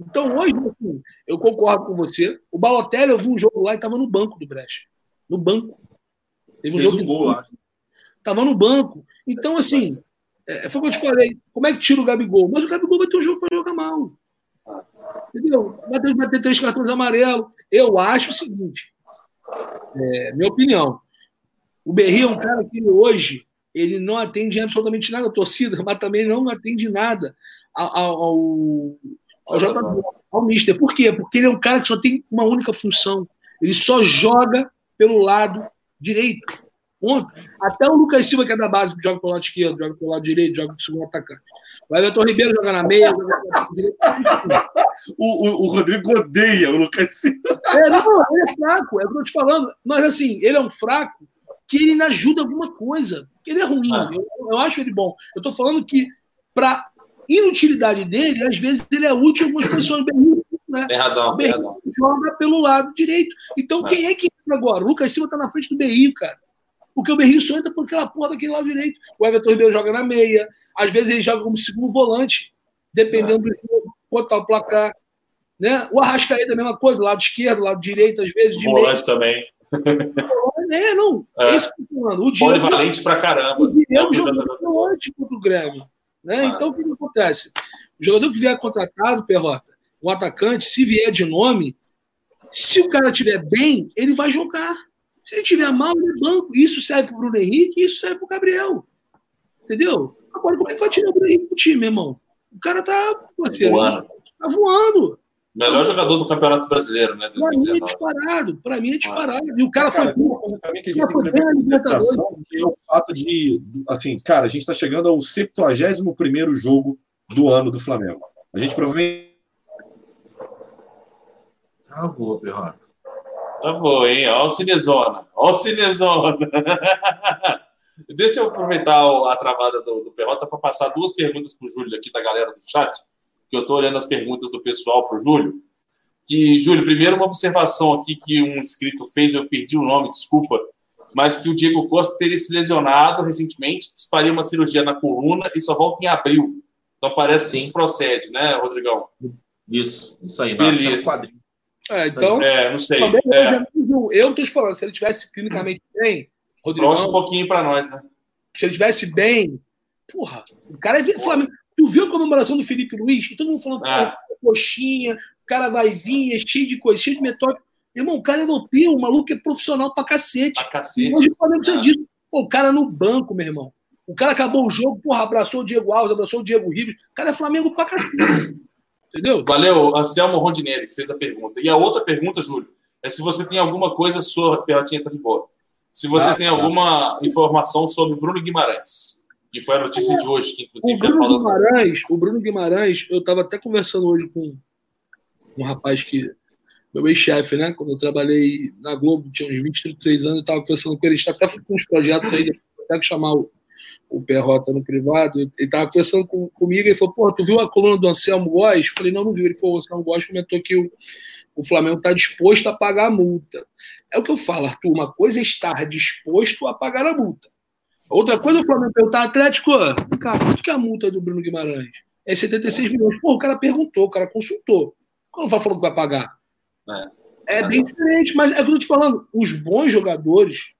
Então, hoje, assim, eu concordo com você. O Balotelli, eu vi um jogo lá e estava no banco do Brecht. No banco. Teve um Fez jogo um gol lá. Tava no banco. Então, assim, é, foi o que eu te falei. Como é que tira o Gabigol? Mas o Gabigol vai ter um jogo para jogar mal. Entendeu? Vai ter, vai ter três cartões amarelos. Eu acho o seguinte, é, minha opinião. O Berri é um cara que hoje ele não atende absolutamente nada à torcida, <laughs> mas também não atende nada ao, ao, ao, ao Mister. Por quê? Porque ele é um cara que só tem uma única função. Ele só joga pelo lado direito. Ponto. Até o Lucas Silva, que é da base, joga pelo lado esquerdo, joga pelo lado direito, joga com o segundo atacante. O Everton Ribeiro joga na meia, joga <laughs> o, o, o Rodrigo odeia o Lucas Silva. É, não, ele é fraco, é o que eu tô te falando. Mas assim, ele é um fraco que ele ainda ajuda alguma coisa. Ele é ruim, ah. eu, eu, acho ele bom. Eu tô falando que, para inutilidade dele, às vezes ele é útil algumas posições bem né? Tem razão, tem razão. Joga pelo lado direito. Então, quem é que entra agora? O Lucas Silva tá na frente do Berrio, cara. Porque o Berrio só entra por aquela porra daquele lado direito. O Everton Ribeiro joga na meia. Às vezes ele joga como segundo volante, dependendo do jogo, botar o placar. Né? O Arrascaeta, a mesma coisa, lado esquerdo, lado direito, às vezes. De volante meia. também. É, não. É. Esse O Polivalente pra caramba. O Diego é jogou volante contra o Grêmio. Né? Ah. Então, o que acontece? O jogador que vier contratado, Perrota, o atacante, se vier de nome, se o cara estiver bem, ele vai jogar. Se ele estiver mal, ele é banco. Isso serve para o Bruno Henrique isso serve para o Gabriel. Entendeu? Agora, como é que vai tirar o Bruno Henrique do time, irmão? O cara tá, voando. Tá voando. Melhor jogador do Campeonato Brasileiro, né? Para mim é disparado. Para mim é disparado. E o cara, cara foi. Uma coisa também que a gente tem que levar em consideração é o fato de. Assim, cara, a gente está chegando ao 71 jogo do ano do Flamengo. A gente provavelmente Travou, Perrota. Travou, hein? Olha o Cinezona. Olha o Cinezona. <laughs> Deixa eu aproveitar a travada do, do Perrota para passar duas perguntas para o Júlio aqui da galera do chat, que eu estou olhando as perguntas do pessoal para o Júlio. Que, Júlio, primeiro uma observação aqui que um inscrito fez, eu perdi o nome, desculpa, mas que o Diego Costa teria se lesionado recentemente, faria uma cirurgia na coluna e só volta em abril. Então parece que Sim. isso procede, né, Rodrigão? Isso, isso aí. Beleza. É, então. É, não sei. É. Eu tô te falando, se ele tivesse clinicamente bem. Rodrigo, um pouquinho para nós, né? Se ele tivesse bem. Porra, o cara é Flamengo. Tu viu a comemoração do Felipe Luiz? E todo mundo falando, ah. coxinha, o cara vai vir, é cheio de coisa, cheio de metódico. Irmão, o cara é europeu, o maluco é profissional pra cacete. Pra cacete. O Flamengo precisa disso. Pô, o cara no banco, meu irmão. O cara acabou o jogo, porra, abraçou o Diego Alves, abraçou o Diego Ribeiro. O cara é Flamengo pra cacete. Entendeu? Valeu, Anselmo Rondinelli, que fez a pergunta. E a outra pergunta, Júlio, é se você tem alguma coisa sobre. Perrotinha tá de boa. Se você ah, tem tá. alguma informação sobre Bruno Guimarães, que foi a notícia é, de hoje, que inclusive o Bruno falando. Guimarães, o Bruno Guimarães, eu estava até conversando hoje com um rapaz que. Meu ex-chefe, né? Quando eu trabalhei na Globo, tinha uns 20, 33 anos, eu estava conversando com ele. Está até com uns projetos aí, até que chamar o, o Perrota no privado, ele estava conversando com, comigo e falou: Pô, tu viu a coluna do Anselmo Góes? Eu falei: Não, não vi. Ele falou: O Anselmo Góes comentou que o, o Flamengo está disposto a pagar a multa. É o que eu falo, Arthur: uma coisa é estar disposto a pagar a multa. Outra coisa é o Flamengo perguntar: Atlético, cara, quanto que é a multa do Bruno Guimarães? É 76 milhões. Pô, o cara perguntou, o cara consultou. Quando vai falando que vai pagar? É, é bem diferente, mas é o que eu tô te falando: os bons jogadores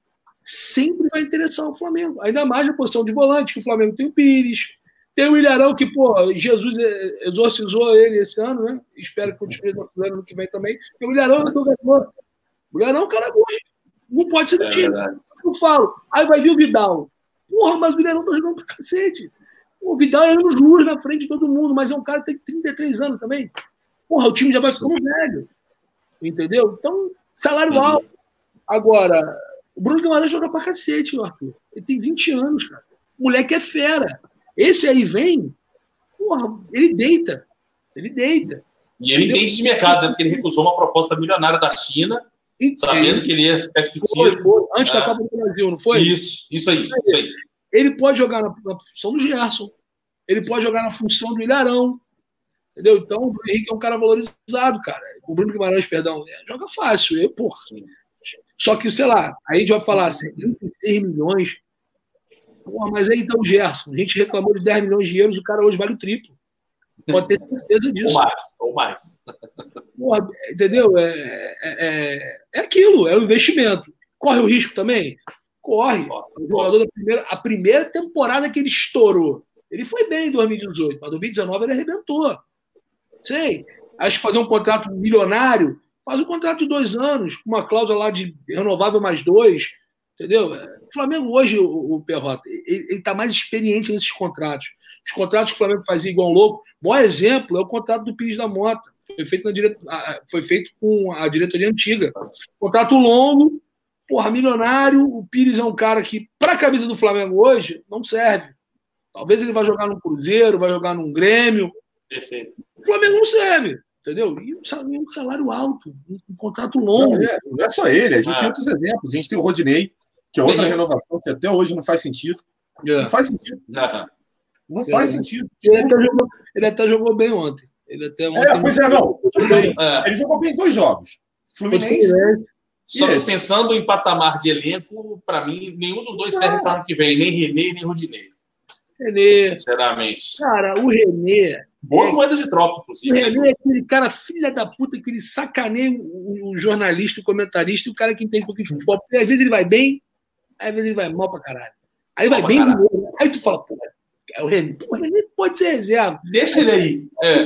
sempre vai interessar o Flamengo. Ainda mais na posição de volante, que o Flamengo tem o Pires, tem o Ilharão, que, pô, Jesus exorcizou ele esse ano, né? Espero que continue no ano que vem também. Porque o Ilharão é jogador. O Ilharão é um cara bom. Não pode ser do é time. Eu falo. Aí vai vir o Vidal. Porra, mas o Ilharão tá jogando pra cacete. O Vidal é anos luz na frente de todo mundo, mas é um cara que tem 33 anos também. Porra, o time já vai ficando velho. Entendeu? Então, salário uhum. alto. Agora, o Bruno Guimarães joga pra cacete, Arthur. Ele tem 20 anos, cara. O moleque é fera. Esse aí vem, porra, ele deita. Ele deita. E ele entende de mercado, né? Porque ele recusou uma proposta milionária da China, sabendo que ele ia ficar esquecido. Foi, foi. Antes da é. Copa do Brasil, não foi? Isso, isso aí, isso aí. Ele pode jogar na, na função do Gerson. Ele pode jogar na função do Ilharão. Entendeu? Então, o Bruno Henrique é um cara valorizado, cara. O Bruno Guimarães, perdão, é, joga fácil. Eu, porra. Só que, sei lá, aí a gente vai falar 76 milhões. Porra, mas aí então o Gerson. A gente reclamou de 10 milhões de euros, o cara hoje vale o triplo. Pode ter certeza <laughs> disso. ou mais, ou mais. Porra, entendeu? É, é, é, é aquilo, é o investimento. Corre o risco também? Corre. O jogador da primeira, a primeira temporada que ele estourou. Ele foi bem em 2018, mas em 2019 ele arrebentou. Sei. Acho que fazer um contrato milionário, faz um contrato de dois anos, com uma cláusula lá de renovável mais dois. Entendeu? O Flamengo hoje, o, o Perrota, ele está mais experiente nesses contratos. Os contratos que o Flamengo fazia igual um louco. O maior exemplo é o contrato do Pires da Mota. Foi feito, na dire... foi feito com a diretoria antiga. Contrato longo, porra, milionário. O Pires é um cara que, para a camisa do Flamengo hoje, não serve. Talvez ele vá jogar num Cruzeiro, vai jogar num Grêmio. Perfeito. O Flamengo não serve. Entendeu? E um salário, alto, um contrato longo. Não é, não é só ele, a gente ah. tem outros exemplos. A gente tem o Rodinei, que é outra Bem, renovação que até hoje não faz sentido. É. Não faz sentido. Não, <laughs> não faz é. sentido. Ele até, jogou, ele até, jogou, bem ontem. Ele até ontem é, pois é, não. Tudo bem. É. Ele jogou bem dois jogos. Fluminense. Só que pensando em patamar de elenco, para mim, nenhum dos dois serve para o ano que vem, nem René, nem Rodinei. René. Sinceramente. Cara, o René. Boas é, moedas de troca, inclusive. O René é aquele cara, filha da puta, que ele sacaneia o, o jornalista, o comentarista o cara que entende um pouquinho de futebol. Porque às vezes ele vai bem, às vezes ele vai mal pra caralho. Aí mal vai bem novo. Aí tu fala, pô, é o René, o René pode ser reserva. Deixa ele aí. É.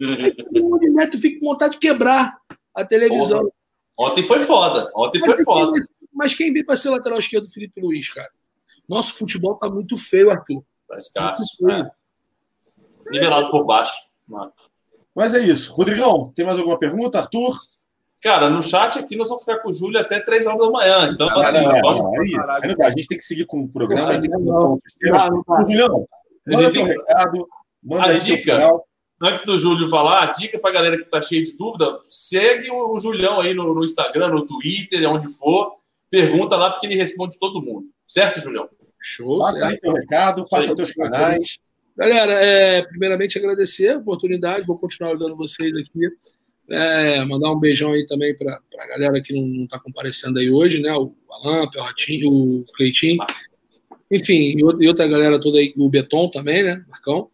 Aí o Neto fica com vontade de quebrar a televisão. Porra. Ontem foi foda. Ontem mas foi foda. Quem, mas quem vem para ser lateral esquerdo, Felipe Luiz, cara? Nosso futebol tá muito feio, Arthur. Tá escasso. É. Nivelado por baixo. Mano. Mas é isso. Rodrigão, tem mais alguma pergunta, Arthur? Cara, no chat aqui nós vamos ficar com o Júlio até 3 horas da manhã. Então, ah, assim, não, pode... não, aí, a gente tem que seguir com o programa. Não, tem que... não, não, Julião, manda teu recado. Manda a aí dica, antes do Júlio falar, a dica para a galera que está cheia de dúvida, segue o, o Julião aí no, no, Instagram, no Twitter, onde for. Pergunta lá, porque ele responde todo mundo. Certo, Julião? Show. Passa aí teu recado, passa teus canais. Galera, é, primeiramente agradecer a oportunidade, vou continuar ajudando vocês aqui. É, mandar um beijão aí também para a galera que não está comparecendo aí hoje, né? O Alan, o Perrotinho, o Cleitinho. Enfim, e outra galera toda aí, o Beton também, né? Marcão.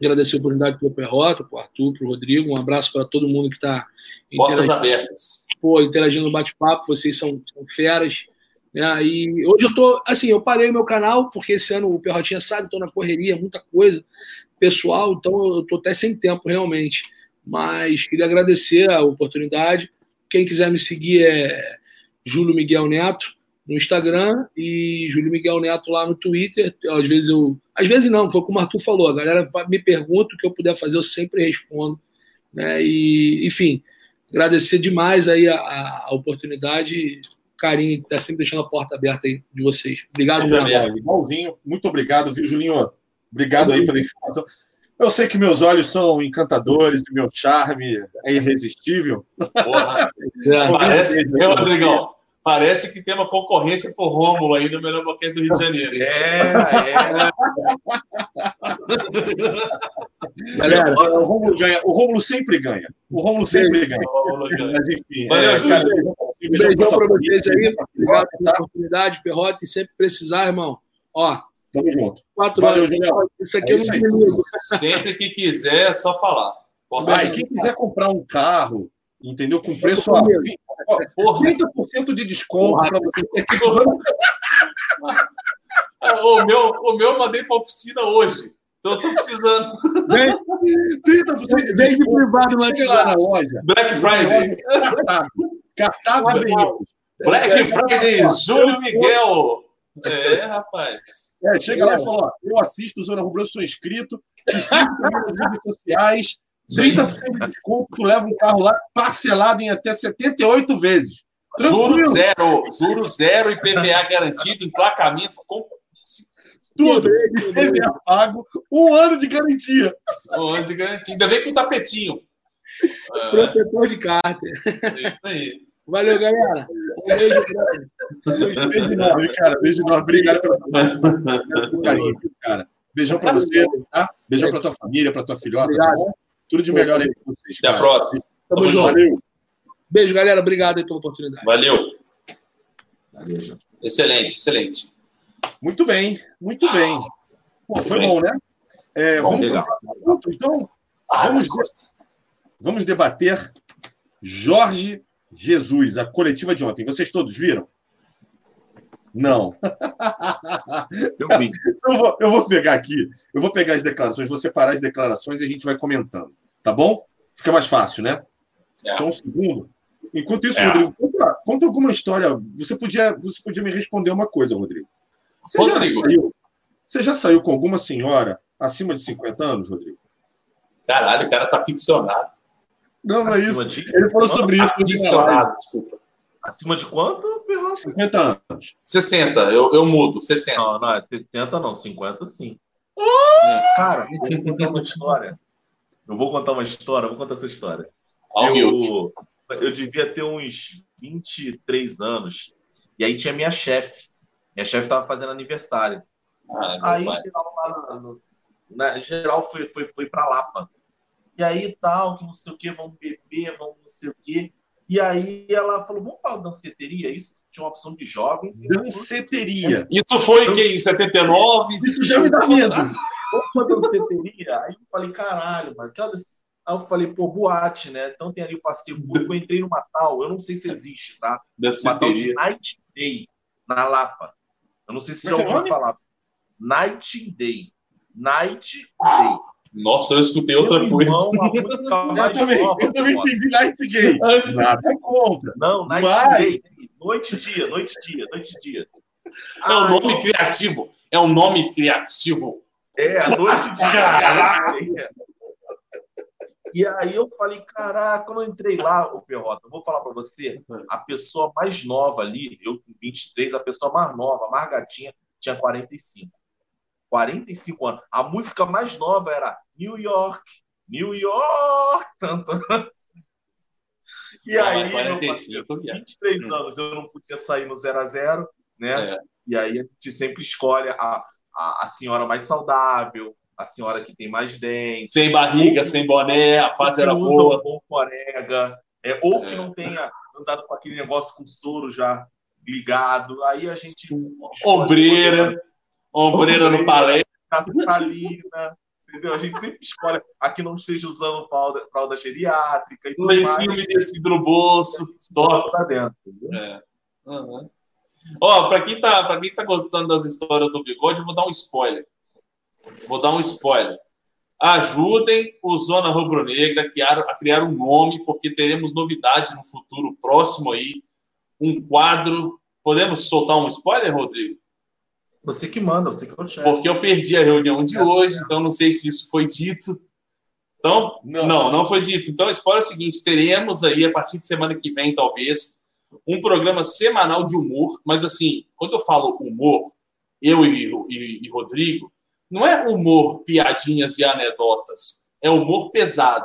Agradecer a oportunidade para o Perrota, para o Arthur, para o Rodrigo. Um abraço para todo mundo que está interagindo. abertas. Pô, interagindo no bate-papo, vocês são, são feras. Né? E hoje eu tô, assim, eu parei meu canal, porque esse ano o Perrotinha sabe, estou na correria, muita coisa pessoal, então eu tô até sem tempo realmente. Mas queria agradecer a oportunidade. Quem quiser me seguir é Júlio Miguel Neto no Instagram e Júlio Miguel Neto lá no Twitter. Às vezes eu. Às vezes não, foi como o Arthur falou. A galera me pergunta o que eu puder fazer, eu sempre respondo. Né? E, enfim, agradecer demais aí a, a oportunidade carinho de estar sempre deixando a porta aberta aí de vocês. Obrigado, meu Igualzinho. Muito obrigado, viu, Julinho? Obrigado aí pela informação. Eu sei que meus olhos são encantadores e meu charme é irresistível. Porra. <laughs> É, parece, meu, Rodrigão, parece que tem uma concorrência por Rômulo aí no melhor boquete do Rio de Janeiro. Hein? É, é. Galera, o Rômulo, ganha, o Rômulo sempre ganha. O Rômulo sempre ganha. Mas enfim. Valeu, é, cara, um beijão para vocês aí. Obrigado pela oportunidade, Perrota, e sempre precisar, irmão. Ó, Tamo junto. Quatro Valeu, Julião. Isso aqui é, é isso Sempre que quiser, é só falar. Ah, e quem quiser comprar um carro, entendeu? Com preço a 30% de desconto para você ter que. o, meu, o meu eu mandei para oficina hoje. Então eu tô precisando. 30% de desconto. privado Chega lá na loja. Black Friday. Cartaz Black Friday, Júlio Miguel. É, rapaz. É, chega é. lá e fala: ó, eu assisto Zona Rubro, sou inscrito, te sigo nas redes sociais, 30% de desconto, tu leva um carro lá parcelado em até 78 vezes. Juro zero, juro zero e PVA garantido, emplacamento com tudo. PVA pago, um ano de garantia. Um ano de garantia. Ainda vem com tapetinho. Protetor de cárter. É isso aí. Valeu, galera. Um beijo grande. Beijo enorme, cara. Beijo enorme. Obrigado pelo <laughs> carinho, cara. Beijão pra você, tá? Beijão pra tua família, pra tua filhota, tá bom? Tudo de melhor aí pra vocês. Até cara. a próxima. Tamo, Tamo junto. Valeu. Beijo, galera. Obrigado aí pela oportunidade. Valeu. Valeu. Excelente, excelente. Muito bem, muito bem. Pô, foi bom, né? É, vamos legal. Então, ah, vamos, vamos debater Jorge Jesus, a coletiva de ontem. Vocês todos viram? Não. Eu. Eu vou, eu vou pegar aqui, eu vou pegar as declarações, vou separar as declarações e a gente vai comentando. Tá bom? Fica mais fácil, né? É. Só um segundo. Enquanto isso, é. Rodrigo, conta, conta, alguma história. Você podia, você podia me responder uma coisa, Rodrigo. Você, Rodrigo. Já saiu, você já saiu com alguma senhora acima de 50 anos, Rodrigo? Caralho, o cara tá ficcionado. Não, não é isso. De... Ele falou sobre isso. Ficcionado, desculpa. Acima de quanto? 50 anos. 60, eu, eu mudo, 60. Não, não, é 70 não, 50 sim. É, cara, eu vou contar uma história. Eu vou contar uma história, vou contar essa história. Eu, eu devia ter uns 23 anos. E aí tinha minha chefe. Minha chefe estava fazendo aniversário. Ah, aí, geral, na, geral, foi, foi, foi para Lapa. E aí, tal, que não sei o que, vamos beber, vamos não sei o que. E aí ela falou, vamos para a danceteria? Isso tinha uma opção de jovens. Danceteria. Isso foi então, que em 79? Isso já me dá medo. Vamos para a danceteria? Aí eu falei, caralho, mano, que Aí eu falei, pô, boate, né? Então tem ali o passeio público. Eu entrei numa tal, eu não sei se existe, tá? Uma tal de Night Day, na Lapa. Eu não sei se você já é ouviu falar. Night Day. Night Day. Nossa, eu escutei outra Meu coisa. Irmão, eu também, eu também entendi Night Gay. <laughs> Nada contra. Não, Night Mas... Noite dia, noite dia, noite dia. É um nome criativo. É um nome criativo. É, a noite dia. Caraca. E aí eu falei, caraca, quando eu entrei lá, o Perrota, eu vou falar para você, a pessoa mais nova ali, eu com 23, a pessoa mais nova, a mais gatinha, tinha 45. 45 anos. A música mais nova era New York, New York, tanto. E ah, aí, 45, parceiro, 23 anos, eu não podia sair no 0 a 0 né? É. E aí a gente sempre escolhe a, a, a senhora mais saudável, a senhora que tem mais dentes. Sem barriga, sem boné, a fase era boa. Um bom corega, é, ou é. que não tenha andado com aquele negócio com soro já ligado. Aí a gente. Ombreira, ombreira no palé. Catalina, entendeu? A gente sempre escolhe a que não esteja usando fralda, fralda geriátrica. Lencinho umedecido no bolso. Top. Tá dentro, É. Uhum. Ó, para quem, tá, quem tá gostando das histórias do bigode, eu vou dar um spoiler. Vou dar um spoiler. Ajudem o Zona Rubro-Negra a criar, a criar um nome, porque teremos novidade no futuro próximo aí. Um quadro. Podemos soltar um spoiler, Rodrigo? Você que manda, você que é o chefe. Porque eu perdi a reunião de hoje, então não sei se isso foi dito. Então, não, não, não foi dito. Então, spoiler é o seguinte: teremos aí, a partir de semana que vem, talvez, um programa semanal de humor. Mas, assim, quando eu falo humor, eu e, e, e Rodrigo, não é humor, piadinhas e anedotas. É humor pesado.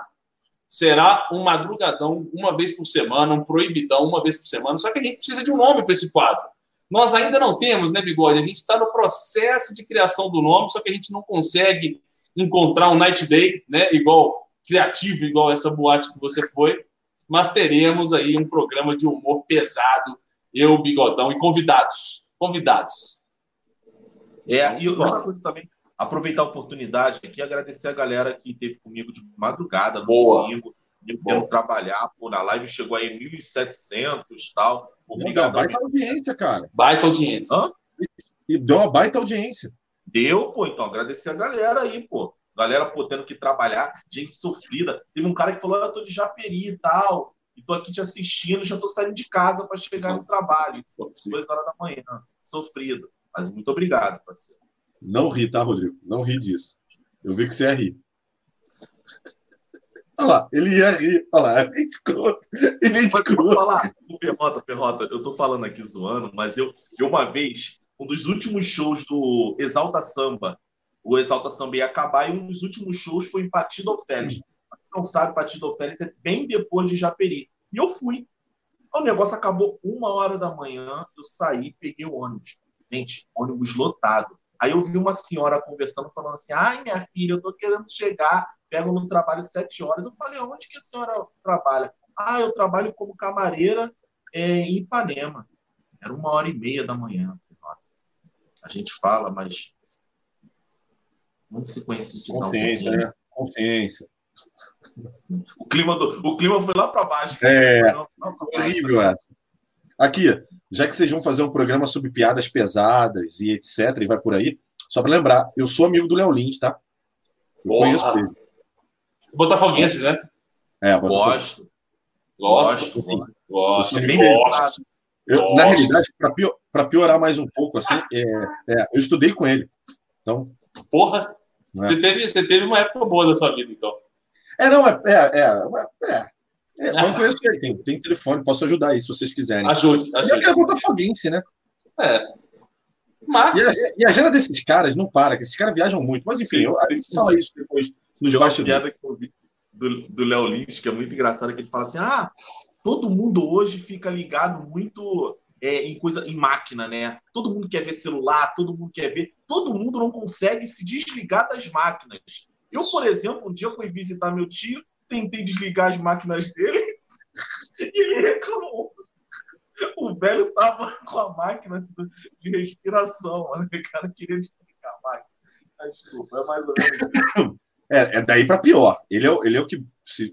Será um madrugadão uma vez por semana, um proibidão uma vez por semana. Só que a gente precisa de um nome para esse quadro. Nós ainda não temos, né, Bigode? A gente está no processo de criação do nome, só que a gente não consegue encontrar um Night Day, né, igual criativo, igual essa boate que você foi. Mas teremos aí um programa de humor pesado, eu, Bigodão e convidados. Convidados. É, e outra coisa também, aproveitar a oportunidade aqui e agradecer a galera que esteve comigo de madrugada no Boa. domingo, querendo trabalhar, pô, na live chegou aí 1.700 e tal. Obrigado. Baita audiência, cara. Baita audiência. Hã? E deu uma baita audiência. Deu, pô, então agradecer a galera aí, pô. Galera, pô, tendo que trabalhar, gente sofrida. Teve um cara que falou, ah, eu tô de Japeri e tal, e tô aqui te assistindo, já tô saindo de casa para chegar no trabalho. Duas horas da manhã. Sofrido. Mas muito obrigado, parceiro. Não ri, tá, Rodrigo? Não ri disso. Eu vi que você ia rir. Olha lá, ele ia rir. Olha lá, ele escroto. Ele é escroto. falar, perrota, perrota, eu tô falando aqui zoando, mas eu, eu uma vez, um dos últimos shows do Exalta Samba, o Exalta Samba ia acabar, e um dos últimos shows foi em Patido Félix. Você não sabe, Patido Félix é bem depois de Japeri. E eu fui. O negócio acabou uma hora da manhã, eu saí, peguei o ônibus. Gente, ônibus lotado. Aí eu vi uma senhora conversando, falando assim: ai, minha filha, eu tô querendo chegar, pego no trabalho sete horas. Eu falei: onde que a senhora trabalha? Ah, eu trabalho como camareira é, em Ipanema. Era uma hora e meia da manhã. a gente fala, mas vamos se conscientizar Consciência, um né? Consciência. O clima, do, o clima foi lá para baixo. É, horrível essa. Aqui, já que vocês vão fazer um programa sobre piadas pesadas e etc, e vai por aí, só para lembrar, eu sou amigo do Léo Lins, tá? Eu Porra. conheço ele. Botafoguense, né? É, Gosto. Gosto. Gosto. Gosto. Eu, na realidade, para pior, piorar mais um pouco, assim, é, é, eu estudei com ele. Então. Porra! É. Você, teve, você teve uma época boa da sua vida, então. É, não, é. é, é, é. É, eu conheço ele, tem, tem telefone, posso ajudar aí se vocês quiserem. Ajude, ajude. E é botafoguense, né? É. Mas. E a, e a agenda desses caras não para, que esses caras viajam muito. Mas enfim, eu, a gente fala isso depois nos bastidores. que eu vi do Léo Lins, que é muito engraçada, que ele fala assim: ah, todo mundo hoje fica ligado muito é, em coisa em máquina, né? Todo mundo quer ver celular, todo mundo quer ver, todo mundo não consegue se desligar das máquinas. Eu, por exemplo, um dia fui visitar meu tio, tentei desligar as máquinas dele <laughs> e ele reclamou. O velho tava com a máquina de respiração, mano. O cara queria desligar a máquina. Desculpa, é mais ou menos. <laughs> É, é daí para pior. Ele é, ele é o que,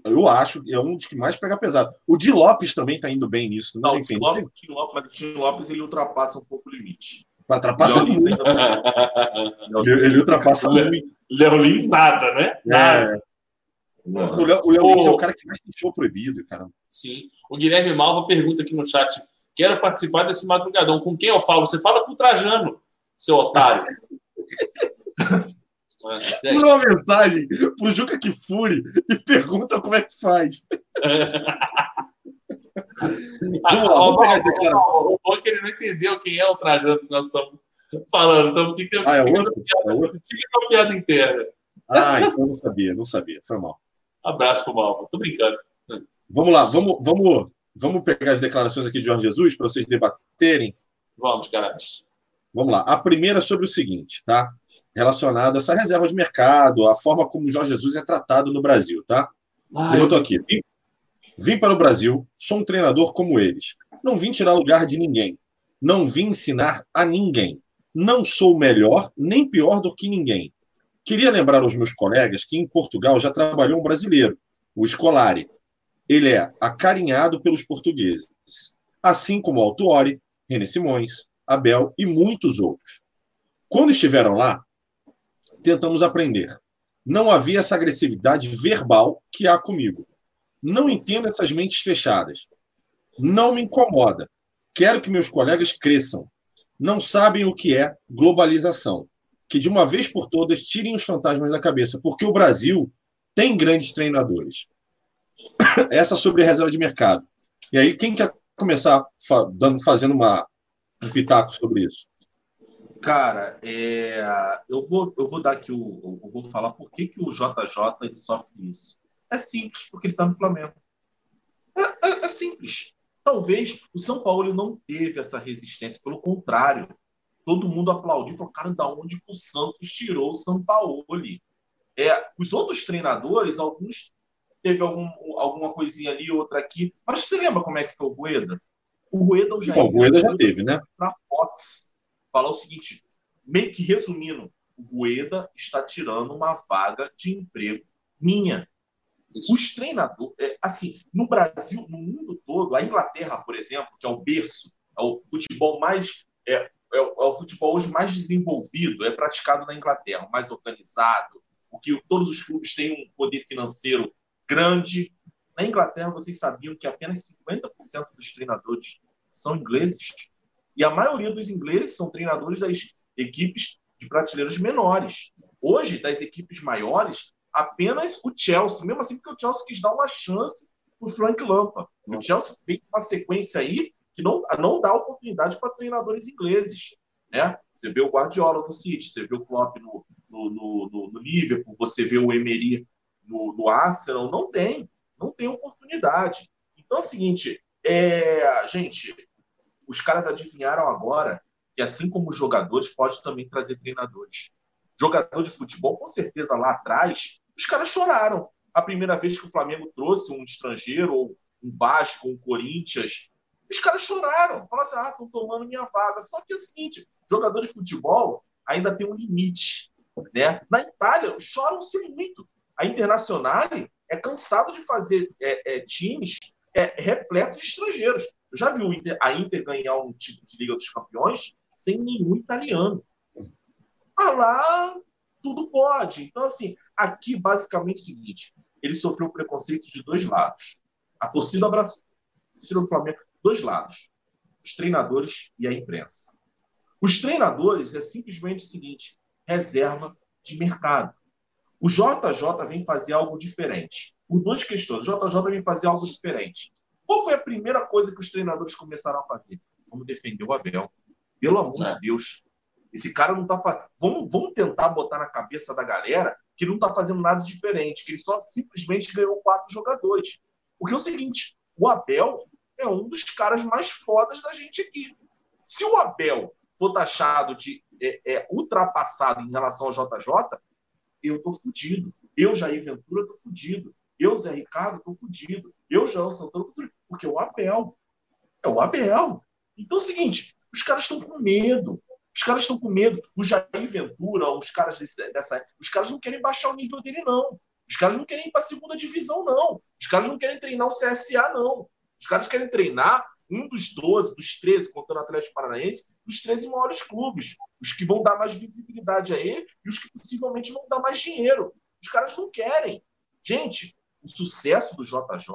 eu acho, é um dos que mais pega pesado. O Di Lopes também está indo bem nisso. Não, enfim, o Di Lopes, mas o Di Lopes ele ultrapassa um pouco o limite. Ultrapassa muito. ele, ele ultrapassa muito. Léo Lins nada, né? É. Nada. É. O Léo, o Léo Lins é o cara que mais tem show proibido, cara. Sim. O Guilherme Malva pergunta aqui no chat: quero participar desse madrugadão. Com quem eu falo? Você fala com o Trajano, seu otário. <laughs> Manda uma mensagem pro Juca Kifuri e pergunta como é que faz. as declarações. O bom que ele não entendeu quem é o Trajano que nós estamos falando. Então fica, ah, é fica, piada, é fica com a piada interna. Ah, então não sabia, não sabia. Foi mal. Abraço pro Malva. Tô brincando. Vamos lá, vamos, vamos, vamos pegar as declarações aqui de Jorge Jesus para vocês debaterem. Vamos, caralho. Vamos lá. A primeira é sobre o seguinte, tá? Relacionado a essa reserva de mercado, a forma como o Jorge Jesus é tratado no Brasil, tá? Eu estou aqui. Vim, vim para o Brasil, sou um treinador como eles. Não vim tirar lugar de ninguém. Não vim ensinar a ninguém. Não sou melhor nem pior do que ninguém. Queria lembrar aos meus colegas que em Portugal já trabalhou um brasileiro, o Scolari. Ele é acarinhado pelos portugueses, assim como Altuori, René Simões, Abel e muitos outros. Quando estiveram lá, tentamos aprender. Não havia essa agressividade verbal que há comigo. Não entendo essas mentes fechadas. Não me incomoda. Quero que meus colegas cresçam. Não sabem o que é globalização. Que de uma vez por todas tirem os fantasmas da cabeça, porque o Brasil tem grandes treinadores. <coughs> Essa sobre reserva de mercado. E aí, quem quer começar fazendo uma, um pitaco sobre isso? Cara, é, eu, vou, eu vou dar aqui o. Eu vou falar por que, que o JJ ele sofre isso. É simples, porque ele está no Flamengo. É, é, é, simples. Talvez o São Paulo não teve essa resistência, pelo contrário. Todo mundo aplaudiu, falou, cara, da onde o Santos tirou o São Paulo? É, os outros treinadores, alguns teve algum, alguma coisinha ali, outra aqui. Mas você lembra como é que foi o Rueda? O Rueda já, Bom, o Rueda já teve, né? Para Fox falar o seguinte, meio que resumindo, o Rueda está tirando uma vaga de emprego minha. Isso. Os treinadores, é, assim, no Brasil, no mundo todo, a Inglaterra, por exemplo, que é o berço, é o futebol mais é, é, é, o futebol hoje mais desenvolvido, é praticado na Inglaterra, mais organizado, o que todos os clubes têm um poder financeiro grande. Na Inglaterra, vocês sabiam que apenas 50% dos treinadores são ingleses? E a maioria dos ingleses são treinadores das equipes de prateleiras menores. Hoje, das equipes maiores, apenas o Chelsea, mesmo assim, porque o Chelsea quis dar uma chance para o Frank Lampa. O Chelsea fez uma sequência aí que não, não dá oportunidade para treinadores ingleses. Né? Você vê o Guardiola no City, você vê o Klopp no, no, no, no Liverpool, você vê o Emery no, no Arsenal, não tem, não tem oportunidade. Então é o seguinte, é, gente, os caras adivinharam agora que, assim como os jogadores, pode também trazer treinadores. Jogador de futebol, com certeza lá atrás, os caras choraram. A primeira vez que o Flamengo trouxe um estrangeiro, ou um Vasco, um Corinthians, Os caras choraram, falaram assim: ah, estão tomando minha vaga. Só que é o seguinte: jogador de futebol ainda tem um limite. Né? Na Itália, choram-se muito. A Internacional é cansado de fazer é, é, times é, repletos de estrangeiros. Eu já vi a Inter ganhar um título de Liga dos Campeões sem nenhum italiano. Ah, lá tudo pode. Então, assim, aqui basicamente é o seguinte: ele sofreu preconceito de dois lados. A torcida abraçou. A torcida do Flamengo, dois lados. Os treinadores e a imprensa. Os treinadores é simplesmente o seguinte: reserva de mercado. O JJ vem fazer algo diferente. Por duas questões. O JJ vem fazer algo diferente. Qual foi a primeira coisa que os treinadores começaram a fazer? Vamos defender o Abel. Pelo amor é. de Deus. Esse cara não está fazendo. Vamos, vamos tentar botar na cabeça da galera que não está fazendo nada diferente, que ele só simplesmente ganhou quatro jogadores. Porque é o seguinte: o Abel é um dos caras mais fodas da gente aqui. Se o Abel for taxado de é, é, ultrapassado em relação ao JJ, eu tô fudido. Eu, Jair Ventura, tô fudido. Eu, Zé Ricardo, tô fudido. Eu, João Santana, tô. Porque é o Abel. É o Abel. Então é o seguinte, os caras estão com medo. Os caras estão com medo. O Jair Ventura, os caras desse, dessa os caras não querem baixar o nível dele, não. Os caras não querem ir para a segunda divisão, não. Os caras não querem treinar o CSA, não. Os caras querem treinar um dos 12, dos 13, contando o Atlético Paranaense, dos 13 maiores clubes. Os que vão dar mais visibilidade a ele e os que possivelmente vão dar mais dinheiro. Os caras não querem. Gente, o sucesso do JJ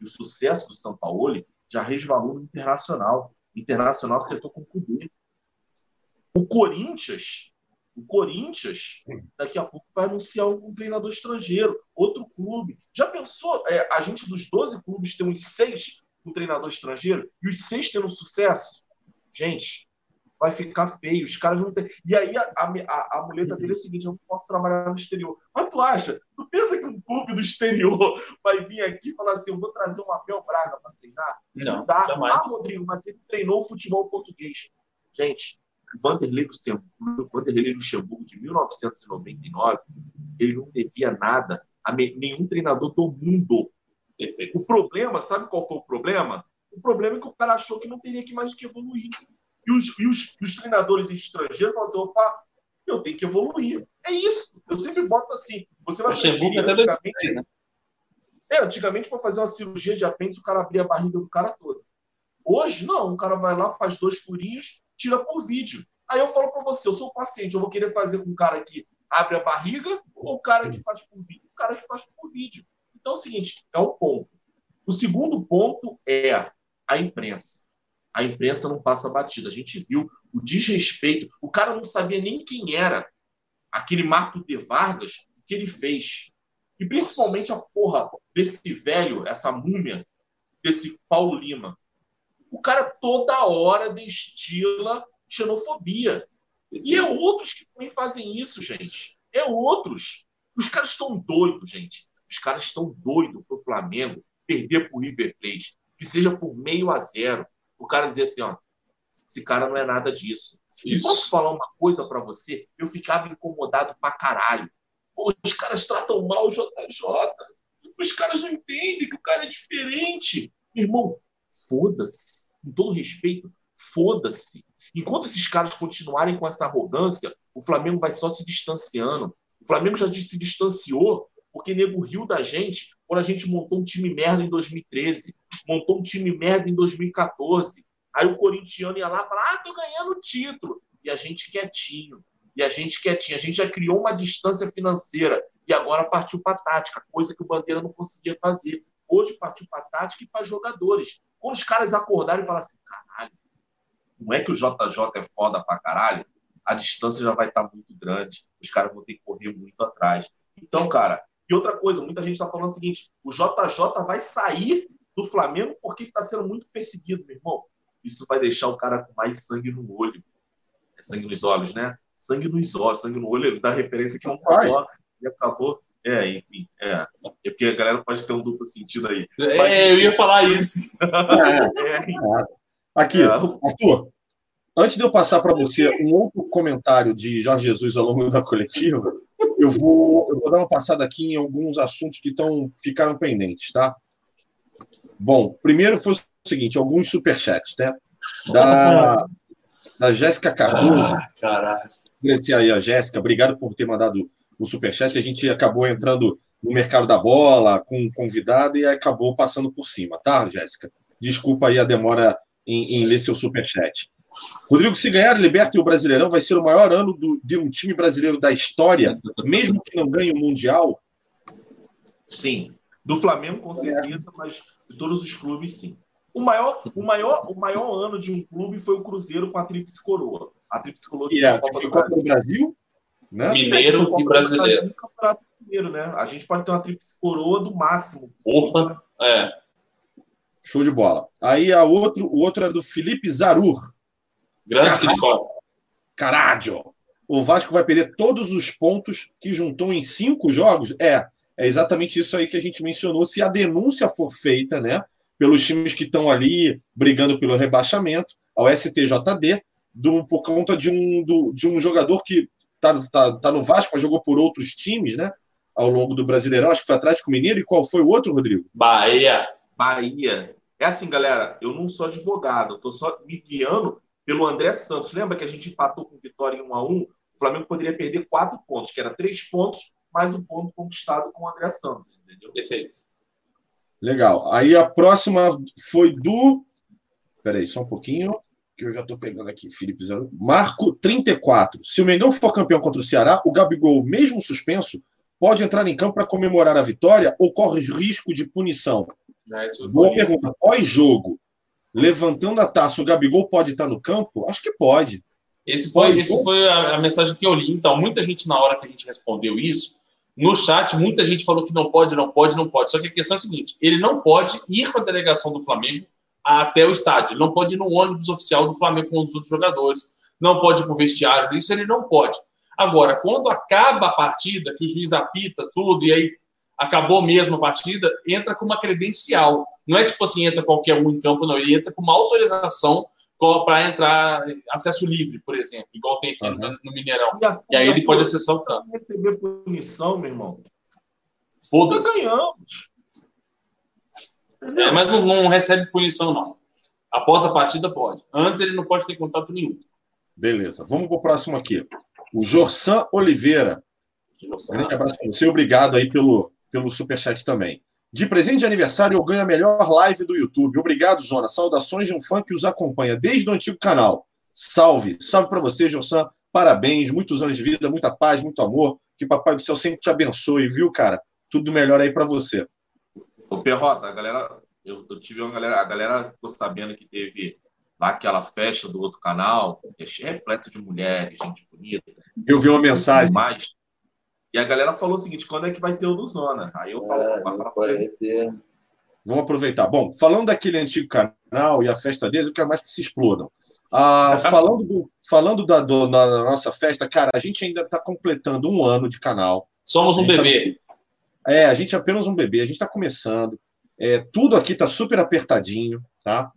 e o sucesso do São Paulo já resvalou no Internacional. O Internacional acertou com o Cudê. O Corinthians, o Corinthians, daqui a pouco vai anunciar um treinador estrangeiro, outro clube. Já pensou é, a gente dos 12 clubes ter uns seis um treinador estrangeiro e os seis tendo sucesso, gente, vai ficar feio. Os caras vão ter. E aí a, a, a muleta dele é o seguinte: eu não posso trabalhar no exterior. Mas tu acha? Tu pensa que um clube do exterior <laughs> vai vir aqui e falar assim: eu vou trazer um Abel Braga para treinar? Não, não dá. Jamais. Ah, Rodrigo, mas ele treinou o futebol português. Gente, o Vanderlei Luxemburgo, Vanderlei Luxemburgo de 1999, ele não devia nada a nenhum treinador do mundo Perfeito. O problema, sabe qual foi o problema? O problema é que o cara achou que não teria que mais que evoluir. E os, e os, os treinadores estrangeiros falaram assim: opa, eu tenho que evoluir. É isso. Eu sempre boto assim. Você vai Luxemburgo até antigamente, né? É, antigamente, para fazer uma cirurgia de apêndice, o cara abria a barriga do cara todo. Hoje, não. O cara vai lá, faz dois furinhos, tira por vídeo. Aí eu falo para você: eu sou paciente, eu vou querer fazer com o cara que abre a barriga ou o cara que faz por vídeo? O cara que faz por vídeo. Então é o seguinte, é um ponto. O segundo ponto é a imprensa. A imprensa não passa batida. A gente viu o desrespeito. O cara não sabia nem quem era aquele Marco de Vargas que ele fez. E principalmente a porra desse velho, essa múmia, desse Paulo Lima. O cara toda hora destila xenofobia. E é outros que também fazem isso, gente. É outros. Os caras estão doidos, gente. Os caras estão doidos para o Flamengo perder para o River Plate, que seja por meio a zero. O cara dizer assim, ó, esse cara não é nada disso. Isso. E posso falar uma coisa para você? Eu ficava incomodado pra caralho. Pô, os caras tratam mal o JJ. Os caras não entendem que o cara é diferente. Irmão, foda-se. Com todo respeito, foda-se. Enquanto esses caras continuarem com essa arrogância, o Flamengo vai só se distanciando. O Flamengo já se distanciou porque nego riu da gente quando a gente montou um time merda em 2013, montou um time merda em 2014. Aí o corintiano ia lá e falava: Ah, tô ganhando título. E a gente quietinho. E a gente quietinho. A gente já criou uma distância financeira. E agora partiu para tática, coisa que o Bandeira não conseguia fazer. Hoje partiu para tática e para jogadores. Quando os caras acordarem e falar assim: caralho, não é que o JJ é foda pra caralho? A distância já vai estar tá muito grande. Os caras vão ter que correr muito atrás. Então, cara, e outra coisa, muita gente está falando o seguinte: o JJ vai sair do Flamengo porque está sendo muito perseguido, meu irmão. Isso vai deixar o cara com mais sangue no olho. É sangue nos olhos, né? Sangue nos olhos, sangue no olho, dá referência que é um só. E acabou. É, enfim, é. É porque a galera pode ter um duplo sentido aí. É, Mas, eu ia falar isso. <laughs> é, é. Aqui, é. Arthur, antes de eu passar para você um outro comentário de Jorge Jesus ao longo da coletiva, eu vou, eu vou dar uma passada aqui em alguns assuntos que tão, ficaram pendentes, tá? Bom, primeiro foi o seguinte, alguns superchats, né? Da, da Jéssica Cardoso. Ah, caralho. aí a Jéssica, obrigado por ter mandado o superchat. A gente acabou entrando no mercado da bola com um convidado e acabou passando por cima, tá, Jéssica? Desculpa aí a demora em, em ler seu superchat. Rodrigo, se ganhar Liberta e o Brasileirão, vai ser o maior ano do, de um time brasileiro da história, mesmo que não ganhe o Mundial? Sim. Do Flamengo, com certeza, mas de todos os clubes, sim. O maior, o maior, o maior ano de um clube foi o Cruzeiro com a Tríplice Coroa. A Tríplice Coroa que é, ficou Brasil. Brasil né? Mineiro e brasileiro. Mineiro, né? A gente pode ter uma Tríplice Coroa do máximo. Porra, é. Show de bola. Aí a outro, o outro era do Felipe Zarur. Grande Filipão. Caralho! O Vasco vai perder todos os pontos que juntou em cinco jogos? É, é exatamente isso aí que a gente mencionou. Se a denúncia for feita, né, pelos times que estão ali brigando pelo rebaixamento, ao STJD, do, por conta de um, do, de um jogador que está tá, tá no Vasco, mas jogou por outros times, né, ao longo do Brasileirão, acho que foi Atlético Mineiro. E qual foi o outro, Rodrigo? Bahia. Bahia. É assim, galera, eu não sou advogado, eu estou só me guiando pelo André Santos. Lembra que a gente empatou com vitória em 1 a 1 O Flamengo poderia perder quatro pontos, que era três pontos mais um ponto conquistado com o André Santos, entendeu? Perfeito. Legal. Aí a próxima foi do. Peraí, só um pouquinho, que eu já estou pegando aqui, Felipe Zero. Marco 34. Se o Mengão for campeão contra o Ceará, o Gabigol, mesmo suspenso, pode entrar em campo para comemorar a vitória ou corre risco de punição? É, Boa pergunta. Pós-jogo, levantando a taça, o Gabigol pode estar no campo? Acho que pode. Esse foi, esse foi a, a, mensagem que eu li. Então, muita gente, na hora que a gente respondeu isso, no chat, muita gente falou que não pode, não pode, não pode. Só que a questão é a seguinte: ele não pode ir com a delegação do Flamengo até o estádio. Ele não pode ir no ônibus oficial do Flamengo com os outros jogadores. Não pode ir para o vestiário. Isso ele não pode. Agora, quando acaba a partida, que o juiz apita tudo e aí acabou mesmo a partida, entra com uma credencial. Não é tipo assim, entra qualquer um em campo, não. Ele entra com uma autorização para entrar acesso livre, por exemplo, igual tem aqui uhum. no Mineirão. E, e aí ele pode acessar o campo. receber punição, meu irmão. Foda-se. É, mas não, não, recebe punição, não. Após a partida, pode. Antes, ele não pode ter contato nenhum. Beleza. Vamos para o próximo aqui. O Jorsan Oliveira. Jorsan. Grande abraço para você. Obrigado aí pelo, pelo superchat também. De presente de aniversário, eu ganho a melhor live do YouTube. Obrigado, Zona. Saudações de um fã que os acompanha desde o antigo canal. Salve. Salve para você, Jossan. Parabéns, muitos anos de vida, muita paz, muito amor. Que Papai do Céu sempre te abençoe, viu, cara? Tudo melhor aí para você. Ô, Perrota, a galera, eu, eu, tive uma galera, a galera ficou sabendo que teve lá aquela festa do outro canal, é repleto de mulheres, gente bonita. Eu vi uma mensagem. Mais. E a galera falou o seguinte: quando é que vai ter o do Zona? Aí eu falo, é, vai falar ter. Vamos aproveitar. Bom, falando daquele antigo canal e a festa deles, eu quero mais que se explodam. Ah, <laughs> falando do, falando da, do, da, nossa festa, cara, a gente ainda está completando um ano de canal. Somos um bebê. Tá, é, a gente é apenas um bebê, a gente está começando. É, tudo aqui está super apertadinho, tá?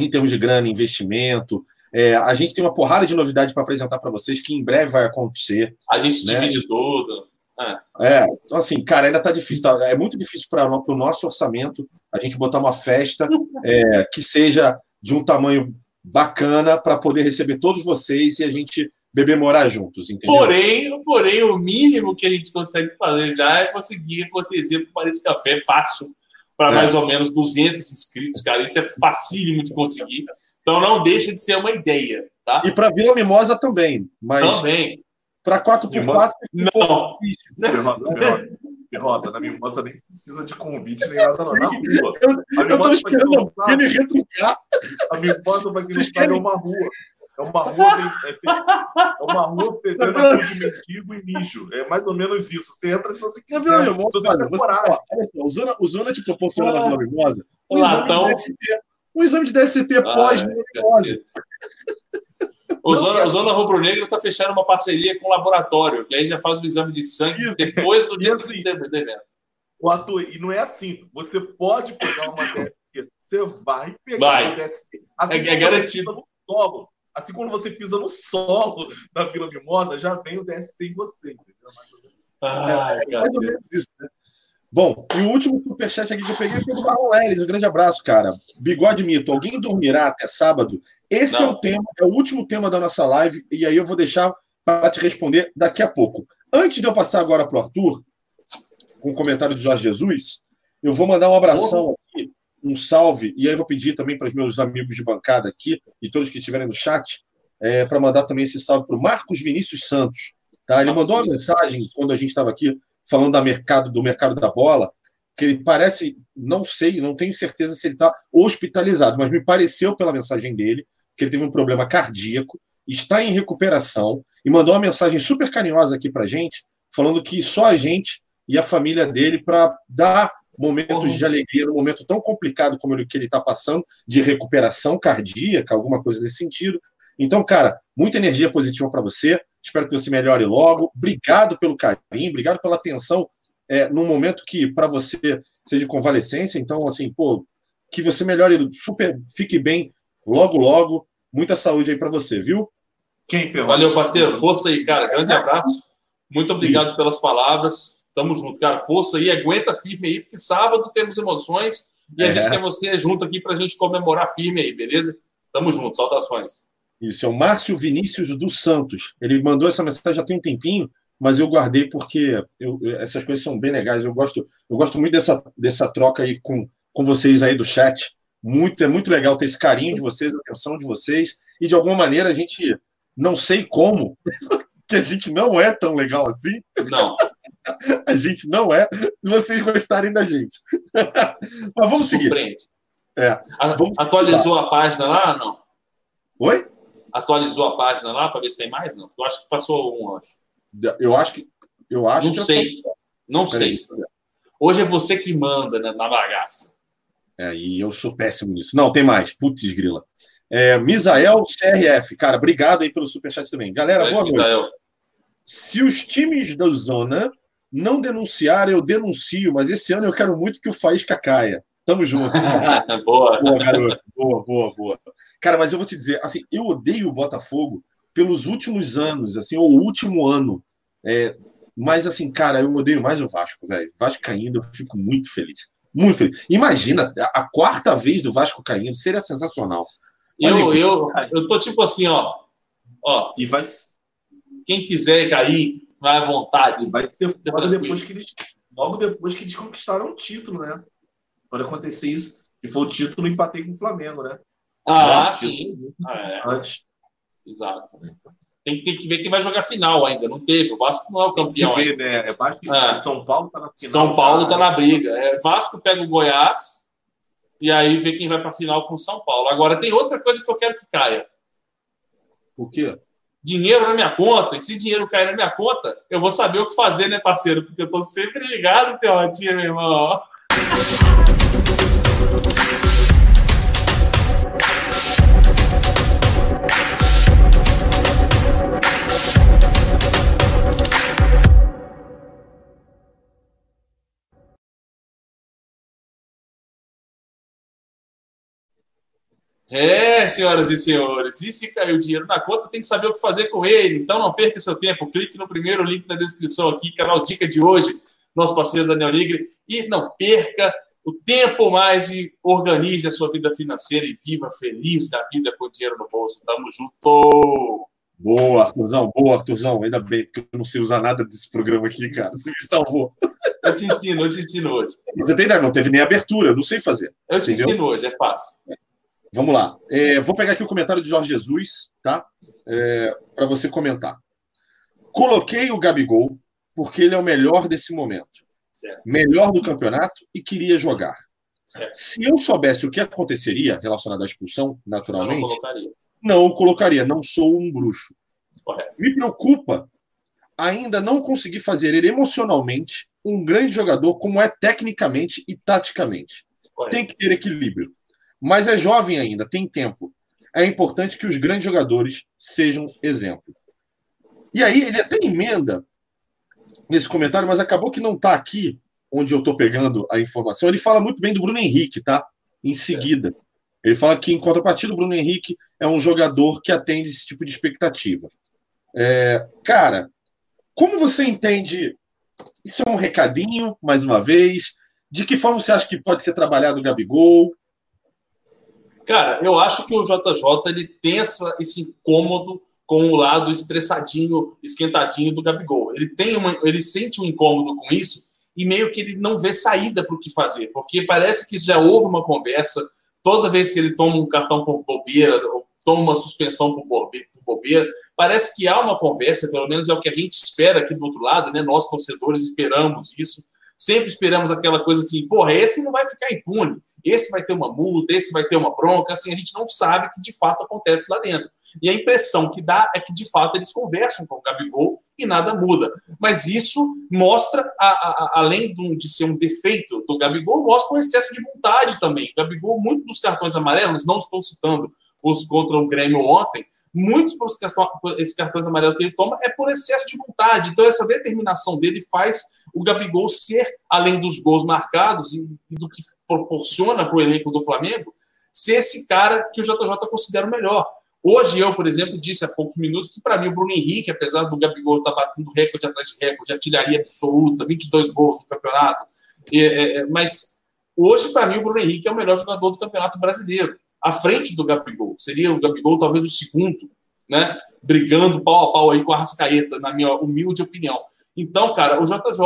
Em termos de grana, investimento, é, a gente tem uma porrada de novidades para apresentar para vocês que em breve vai acontecer. A gente né? divide tudo. É. é, então assim, cara, ainda está difícil. Tá? É muito difícil para o nosso orçamento a gente botar uma festa é, que seja de um tamanho bacana para poder receber todos vocês e a gente beber morar juntos, entendeu? Porém, porém, o mínimo que a gente consegue fazer já é conseguir cortesia para Paris Café fácil para é. mais ou menos 200 inscritos, cara. Isso é facílimo de conseguir. Então não deixa de ser uma ideia, tá? E para Vila Mimosa também, mas também. Para 4x4 não. Derrota, derrota, na Mimosa nem precisa de convite nem nada não, na rua. Eu, eu tô esperando ele retrucar. A Mimosa não sabe é uma rua. É uma rua, é, é uma rua fedendo de mendigo e mijo. É mais ou menos isso. Você entra se você quiser. Não, não, você, você, o Zona, o Zona te proporciona na Vila Mimosa. O Latão um exame de DST ah, pós O Zona, o Zona Rubro Negro está fechando uma parceria com o laboratório, que aí já faz o exame de sangue Isso. depois do dia assim, do evento. O ator, e não é assim. Você pode pegar uma DST, você vai pegar vai. uma DST. Assim, é, é garantido. No solo, assim quando você pisa no solo da Vila Mimosa, já vem o DST em você. Entendeu? Ah, é, é mais ou menos isso, né? Bom, e o último superchat aqui que eu peguei foi do Marlon Ellis. Um grande abraço, cara. Bigode Mito, alguém dormirá até sábado? Esse Não. é o tema, é o último tema da nossa live, e aí eu vou deixar para te responder daqui a pouco. Antes de eu passar agora para o Arthur, com o comentário de Jorge Jesus, eu vou mandar um abração aqui, um salve, e aí eu vou pedir também para os meus amigos de bancada aqui e todos que estiverem no chat, é, para mandar também esse salve para o Marcos Vinícius Santos. Tá? Ele mandou uma mensagem quando a gente estava aqui falando da mercado, do mercado da bola, que ele parece, não sei, não tenho certeza se ele está hospitalizado, mas me pareceu pela mensagem dele que ele teve um problema cardíaco, está em recuperação e mandou uma mensagem super carinhosa aqui para gente, falando que só a gente e a família dele para dar momentos de alegria no momento tão complicado como ele, que ele está passando, de recuperação cardíaca, alguma coisa nesse sentido. Então, cara, muita energia positiva para você. Espero que você melhore logo. Obrigado pelo carinho, obrigado pela atenção é, num momento que para você seja convalescência. Então, assim, pô, que você melhore, super, fique bem logo, logo. Muita saúde aí para você, viu? Quem, Valeu, parceiro. Força aí, cara. Grande abraço. Muito obrigado Isso. pelas palavras. Tamo junto, cara. Força aí, aguenta firme aí, porque sábado temos emoções e a é. gente quer você junto aqui para a gente comemorar firme aí, beleza? Tamo junto. Saudações. Isso, é o Márcio Vinícius dos Santos. Ele mandou essa mensagem já tem um tempinho, mas eu guardei porque eu, essas coisas são bem legais. Eu gosto, eu gosto muito dessa, dessa troca aí com, com vocês aí do chat. Muito, é muito legal ter esse carinho de vocês, a atenção de vocês. E de alguma maneira a gente, não sei como, <laughs> que a gente não é tão legal assim. Não. <laughs> a gente não é, vocês gostarem da gente. <laughs> Mas vamos seguir. É, vamos Atualizou a página lá? Não. Oi? Atualizou a página lá para ver se tem mais? Não, eu acho que passou um, acho. Eu acho que. Eu acho não que sei. Tô... Não sei. Hoje é você que manda né, na bagaça. É, e eu sou péssimo nisso. Não, tem mais. Putz, grila. É, Misael CRF. Cara, obrigado aí pelo superchat também. Galera, boa noite. Misael. Se os times da zona não denunciarem, eu denuncio, mas esse ano eu quero muito que o Faísca caia. Tamo junto. <laughs> boa. Boa, garoto. Boa, boa, boa. Cara, mas eu vou te dizer, assim, eu odeio o Botafogo pelos últimos anos, assim, ou o último ano. É, mas, assim, cara, eu odeio mais o Vasco, velho. Vasco caindo, eu fico muito feliz. Muito feliz. Imagina, a, a quarta vez do Vasco caindo seria sensacional. Mas, eu, enfim, eu, eu tô tipo assim, ó. Ó. E vai. Quem quiser cair, vai à vontade. Vai ser foda depois que eles. Logo depois que eles conquistaram o título, né? Pode acontecer isso. E foi o título empatei com o Flamengo, né? Ah, sim. É. Antes. Exato. Tem, tem, que ver quem vai jogar final ainda. Não teve. O Vasco não é o campeão. Ver, né? é Vasco, é. São Paulo está na final. São Paulo está na briga. É, Vasco pega o Goiás e aí vê quem vai para a final com o São Paulo. Agora, tem outra coisa que eu quero que caia. O quê? Dinheiro na minha conta. E se dinheiro cair na minha conta, eu vou saber o que fazer, né, parceiro? Porque eu tô sempre ligado, Teotinha, meu irmão. É, senhoras e senhores, e se caiu dinheiro na conta, tem que saber o que fazer com ele. Então não perca seu tempo, clique no primeiro link na descrição aqui, canal Dica de hoje, nosso parceiro Daniel Nigre, e não perca o tempo mais e organize a sua vida financeira e viva feliz da vida com dinheiro no bolso. Tamo junto! Boa, Arthurzão, boa, Arthurzão. Ainda bem, porque eu não sei usar nada desse programa aqui, cara. Você me salvou. Eu te ensino, eu te ensino hoje. Você tem ideia, não teve nem abertura, eu não sei fazer. Eu te entendeu? ensino hoje, é fácil. Vamos lá. É, vou pegar aqui o comentário de Jorge Jesus, tá? É, Para você comentar. Coloquei o Gabigol porque ele é o melhor desse momento. Certo. Melhor do campeonato e queria jogar. Certo. Se eu soubesse o que aconteceria relacionado à expulsão, naturalmente, não, colocaria. não o colocaria. Não sou um bruxo. Correto. Me preocupa ainda não conseguir fazer ele emocionalmente um grande jogador como é tecnicamente e taticamente. Correto. Tem que ter equilíbrio mas é jovem ainda, tem tempo. É importante que os grandes jogadores sejam exemplo. E aí ele até emenda nesse comentário, mas acabou que não está aqui onde eu estou pegando a informação. Ele fala muito bem do Bruno Henrique, tá? Em seguida. Ele fala que, em contrapartida, o Bruno Henrique é um jogador que atende esse tipo de expectativa. É, cara, como você entende Isso é um recadinho, mais uma vez. De que forma você acha que pode ser trabalhado o Gabigol? Cara, eu acho que o JJ ele tem essa, esse incômodo com o lado estressadinho, esquentadinho do Gabigol. Ele tem uma, ele sente um incômodo com isso e meio que ele não vê saída para o que fazer, porque parece que já houve uma conversa toda vez que ele toma um cartão por bobeira, ou toma uma suspensão por bobeira, parece que há uma conversa, pelo menos é o que a gente espera aqui do outro lado, né? Nós torcedores esperamos isso, sempre esperamos aquela coisa assim, porra, esse não vai ficar impune esse vai ter uma multa, esse vai ter uma bronca, assim, a gente não sabe o que de fato acontece lá dentro. E a impressão que dá é que de fato eles conversam com o Gabigol e nada muda. Mas isso mostra, a, a, além de ser um defeito do Gabigol, mostra um excesso de vontade também. O Gabigol, muito dos cartões amarelos, não estou citando os contra o Grêmio ontem, muitos por esses cartões amarelos que ele toma é por excesso de vontade. Então, essa determinação dele faz o Gabigol ser, além dos gols marcados e, do que proporciona para o elenco do Flamengo, ser esse cara que o JJ considera o melhor. Hoje, eu, por exemplo, disse há poucos minutos que, para mim, o Bruno Henrique, apesar do Gabigol estar tá batendo recorde atrás de recorde, de artilharia absoluta, 22 gols no campeonato, é, é, mas hoje, para mim, o Bruno Henrique é o melhor jogador do campeonato brasileiro à frente do Gabigol. Seria o Gabigol talvez o segundo, né? Brigando pau a pau aí com a Rascaeta, na minha humilde opinião. Então, cara, o JJ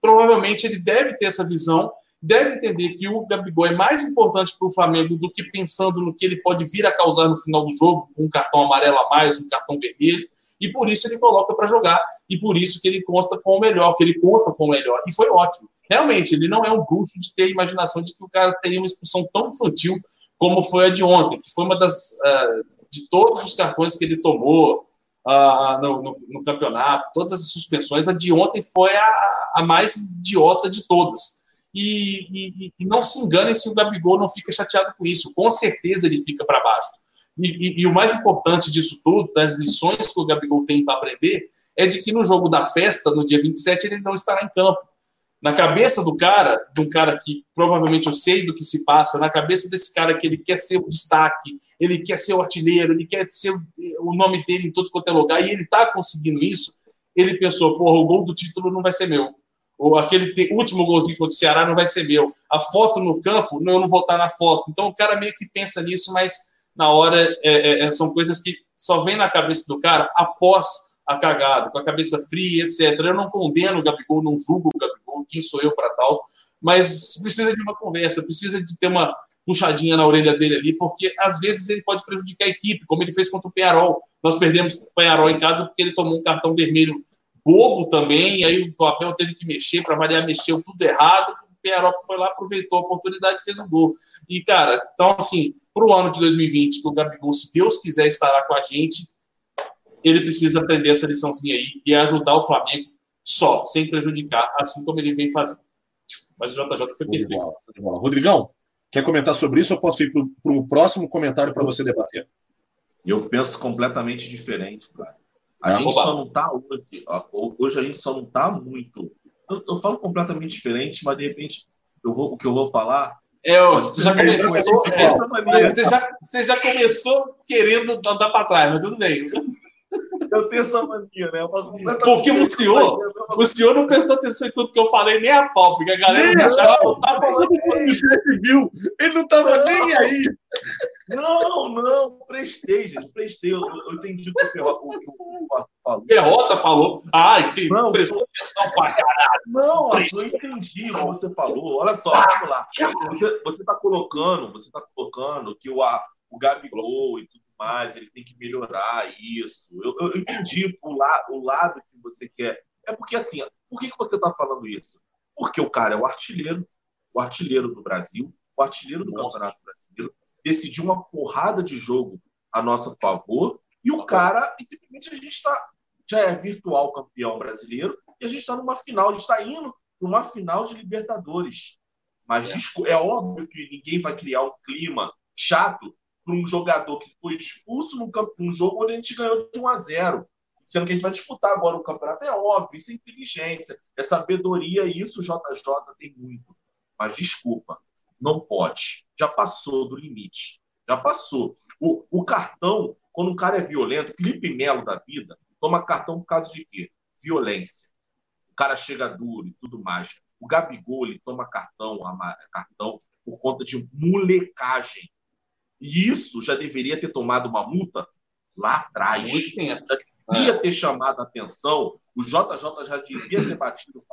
provavelmente ele deve ter essa visão, deve entender que o Gabigol é mais importante para o Flamengo do que pensando no que ele pode vir a causar no final do jogo, um cartão amarelo a mais, um cartão vermelho, e por isso ele coloca para jogar, e por isso que ele consta com o melhor, que ele conta com o melhor, e foi ótimo. Realmente, ele não é um bruxo de ter a imaginação de que o cara teria uma expulsão tão infantil como foi a de ontem, que foi uma das. Uh, de todos os cartões que ele tomou uh, no, no, no, campeonato, todas as suspensões, a de ontem foi a, a mais idiota de todas. E, e, e, não se enganem se o Gabigol não fica chateado com isso. Com certeza ele fica para baixo. E, e, o mais importante disso tudo, das lições que o Gabigol tem para aprender, é de que no jogo da festa, no dia 27, ele não estará em campo na cabeça do cara, de um cara que provavelmente eu sei do que se passa, na cabeça desse cara que ele quer ser o destaque, ele quer ser o artilheiro, ele quer ser o nome dele em todo quanto é lugar, e ele está conseguindo isso, ele pensou, porra, o gol do título não vai ser meu. Ou aquele último golzinho contra o Ceará não vai ser meu. A foto no campo, não, eu não vou estar na foto. Então o cara meio que pensa nisso, mas na hora é, é, é são coisas que só vem na cabeça do cara após a cagada, com a cabeça fria, etc. Eu não condeno o Gabigol, não julgo o Gabigol quem sou eu para tal, mas precisa de uma conversa, precisa de ter uma puxadinha na orelha dele ali, porque às vezes ele pode prejudicar a equipe, como ele fez contra o Penharol. Nós perdemos o Penharol em casa porque ele tomou um cartão vermelho bobo também, e aí o Abel teve que mexer, para variar, mexeu tudo errado, o Penharol foi lá, aproveitou a oportunidade e fez um gol. E, cara, então, assim, para o ano de 2020, que o Gabigol, se Deus quiser, estará com a gente, ele precisa aprender essa liçãozinha aí e ajudar o Flamengo só, sem prejudicar, assim como ele vem fazendo. Mas o JJ foi perfeito. Rodrigão, quer comentar sobre isso ou posso ir para o próximo comentário para você debater? Eu penso completamente diferente, cara. A é, gente só não está hoje, hoje a gente só não está muito. Eu, eu, falo completamente diferente, mas de repente eu vou, o que eu vou falar. É, você, já começou, é, você, já, você já começou querendo andar para trás, mas tudo bem. Eu tenho essa mania, né? Porque o senhor, o senhor não prestou atenção em tudo que eu falei, nem a pau, porque a galera nem já não tá falando o chefe viu. Ele não tava não. nem aí. Não, não, prestei, gente, prestei. Eu, eu entendi o que o Perrota falou. Perrota falou. Ah, tem, não, prestou atenção pra caralho. Não, eu entendi o que você falou. Olha só, vamos lá. Você, você tá colocando, você tá colocando que o, a, o Gabigol e tudo mais, ele tem que melhorar isso. Eu, eu entendi o, la, o lado que você quer. É porque, assim, por que, que você está falando isso? Porque o cara é o artilheiro, o artilheiro do Brasil, o artilheiro do Nossa. Campeonato Brasileiro, decidiu uma porrada de jogo a nosso favor, e o cara, e simplesmente a gente está, já é virtual campeão brasileiro, e a gente está numa final, a gente está indo para uma final de Libertadores. Mas é. é óbvio que ninguém vai criar um clima chato para um jogador que foi expulso num, num jogo onde a gente ganhou de 1 a 0 sendo que a gente vai disputar agora o campeonato. É óbvio, isso é inteligência, é sabedoria, e isso o JJ tem muito. Mas desculpa, não pode. Já passou do limite. Já passou. O, o cartão, quando um cara é violento, Felipe Melo da vida, toma cartão por causa de quê? Violência. o cara chega duro e tudo mais. O Gabigol ele toma cartão, cartão por conta de molecagem. E isso já deveria ter tomado uma multa lá atrás. Muito tempo. Já deveria é. ter chamado a atenção. O JJ já devia ter batido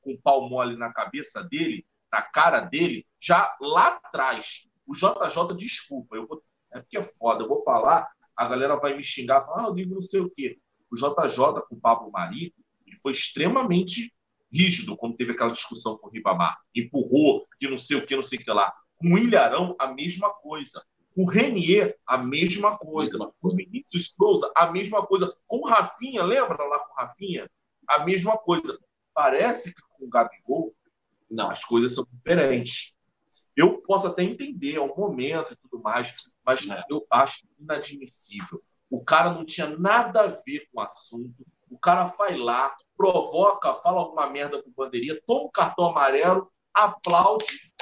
com o pau mole na cabeça dele, na cara dele, já lá atrás. O JJ, desculpa, eu vou, é porque é foda, eu vou falar, a galera vai me xingar, falar, ah, eu digo não sei o quê. O JJ com o Pablo Mari, ele foi extremamente rígido quando teve aquela discussão com o Ribamar. Empurrou, que não sei o que, não sei o que lá. Com o Ilharão, a mesma coisa. Com o Renier, a mesma coisa. Com o Vinícius Souza, a mesma coisa. Com o Rafinha, lembra lá com o Rafinha? A mesma coisa. Parece que com o Gabigol, não, as coisas são diferentes. Eu posso até entender, é um momento e tudo mais, mas é. eu acho inadmissível. O cara não tinha nada a ver com o assunto. O cara vai lá, provoca, fala alguma merda com bandeirinha, toma um cartão amarelo, aplaude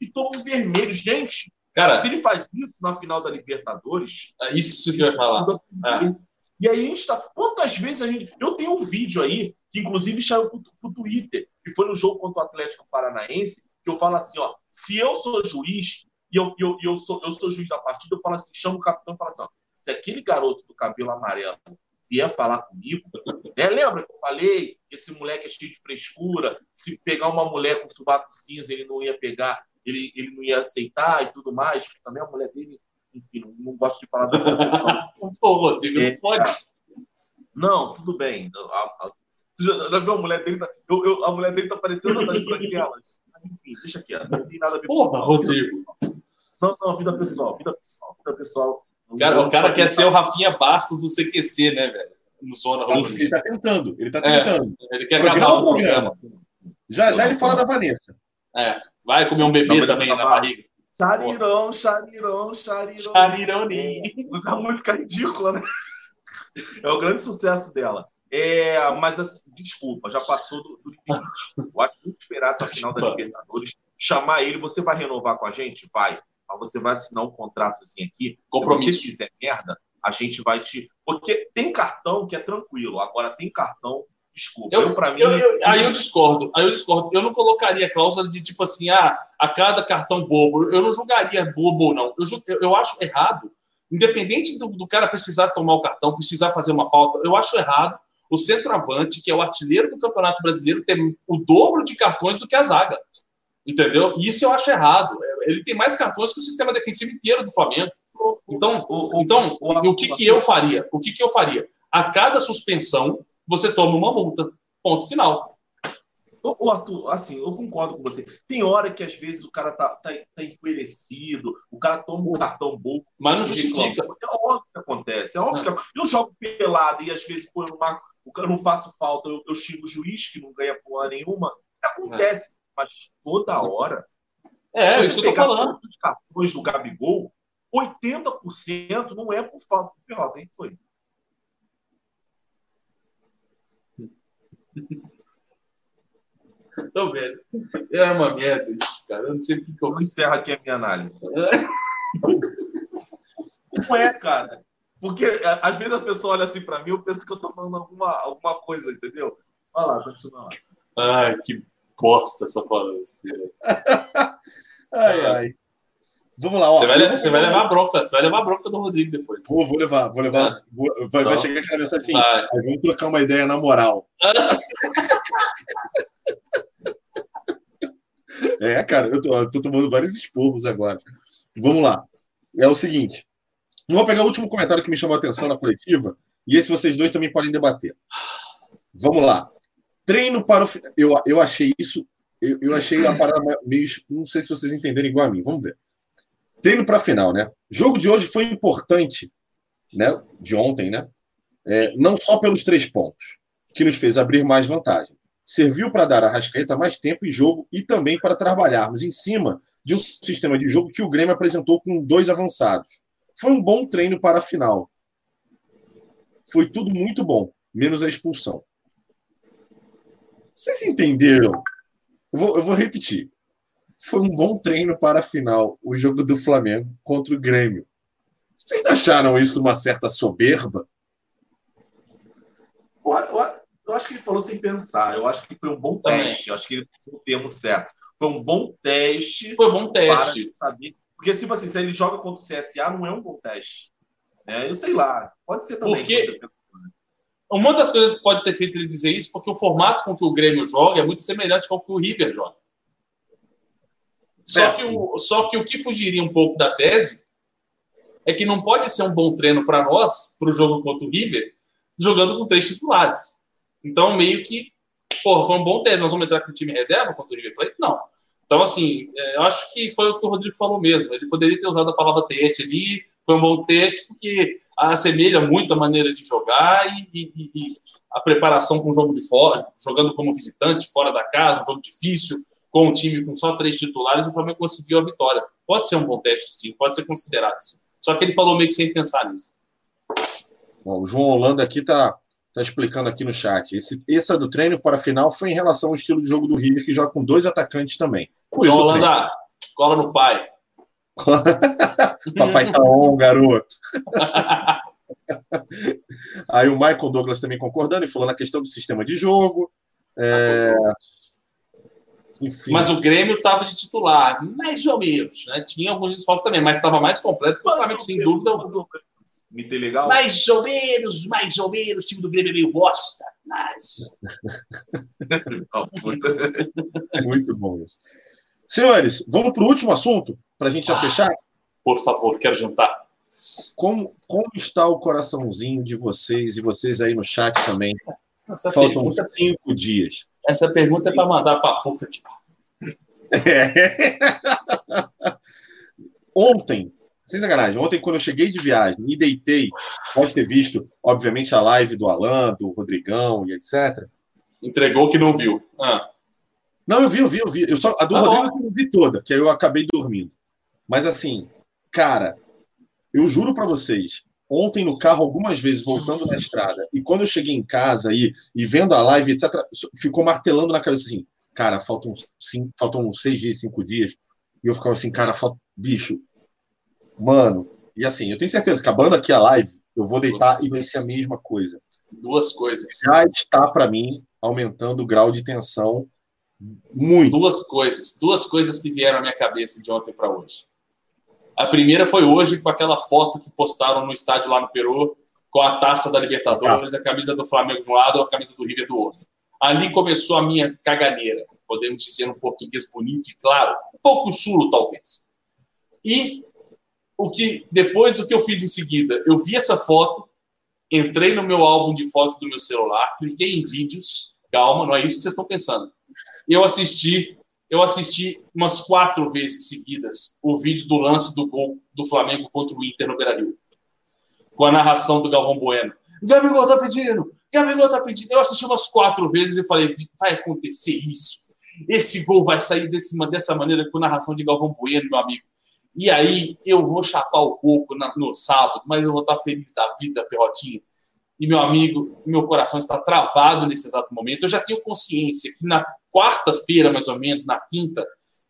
e toma um vermelho. Gente, cara, se ele faz isso na final da Libertadores. É isso que eu ia falar. É. E aí a gente tá. Quantas vezes a gente. Eu tenho um vídeo aí, que inclusive saiu pro, pro Twitter, que foi no jogo contra o Atlético Paranaense, que eu falo assim, ó, se eu sou juiz e eu, eu, eu, sou, eu sou juiz da partida, eu falo assim, chamo o capitão e falo assim, ó, se aquele garoto do cabelo amarelo vier falar comigo, né? lembra que eu falei que esse moleque é cheio de frescura, se pegar uma mulher com subaco cinza, ele não ia pegar, ele, ele não ia aceitar e tudo mais, que também a mulher dele, enfim, não, não gosto de falar da pessoa. <laughs> Pô, Rodrigo, não pode. Não, tudo bem. A, a, já, viu a mulher dele? Tá, eu, eu, a mulher dele tá parecendo uma das branquelas. Mas enfim, deixa quieto. Não tem nada a ver Porra, Rodrigo. Não, não, vida pessoal, vida pessoal, vida pessoal. Cara, o cara quer ser o Rafinha Bastos do CQC, né, velho? No Zona Ele tá tentando, ele tá é, tentando. É, ele quer acabar o programa. Já, já ele fala da Vanessa. É, vai comer um bebê também tá na barriga. Charirão, charirão, charirão. Charironi. A música ridícula, né? É o grande sucesso dela. É, mas, assim, desculpa, já passou do, do limite. Eu acho que tem que esperar essa final da Libertadores, chamar ele. Você vai renovar com a gente? Vai. Mas você vai assinar um contratozinho aqui. Compromisso. Se você fizer merda, a gente vai te. Porque tem cartão que é tranquilo, agora tem cartão. Desculpa. Eu, eu, mim, eu, eu, aí eu discordo. Aí eu discordo. Eu não colocaria cláusula de tipo assim, ah, a cada cartão bobo. Eu não julgaria bobo, não. Eu, eu acho errado. Independente do, do cara precisar tomar o cartão, precisar fazer uma falta, eu acho errado o centroavante, que é o artilheiro do Campeonato Brasileiro, tem o dobro de cartões do que a zaga. Entendeu? Isso eu acho errado. Ele tem mais cartões que o sistema defensivo inteiro do Flamengo. Então, então o que, que eu faria? O que, que eu faria? A cada suspensão, você toma uma multa. Ponto final. O Arthur, assim, eu concordo com você. Tem hora que às vezes o cara tá, tá, tá enfurecido, o cara toma um cartão bom. Mas não justifica. É óbvio que acontece. É óbvio que eu jogo pelado e às vezes põe uma o cara não faço falta, eu, eu xingo o juiz que não ganha porra nenhuma. Acontece, é. mas toda hora. É, isso que eu tô falando. Os cartões do Gabigol, 80% não é por falta do Pelota, hein? Foi. Tô vendo. É uma merda isso, cara. Eu não sei o que, que eu. Encerra aqui a minha análise. não é, cara. Porque é, às vezes a pessoa olha assim para mim, eu penso que eu tô falando alguma, alguma coisa, entendeu? Olha lá, continua lá. Ai, que bosta essa falância. <laughs> ai, ai. Vamos lá, ó. Você vai, você vai levar a bronca, você vai levar a bronca do Rodrigo depois. Vou, vou levar, vou levar. Ah. Vou, vai, vai chegar aquela mensagem assim, vai. vamos trocar uma ideia na moral. <laughs> é, cara, eu tô, eu tô tomando vários esporros agora. Vamos lá. É o seguinte. Eu vou pegar o último comentário que me chamou a atenção na coletiva, e esse vocês dois também podem debater. Vamos lá. Treino para o. Eu, eu achei isso. Eu, eu achei a parada meio. Não sei se vocês entenderam igual a mim. Vamos ver. Treino para a final, né? O jogo de hoje foi importante, né? De ontem, né? É, não só pelos três pontos, que nos fez abrir mais vantagem. Serviu para dar a Rascaeta mais tempo e jogo e também para trabalharmos em cima de um sistema de jogo que o Grêmio apresentou com dois avançados foi um bom treino para a final. Foi tudo muito bom, menos a expulsão. Vocês entenderam? Eu vou, eu vou repetir. Foi um bom treino para a final, o jogo do Flamengo contra o Grêmio. Vocês acharam isso uma certa soberba? Eu, acho que ele falou sem pensar. Eu acho que foi um bom Também. teste. Eu acho que ele usou o termo certo. Foi um bom teste. Foi um bom teste. saber. Porque, tipo assim, se ele joga contra o CSA, não é um bom teste. É, eu sei lá. Pode ser também. Porque uma das coisas que pode ter feito ele dizer isso, porque o formato com que o Grêmio joga é muito semelhante com o que o River joga. Só que, o, só que o que fugiria um pouco da tese é que não pode ser um bom treino para nós, para o jogo contra o River, jogando com três titulares. Então, meio que, pô, foi um bom teste. Nós vamos entrar com o time reserva contra o River Plate? Não. Então, assim, é, eu acho que foi o que o Rodrigo falou mesmo. Ele poderia ter usado a palavra teste ali, foi um bom teste, porque assemelha muito a maneira de jogar e, e, e a preparação com o jogo de fora, jogando como visitante, fora da casa, um jogo difícil, com um time com só três titulares, o Flamengo conseguiu a vitória. Pode ser um bom teste, sim, pode ser considerado. Sim. Só que ele falou meio que sem pensar nisso. Bom, o João Holanda aqui está tá explicando aqui no chat. Esse, essa do treino para a final foi em relação ao estilo de jogo do River, que joga com dois atacantes também. Por João Holanda, cola no pai. <laughs> Papai tá on, garoto. <laughs> Aí o Michael Douglas também concordando e falou na questão do sistema de jogo. É... Enfim. Mas o Grêmio estava de titular, mais ou menos. Né? Tinha alguns desfalques também, mas estava mais completo que o Flamengo, sem dúvida. Me legal. Mais ou menos, mais ou menos. O time do Grêmio é meio bosta, mas. <laughs> Muito bom isso. Senhores, vamos para o último assunto, para a gente já ah, fechar? Por favor, quero jantar. Como, como está o coraçãozinho de vocês e vocês aí no chat também? Essa Faltam cinco dias. Essa pergunta é para mandar para a puta que. É. <laughs> Ontem, sem sacanagem, ontem quando eu cheguei de viagem e deitei, pode ter visto, obviamente, a live do Alan, do Rodrigão e etc. Entregou que não viu. Ah. Não, eu vi, eu vi, eu vi. Eu só, a do tá Rodrigo eu não vi toda, que aí eu acabei dormindo. Mas assim, cara, eu juro para vocês, ontem no carro, algumas vezes, voltando na estrada, e quando eu cheguei em casa e, e vendo a live, etc., ficou martelando na cabeça assim, cara, faltam, cinco, faltam seis dias, cinco dias. E eu ficava assim, cara, falta, bicho, mano. E assim, eu tenho certeza que acabando aqui a live, eu vou deitar Nossa. e vai ser a mesma coisa. Duas coisas. Já está, para mim, aumentando o grau de tensão muito. Duas coisas, duas coisas que vieram à minha cabeça de ontem para hoje. A primeira foi hoje com aquela foto que postaram no estádio lá no Peru, com a taça da Libertadores, a camisa do Flamengo de um lado, a camisa do River do outro. Ali começou a minha caganeira, podemos dizer no português bonito e claro, um pouco chulo talvez. E o que depois o que eu fiz em seguida, eu vi essa foto, entrei no meu álbum de fotos do meu celular, cliquei em vídeos, calma, não é isso que vocês estão pensando eu assisti, eu assisti umas quatro vezes seguidas o vídeo do lance do gol do Flamengo contra o Inter no Beira-Rio. Com a narração do Galvão Bueno. Gabigol tá pedindo, Gabigol tá pedindo. Eu assisti umas quatro vezes e falei, vai acontecer isso. Esse gol vai sair desse, dessa maneira com a narração de Galvão Bueno, meu amigo. E aí eu vou chapar o coco no sábado, mas eu vou estar feliz da vida, Perrotinho. E meu amigo, meu coração está travado nesse exato momento. Eu já tenho consciência que na quarta-feira, mais ou menos, na quinta,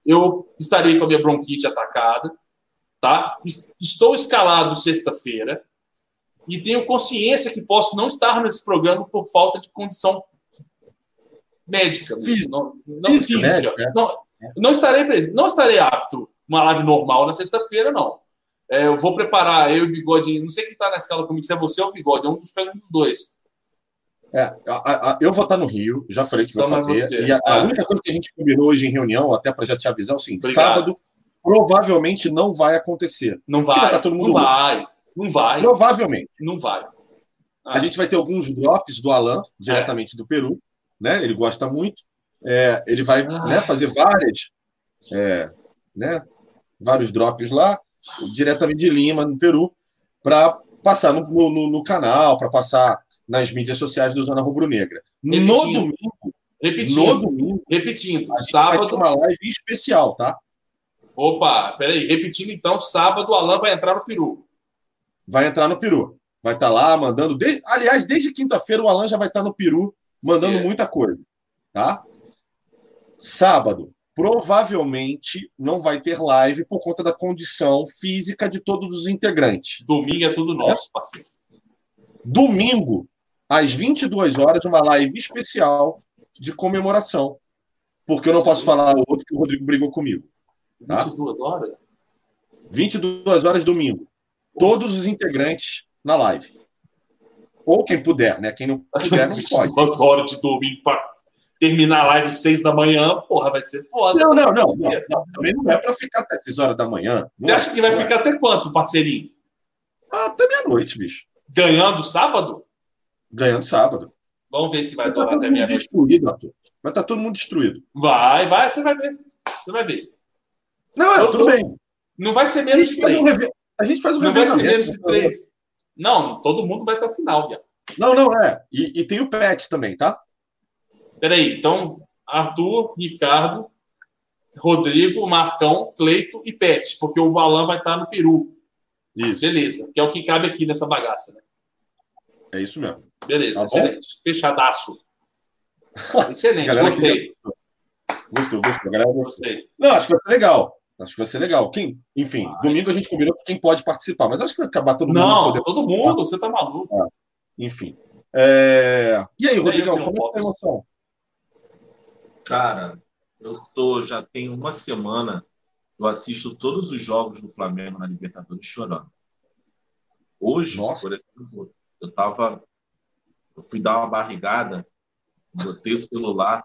eu estarei com a minha bronquite atacada, tá? Estou escalado sexta-feira e tenho consciência que posso não estar nesse programa por falta de condição médica, física, não, não física. física. Né? Não, não estarei não estarei apto uma live normal na sexta-feira, não. É, eu vou preparar eu e o Bigode, não sei quem está na escala comigo, se é você ou o Bigode, é um dos, um dos dois. É, a, a, eu vou estar no Rio, já falei que então, vou fazer. E a, a, única coisa que a gente combinou hoje em reunião, até para já te avisar, é o seguinte: Obrigado. sábado provavelmente não vai acontecer. Não vai. Tá não vai. Não vai. Provavelmente. Não vai. Ah. A gente vai ter alguns drops do Alan, diretamente é. do Peru. Né? Ele gosta muito. É, ele vai ah. né, fazer várias, é, né, vários drops lá, diretamente de Lima, no Peru, para passar no, no, no canal, para passar nas mídias sociais do Zona Rubro Negra. No domingo. Repetindo. No domingo. Repetindo. Sábado. uma live especial, tá? Opa, peraí. Repetindo então, sábado o Alan vai entrar no Peru. Vai entrar no Peru. Vai estar tá lá mandando. De... Aliás, desde quinta-feira o Alan já vai estar tá no Peru mandando certo. muita coisa. Tá? Sábado, provavelmente não vai ter live por conta da condição física de todos os integrantes. Domingo é tudo nosso, parceiro. Domingo, às 22 horas, uma live especial de comemoração. Porque eu não posso falar o outro que o Rodrigo brigou comigo. Tá? 22 horas? 22 horas domingo. Todos os integrantes na live. Ou quem puder, né? Quem não puder, não <laughs> pode. 22 horas de domingo para terminar a live às 6 da manhã, porra, vai ser foda. Não, não, não. não, não também não é para ficar até 6 horas da manhã. Você acha é, que vai ficar é. até quanto, parceirinho? Até meia-noite, bicho. Ganhando sábado? Ganhando sábado. Vamos ver se vai durar até meia-noite. Destruído, Arthur. Vai estar tá todo mundo destruído. Vai, vai, você vai ver. Você vai ver. Não, é, tudo bem. Não vai ser menos de três. A gente faz um Não vai ser menos de três. Não, todo mundo vai até o final, viado. Não, não, é. E, e tem o pet também, tá? Peraí, então, Arthur, Ricardo, Rodrigo, Marcão, Cleito e Pet, porque o Balan vai estar no Peru. Isso. Beleza, que é o que cabe aqui nessa bagaça, né? É isso mesmo. Beleza, tá excelente. Fechadaço. <laughs> Excelente, gostei. Gostou, gostou. Galera, gostei. Não, acho que vai ser legal. Acho que vai ser legal. Quem, enfim, domingo a gente combinou quem pode participar, mas acho que vai acabar todo mundo. Não, todo mundo, você tá maluco. Ah, enfim. É... E aí, Rodrigão, como é que tá a emoção? Cara, eu tô, já tem uma semana, eu assisto todos os jogos do Flamengo na Libertadores chorando. Hoje, Nossa. por exemplo, eu tava, eu fui dar uma barrigada, botei o celular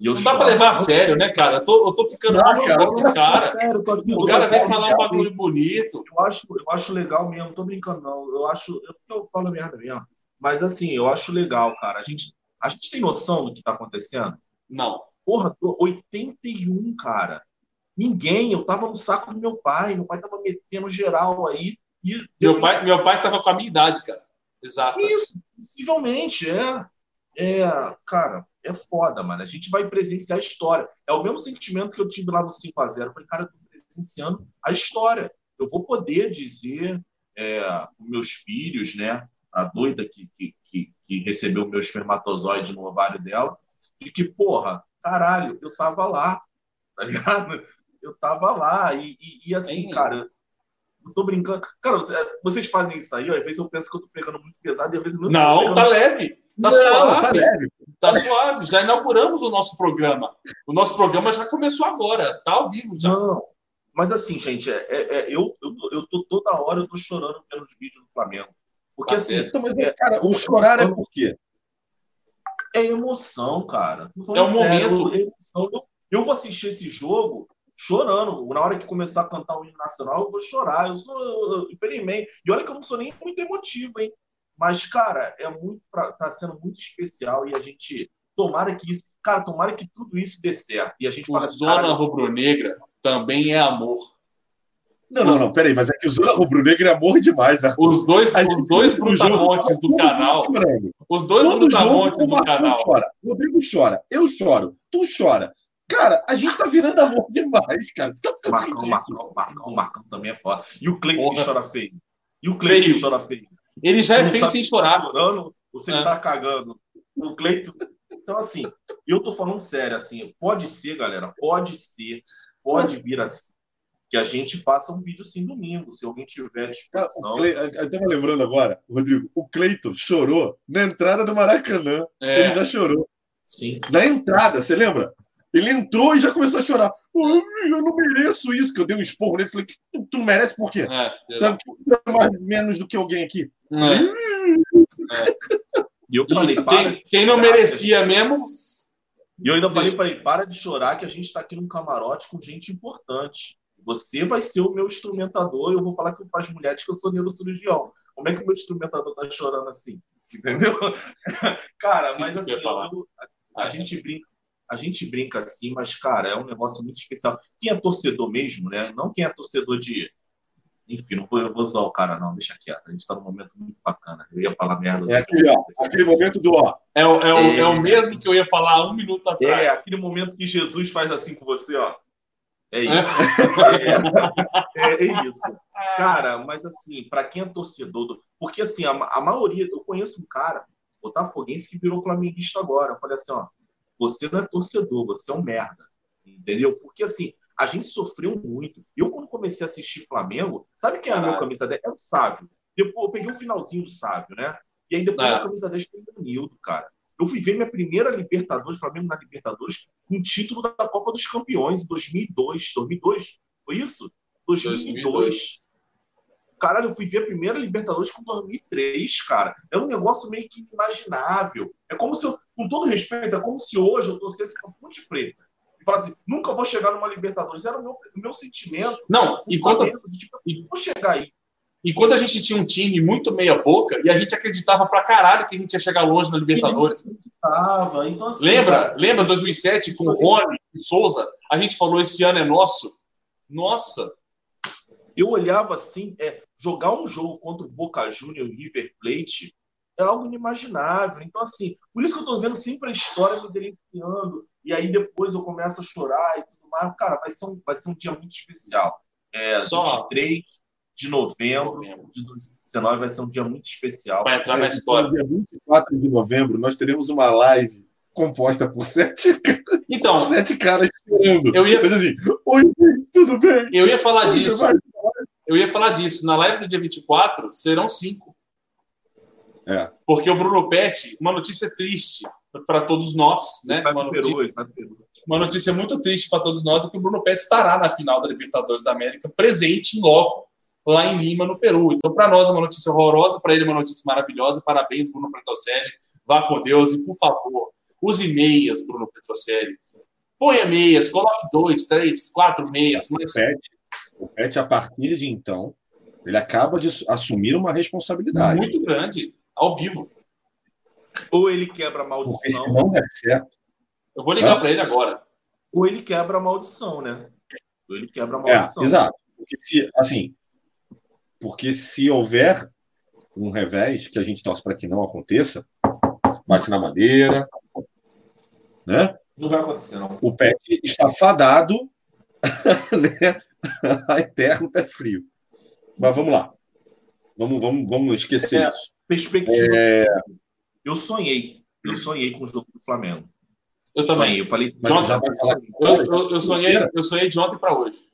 e eu Não dá para levar a sério, né, cara? Eu tô, eu tô ficando mal cara, cara. Sério, o cara vai falar um bagulho bonito. Eu acho, eu acho legal mesmo, não tô brincando, não. Eu acho, eu, eu falo merda mesmo. Mas assim, eu acho legal, cara. A gente, a gente tem noção do que tá acontecendo? Não. Porra, 81, cara. Ninguém. Eu tava no saco do meu pai. Meu pai tava metendo geral aí. E meu, pai, meu pai tava com a minha idade, cara. Exato. Isso, possivelmente, é. É, cara, é foda, mano. A gente vai presenciar a história. É o mesmo sentimento que eu tive lá no 5x0. Eu falei, cara, eu tô presenciando a história. Eu vou poder dizer é, meus filhos, né? A doida que, que, que, que recebeu o meu espermatozoide no ovário dela, e que, porra, caralho, eu tava lá, tá ligado? Eu tava lá. E, e, e assim, cara, eu tô brincando. Cara, vocês fazem isso aí, ó, às vezes eu penso que eu tô pegando muito pesado e às vezes não. Não, tá leve. Tá não, suave. Tá, leve. tá suave. Já inauguramos o nosso programa. O nosso programa já começou agora. Tá ao vivo já. Não. Mas assim, gente, é, é, é eu, eu, eu tô toda hora eu tô chorando pelos vídeos do Flamengo. Porque tá assim. Então, mas, é, cara, o chorar é por quê? É emoção, cara. É o momento. É emoção. Eu, eu vou assistir esse jogo chorando. Na hora que começar a cantar o hino nacional, eu vou chorar. Eu sou, infelizmente. E olha que eu não sou nem muito emotivo, hein? Mas, cara, é muito tá sendo muito especial e a gente tomara que isso, cara, tomara que tudo isso dê certo. E a gente o fala, Zona Rubro-Negra também é amor. Não, não, não, peraí, mas é que o Zona Rubro Negro é amor demais, Arthur. Os dois, os dois brutamontes do canal. Os dois Todo brutamontes jogo, do canal. chora, o Rodrigo chora, eu choro, tu chora. Cara, a gente tá virando amor <laughs> demais, cara. Você tá ficando Marcão, Marcão, Marcão, Marcão também é foda. E o Cleiton que chora feio. E o Cleiton que chora feio. Ele já é feio sem chorar. Chorando, você é. tá cagando. O Cleiton. Então, assim, eu tô falando sério, assim, pode ser, galera, pode ser, pode vir assim que a gente faça um vídeo assim domingo, se alguém tiver disposição. Cle... Eu estava lembrando agora, Rodrigo, o Cleiton chorou na entrada do Maracanã. É. Ele já chorou. Sim. Na entrada, você lembra? Ele entrou e já começou a chorar. eu não mereço isso, que eu dei um esporro nele. Falei, tu, tu merece por quê? É, tu é mais menos do que alguém aqui. É. é. E eu falei, para. Quem, quem não merecia mesmo. E eu ainda falei, falei, para de chorar que a gente está aqui num camarote com gente importante. Você vai ser o meu instrumentador e eu vou falar que para as mulheres que eu sou neurocirurgião. Como é que o meu instrumentador tá chorando assim? Entendeu? <laughs> cara, mas assim, eu, a, a gente brinca, a gente brinca assim, mas, cara, é um negócio muito especial. Quem é torcedor mesmo, né? Não quem é torcedor de. Enfim, não vou, vou usar o cara, não, deixa quieto. A gente está num momento muito bacana. Eu ia falar merda. É aquele, ó, aquele momento do ó. É, o, é, o, é... é o mesmo que eu ia falar um minuto atrás. É, aquele momento que Jesus faz assim com você, ó. É isso. <laughs> é, é, isso. Cara, mas assim, para quem é torcedor, do... porque assim, a, a, maioria, eu conheço um cara, botafoguense, que virou flamenguista agora. Eu falei assim, ó, você não é torcedor, você é um merda. Entendeu? Porque assim, a gente sofreu muito. Eu, quando comecei a assistir Flamengo, sabe quem é a minha camisa 10? É o Sávio. Depois, eu peguei o finalzinho do Sávio, né? E aí depois é. a camisa 10 foi o Nildo, cara. Eu fui ver minha primeira Libertadores, Flamengo na Libertadores, com o título da Copa dos Campeões em 2002. 2002? Foi isso? 2002. 2002. Caralho, eu fui ver a primeira Libertadores com 2003, cara. É um negócio meio que inimaginável. É como se eu, com todo respeito, é como se hoje eu torcesse pra Ponte Preta. E falasse, assim, nunca vou chegar numa Libertadores. Era o meu, o meu sentimento. Não, enquanto. De, tipo, vou chegar aí. E quando a gente tinha um time muito meia-boca, e a gente acreditava pra caralho que a gente ia chegar longe na Libertadores. Então, assim, lembra? Lembra 2007 com o Rony e Souza? A gente falou: esse ano é nosso. Nossa! Eu olhava assim, é, jogar um jogo contra o Boca Juniors e River Plate é algo inimaginável. Então, assim, por isso que eu estou vendo sempre a história me delineando, e aí depois eu começo a chorar e tudo mais. Cara, vai ser um, vai ser um dia muito especial. É, Só... 23 de novembro de 2019 vai ser um dia muito especial. Vai entrar na história. No dia 24 de novembro, nós teremos uma live composta por sete, <laughs> então, sete caras chorando. Eu ia assim, oi, tudo bem? Eu ia falar disso. Eu ia falar disso. Na live do dia 24 serão cinco. É. Porque o Bruno Pet, uma notícia triste para todos nós, né? Uma notícia, uma notícia muito triste para todos nós é que o Bruno Pet estará na final da Libertadores da América, presente em loco lá em Lima, no Peru. Então, para nós, é uma notícia horrorosa, para ele, é uma notícia maravilhosa. Parabéns, Bruno Petrocelli. Vá com Deus e, por favor, use meias, Bruno Petrocelli. Ponha meias, coloque dois, três, quatro meias. Mas... O, Pet, o Pet, a partir de então, ele acaba de assumir uma responsabilidade. Muito grande, ao vivo. Ou ele quebra a maldição. Porque se não der certo. Eu vou ligar para ele agora. Ou ele quebra a maldição, né? Ou ele quebra a é, maldição. É, exato. Porque se, assim, porque se houver um revés, que a gente torce para que não aconteça, bate na madeira, né? Não vai acontecer, não. O pet está fadado <laughs> né? a eterno pé frio. Mas vamos lá. Vamos, vamos, vamos esquecer é, isso. Perspectiva. É... Eu sonhei. Eu sonhei com o jogo do Flamengo. Eu também. Sonhei. Eu falei. Eu, eu, eu, sonhei, eu sonhei de ontem para hoje.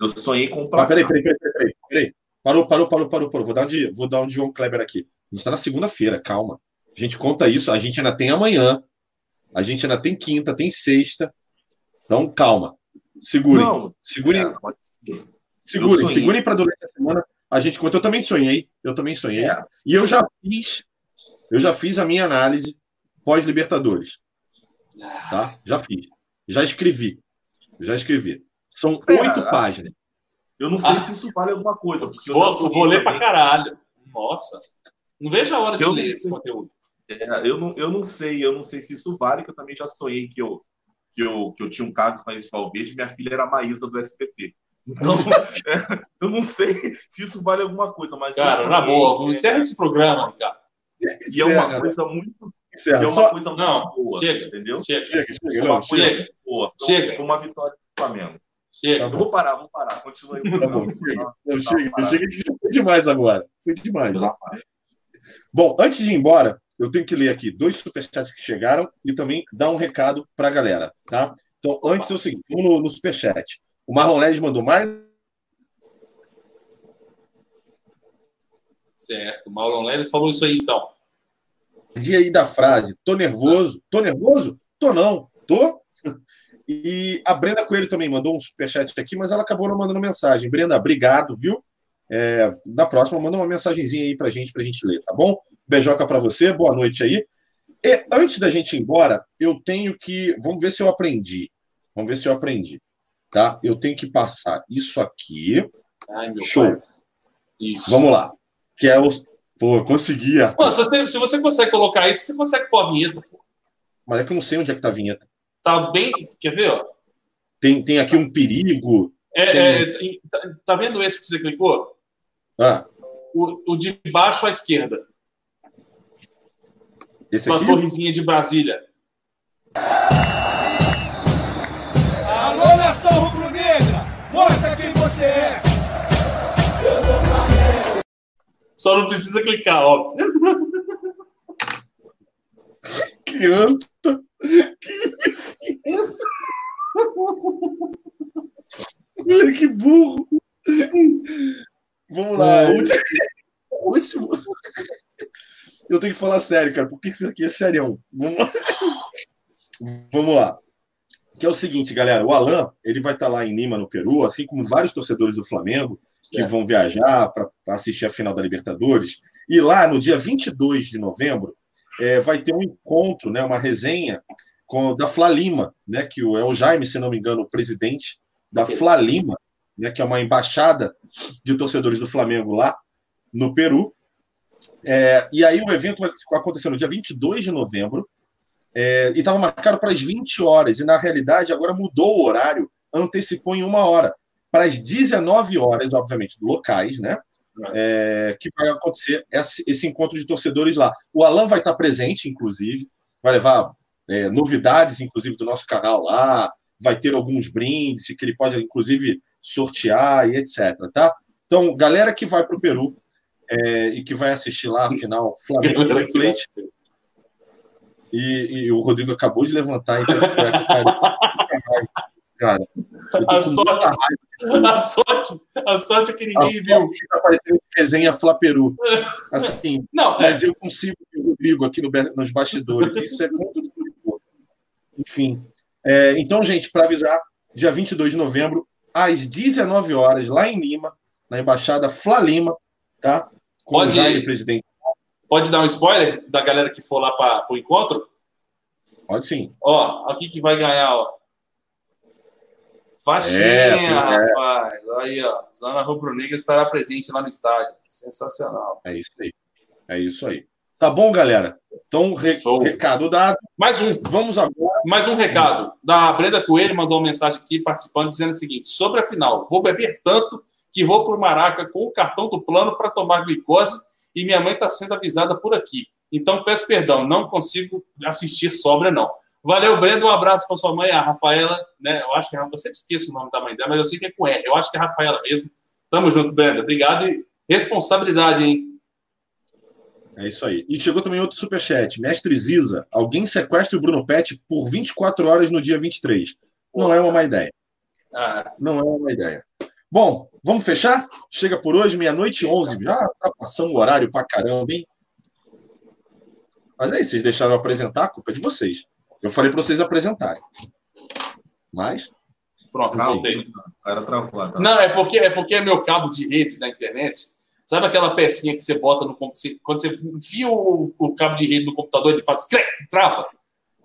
Eu sonhei com o placar. peraí, peraí, peraí, peraí, peraí. Parou, parou, parou, parou, parou. Vou dar um de, vou dar um de João Kleber aqui. A gente está na segunda-feira, calma. A gente conta isso, a gente ainda tem amanhã, a gente ainda tem quinta, tem sexta. Então, calma. Segurem. Não, segurem. É, segurem, segurem para durante a semana. A gente conta. Eu também sonhei. Eu também sonhei. É. E eu já fiz. Eu já fiz a minha análise pós-Libertadores. Tá? Já fiz. Já escrevi. Já escrevi. São é, oito páginas. Eu não sei ah, se isso vale alguma coisa. Vou, eu vou ler para caralho. Nossa. Não vejo a hora de eu, ler esse conteúdo. É, eu, não, eu não sei, eu não sei se isso vale, que eu também já sonhei que eu, que eu, que eu tinha um caso com a Isis Valverde, minha filha era a Maísa do SPT. Então, <laughs> é, eu não sei se isso vale alguma coisa, mas. Cara, na boa, encerra esse programa, cara. E é uma coisa muito. Encerra. É uma coisa não, muito boa. Chega, entendeu? Chega, chega, chega. Uma coisa chega. boa. Então, chega. Foi uma vitória do Flamengo. Chega. Eu vou parar, vou parar. Continua aí. Tá bom, chega. Não, chega, chega que foi demais agora. Foi demais. Bom, antes de ir embora, eu tenho que ler aqui dois superchats que chegaram e também dar um recado para a galera, tá? Então, antes é o seguinte, vamos no, no superchat. O Marlon Ledes mandou mais. Certo, o Marlon Ledes falou isso aí, então. Dia aí da frase, tô nervoso. Tô nervoso? Tô não. Tô? E a Brenda Coelho também mandou um superchat aqui, mas ela acabou não mandando mensagem. Brenda, obrigado, viu? É, na próxima, manda uma mensagenzinha aí pra gente, pra gente ler, tá bom? Beijoca para você, boa noite aí. E antes da gente ir embora, eu tenho que. Vamos ver se eu aprendi. Vamos ver se eu aprendi. Tá? Eu tenho que passar isso aqui. Ai, Show. Pai. Isso. Vamos lá. Que é os. Pô, consegui. Se, você, se você consegue colocar isso, você consegue pôr a vinheta. Pô. Mas é que eu não sei onde é que tá a vinheta. Tá bem. Quer ver, ó? Tem, tem aqui um perigo. É, tem... é, tá, tá vendo esse que você clicou? Ah. O, o de baixo à esquerda. Esse Uma torrezinha de Brasília. Alô, nação rubro-negra! Mostra quem você é! Só não precisa clicar, óbvio. <laughs> Que Olha que burro! Vamos lá, é. último. último. eu tenho que falar sério, cara, porque isso aqui é serião. Vamos lá. Vamos lá. Que é o seguinte, galera, o Alan, ele vai estar lá em Lima, no Peru, assim como vários torcedores do Flamengo, que certo. vão viajar para assistir a final da Libertadores. E lá, no dia 22 de novembro, é, vai ter um encontro, né, uma resenha com, da Flalima, né, que o, é o Jaime, se não me engano, o presidente da Flalima, né, que é uma embaixada de torcedores do Flamengo lá no Peru. É, e aí o evento vai acontecer no dia 22 de novembro, é, e estava marcado para as 20 horas, e na realidade agora mudou o horário, antecipou em uma hora, para as 19 horas, obviamente, locais, né? É, que vai acontecer esse, encontro de torcedores lá. O Alan vai estar presente, inclusive, vai levar é, novidades, inclusive, do nosso canal lá, vai ter alguns brindes que ele pode, inclusive, sortear e etc. Tá? Então, galera que vai para o Peru é, e que vai assistir lá a final <laughs> Flamengo e Plate. E, e, o Rodrigo acabou de levantar. Então, <laughs> <laughs> cara, a sorte, <laughs> a sorte, a sorte é que ninguém a viu. Tá parecendo desenha Flaperu. <laughs> Assim, não, é. mas é. eu consigo ver o Rodrigo aqui no, nos bastidores. Isso é Enfim. É, então, gente, para avisar, dia 22 de novembro, às 19 horas, lá em Lima, na Embaixada Flalima, tá? Com pode, o presidente. Pode dar um spoiler da galera que for lá para o encontro? Pode sim. Ó, aqui que vai ganhar, ó. Faxinha, é, rapaz. Aí, ó. Zona Rubro-Negra estará presente lá no estádio. Sensacional. É isso aí. É isso aí. Tá bom, galera? Então, re recado dado. Mais um. Vamos agora. Mais um recado. Da Brenda Coelho mandou uma mensagem aqui participando, dizendo o seguinte: sobre a final, vou beber tanto que vou para o Maraca com o cartão do plano para tomar glicose e minha mãe está sendo avisada por aqui. Então, peço perdão, não consigo assistir sobra, não. Valeu, Brenda. Um abraço para sua mãe, a Rafaela. Né? Eu acho que eu sempre esqueço o nome da mãe dela, mas eu sei que é com R. Eu acho que é a Rafaela mesmo. Tamo junto, Brenda. Obrigado e responsabilidade, hein? É isso aí. E chegou também outro superchat. Mestre Ziza, alguém sequestra o Bruno Pet por 24 horas no dia 23. Não é uma má ideia. Ah. Não é uma má ideia. Bom, vamos fechar? Chega por hoje, meia-noite 11. Já tá passando o horário pra caramba, hein? Mas aí, vocês deixaram eu apresentar, a culpa é de vocês. Eu falei para vocês apresentarem. Mas. Pronto, não tem. Era travou, tá? Não, é porque, é porque é meu cabo de rede da internet Sabe aquela pecinha que você bota no computador? Quando você enfia o, o, cabo de rede no computador, ele faz clec, trava.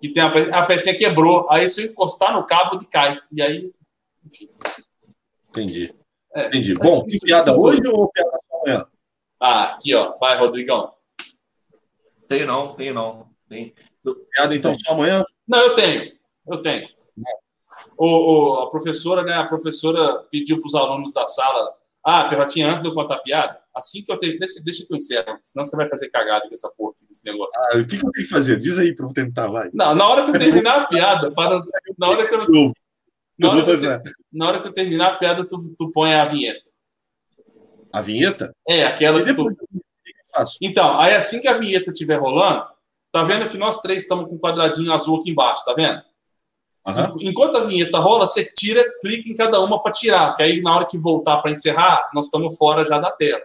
E tem a, a pecinha quebrou. Aí se eu encostar no cabo, ele cai. E aí, enfim. Entendi. É, Entendi. Bom, tem piada hoje ou piada amanhã? Ah, aqui, ó. Vai, Rodrigão. Tem não, tem não. Tem. Piada então só amanhã? Não, eu tenho. Eu tenho. O, o, a professora, né? A professora pediu para os alunos da sala ah, Perrotinha, antes de eu contar a piada, assim que eu tenho. Deixa, deixa que eu encerro, senão você vai fazer cagada com essa porra desse negócio. Ah, o que, que eu tenho que fazer? Diz aí para eu tentar, vai. Não, na hora que eu terminar a piada, para, na hora que eu. Na hora que eu, na hora que eu terminar a piada, tu, tu põe a vinheta. A vinheta? É, aquela que tu. Então, aí assim que a vinheta estiver rolando, tá vendo que nós três estamos com um quadradinho azul aqui embaixo, tá vendo? Uhum. Enquanto a vinheta rola, você tira, clica em cada uma para tirar, que aí na hora que voltar para encerrar, nós estamos fora já da tela.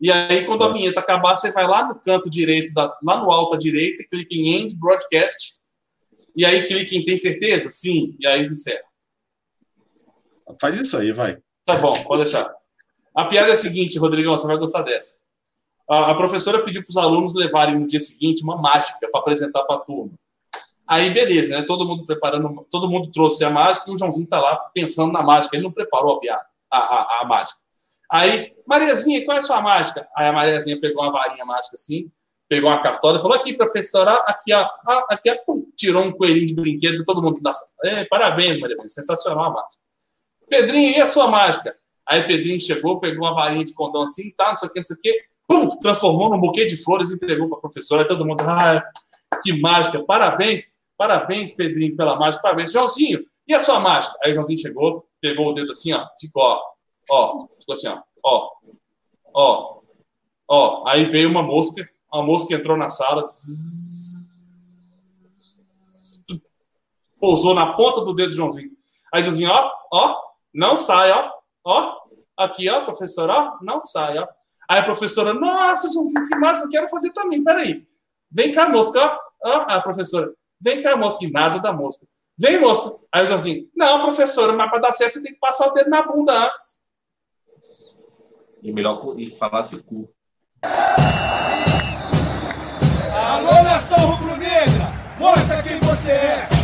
E aí, quando a vinheta acabar, você vai lá no canto direito, da, lá no alto à direita, clica em End Broadcast, e aí clica em Tem certeza? Sim, e aí encerra. Faz isso aí, vai. Tá bom, pode deixar. A piada é a seguinte, Rodrigão, você vai gostar dessa. A, a professora pediu para os alunos levarem no dia seguinte uma mágica para apresentar para a turma. Aí, beleza, né? Todo mundo preparando, todo mundo trouxe a mágica e o Joãozinho tá lá pensando na mágica. Ele não preparou a a, a, a mágica. Aí, Mariazinha, qual é a sua mágica? Aí a Mariazinha pegou uma varinha mágica assim, pegou uma cartola e falou: aqui, professora, aqui, ó, aqui, pum, tirou um coelhinho de brinquedo, todo mundo da sala. parabéns, Mariazinha, sensacional a mágica. Pedrinho, e a sua mágica? Aí Pedrinho chegou, pegou uma varinha de condão assim, tá, não sei o que, não sei o que, pum, transformou num buquê de flores e entregou para a professora. Todo mundo, ah, que mágica, parabéns. Parabéns, Pedrinho, pela mágica. Parabéns. Joãozinho, e a sua mágica? Aí o Joãozinho chegou, pegou o dedo assim, ó, ficou, ó, ó, ficou assim, ó, ó, ó, ó. Aí veio uma mosca, a mosca entrou na sala, pousou na ponta do dedo do Joãozinho. Aí Joãozinho, ó, ó, não sai, ó, ó, aqui, ó, professor, ó, não sai, ó. Aí a professora, nossa, Joãozinho, que massa, eu quero fazer também. Peraí. Vem cá, mosca. Ó, ó, a professora, vem cá, mosca. E nada da mosca. Vem, mosca. Aí o Joãozinho, não, professora, mas para dar certo você tem que passar o dedo na bunda antes. E melhor e falasse cu. Alô, nação rubro-negra! Mostra quem você é!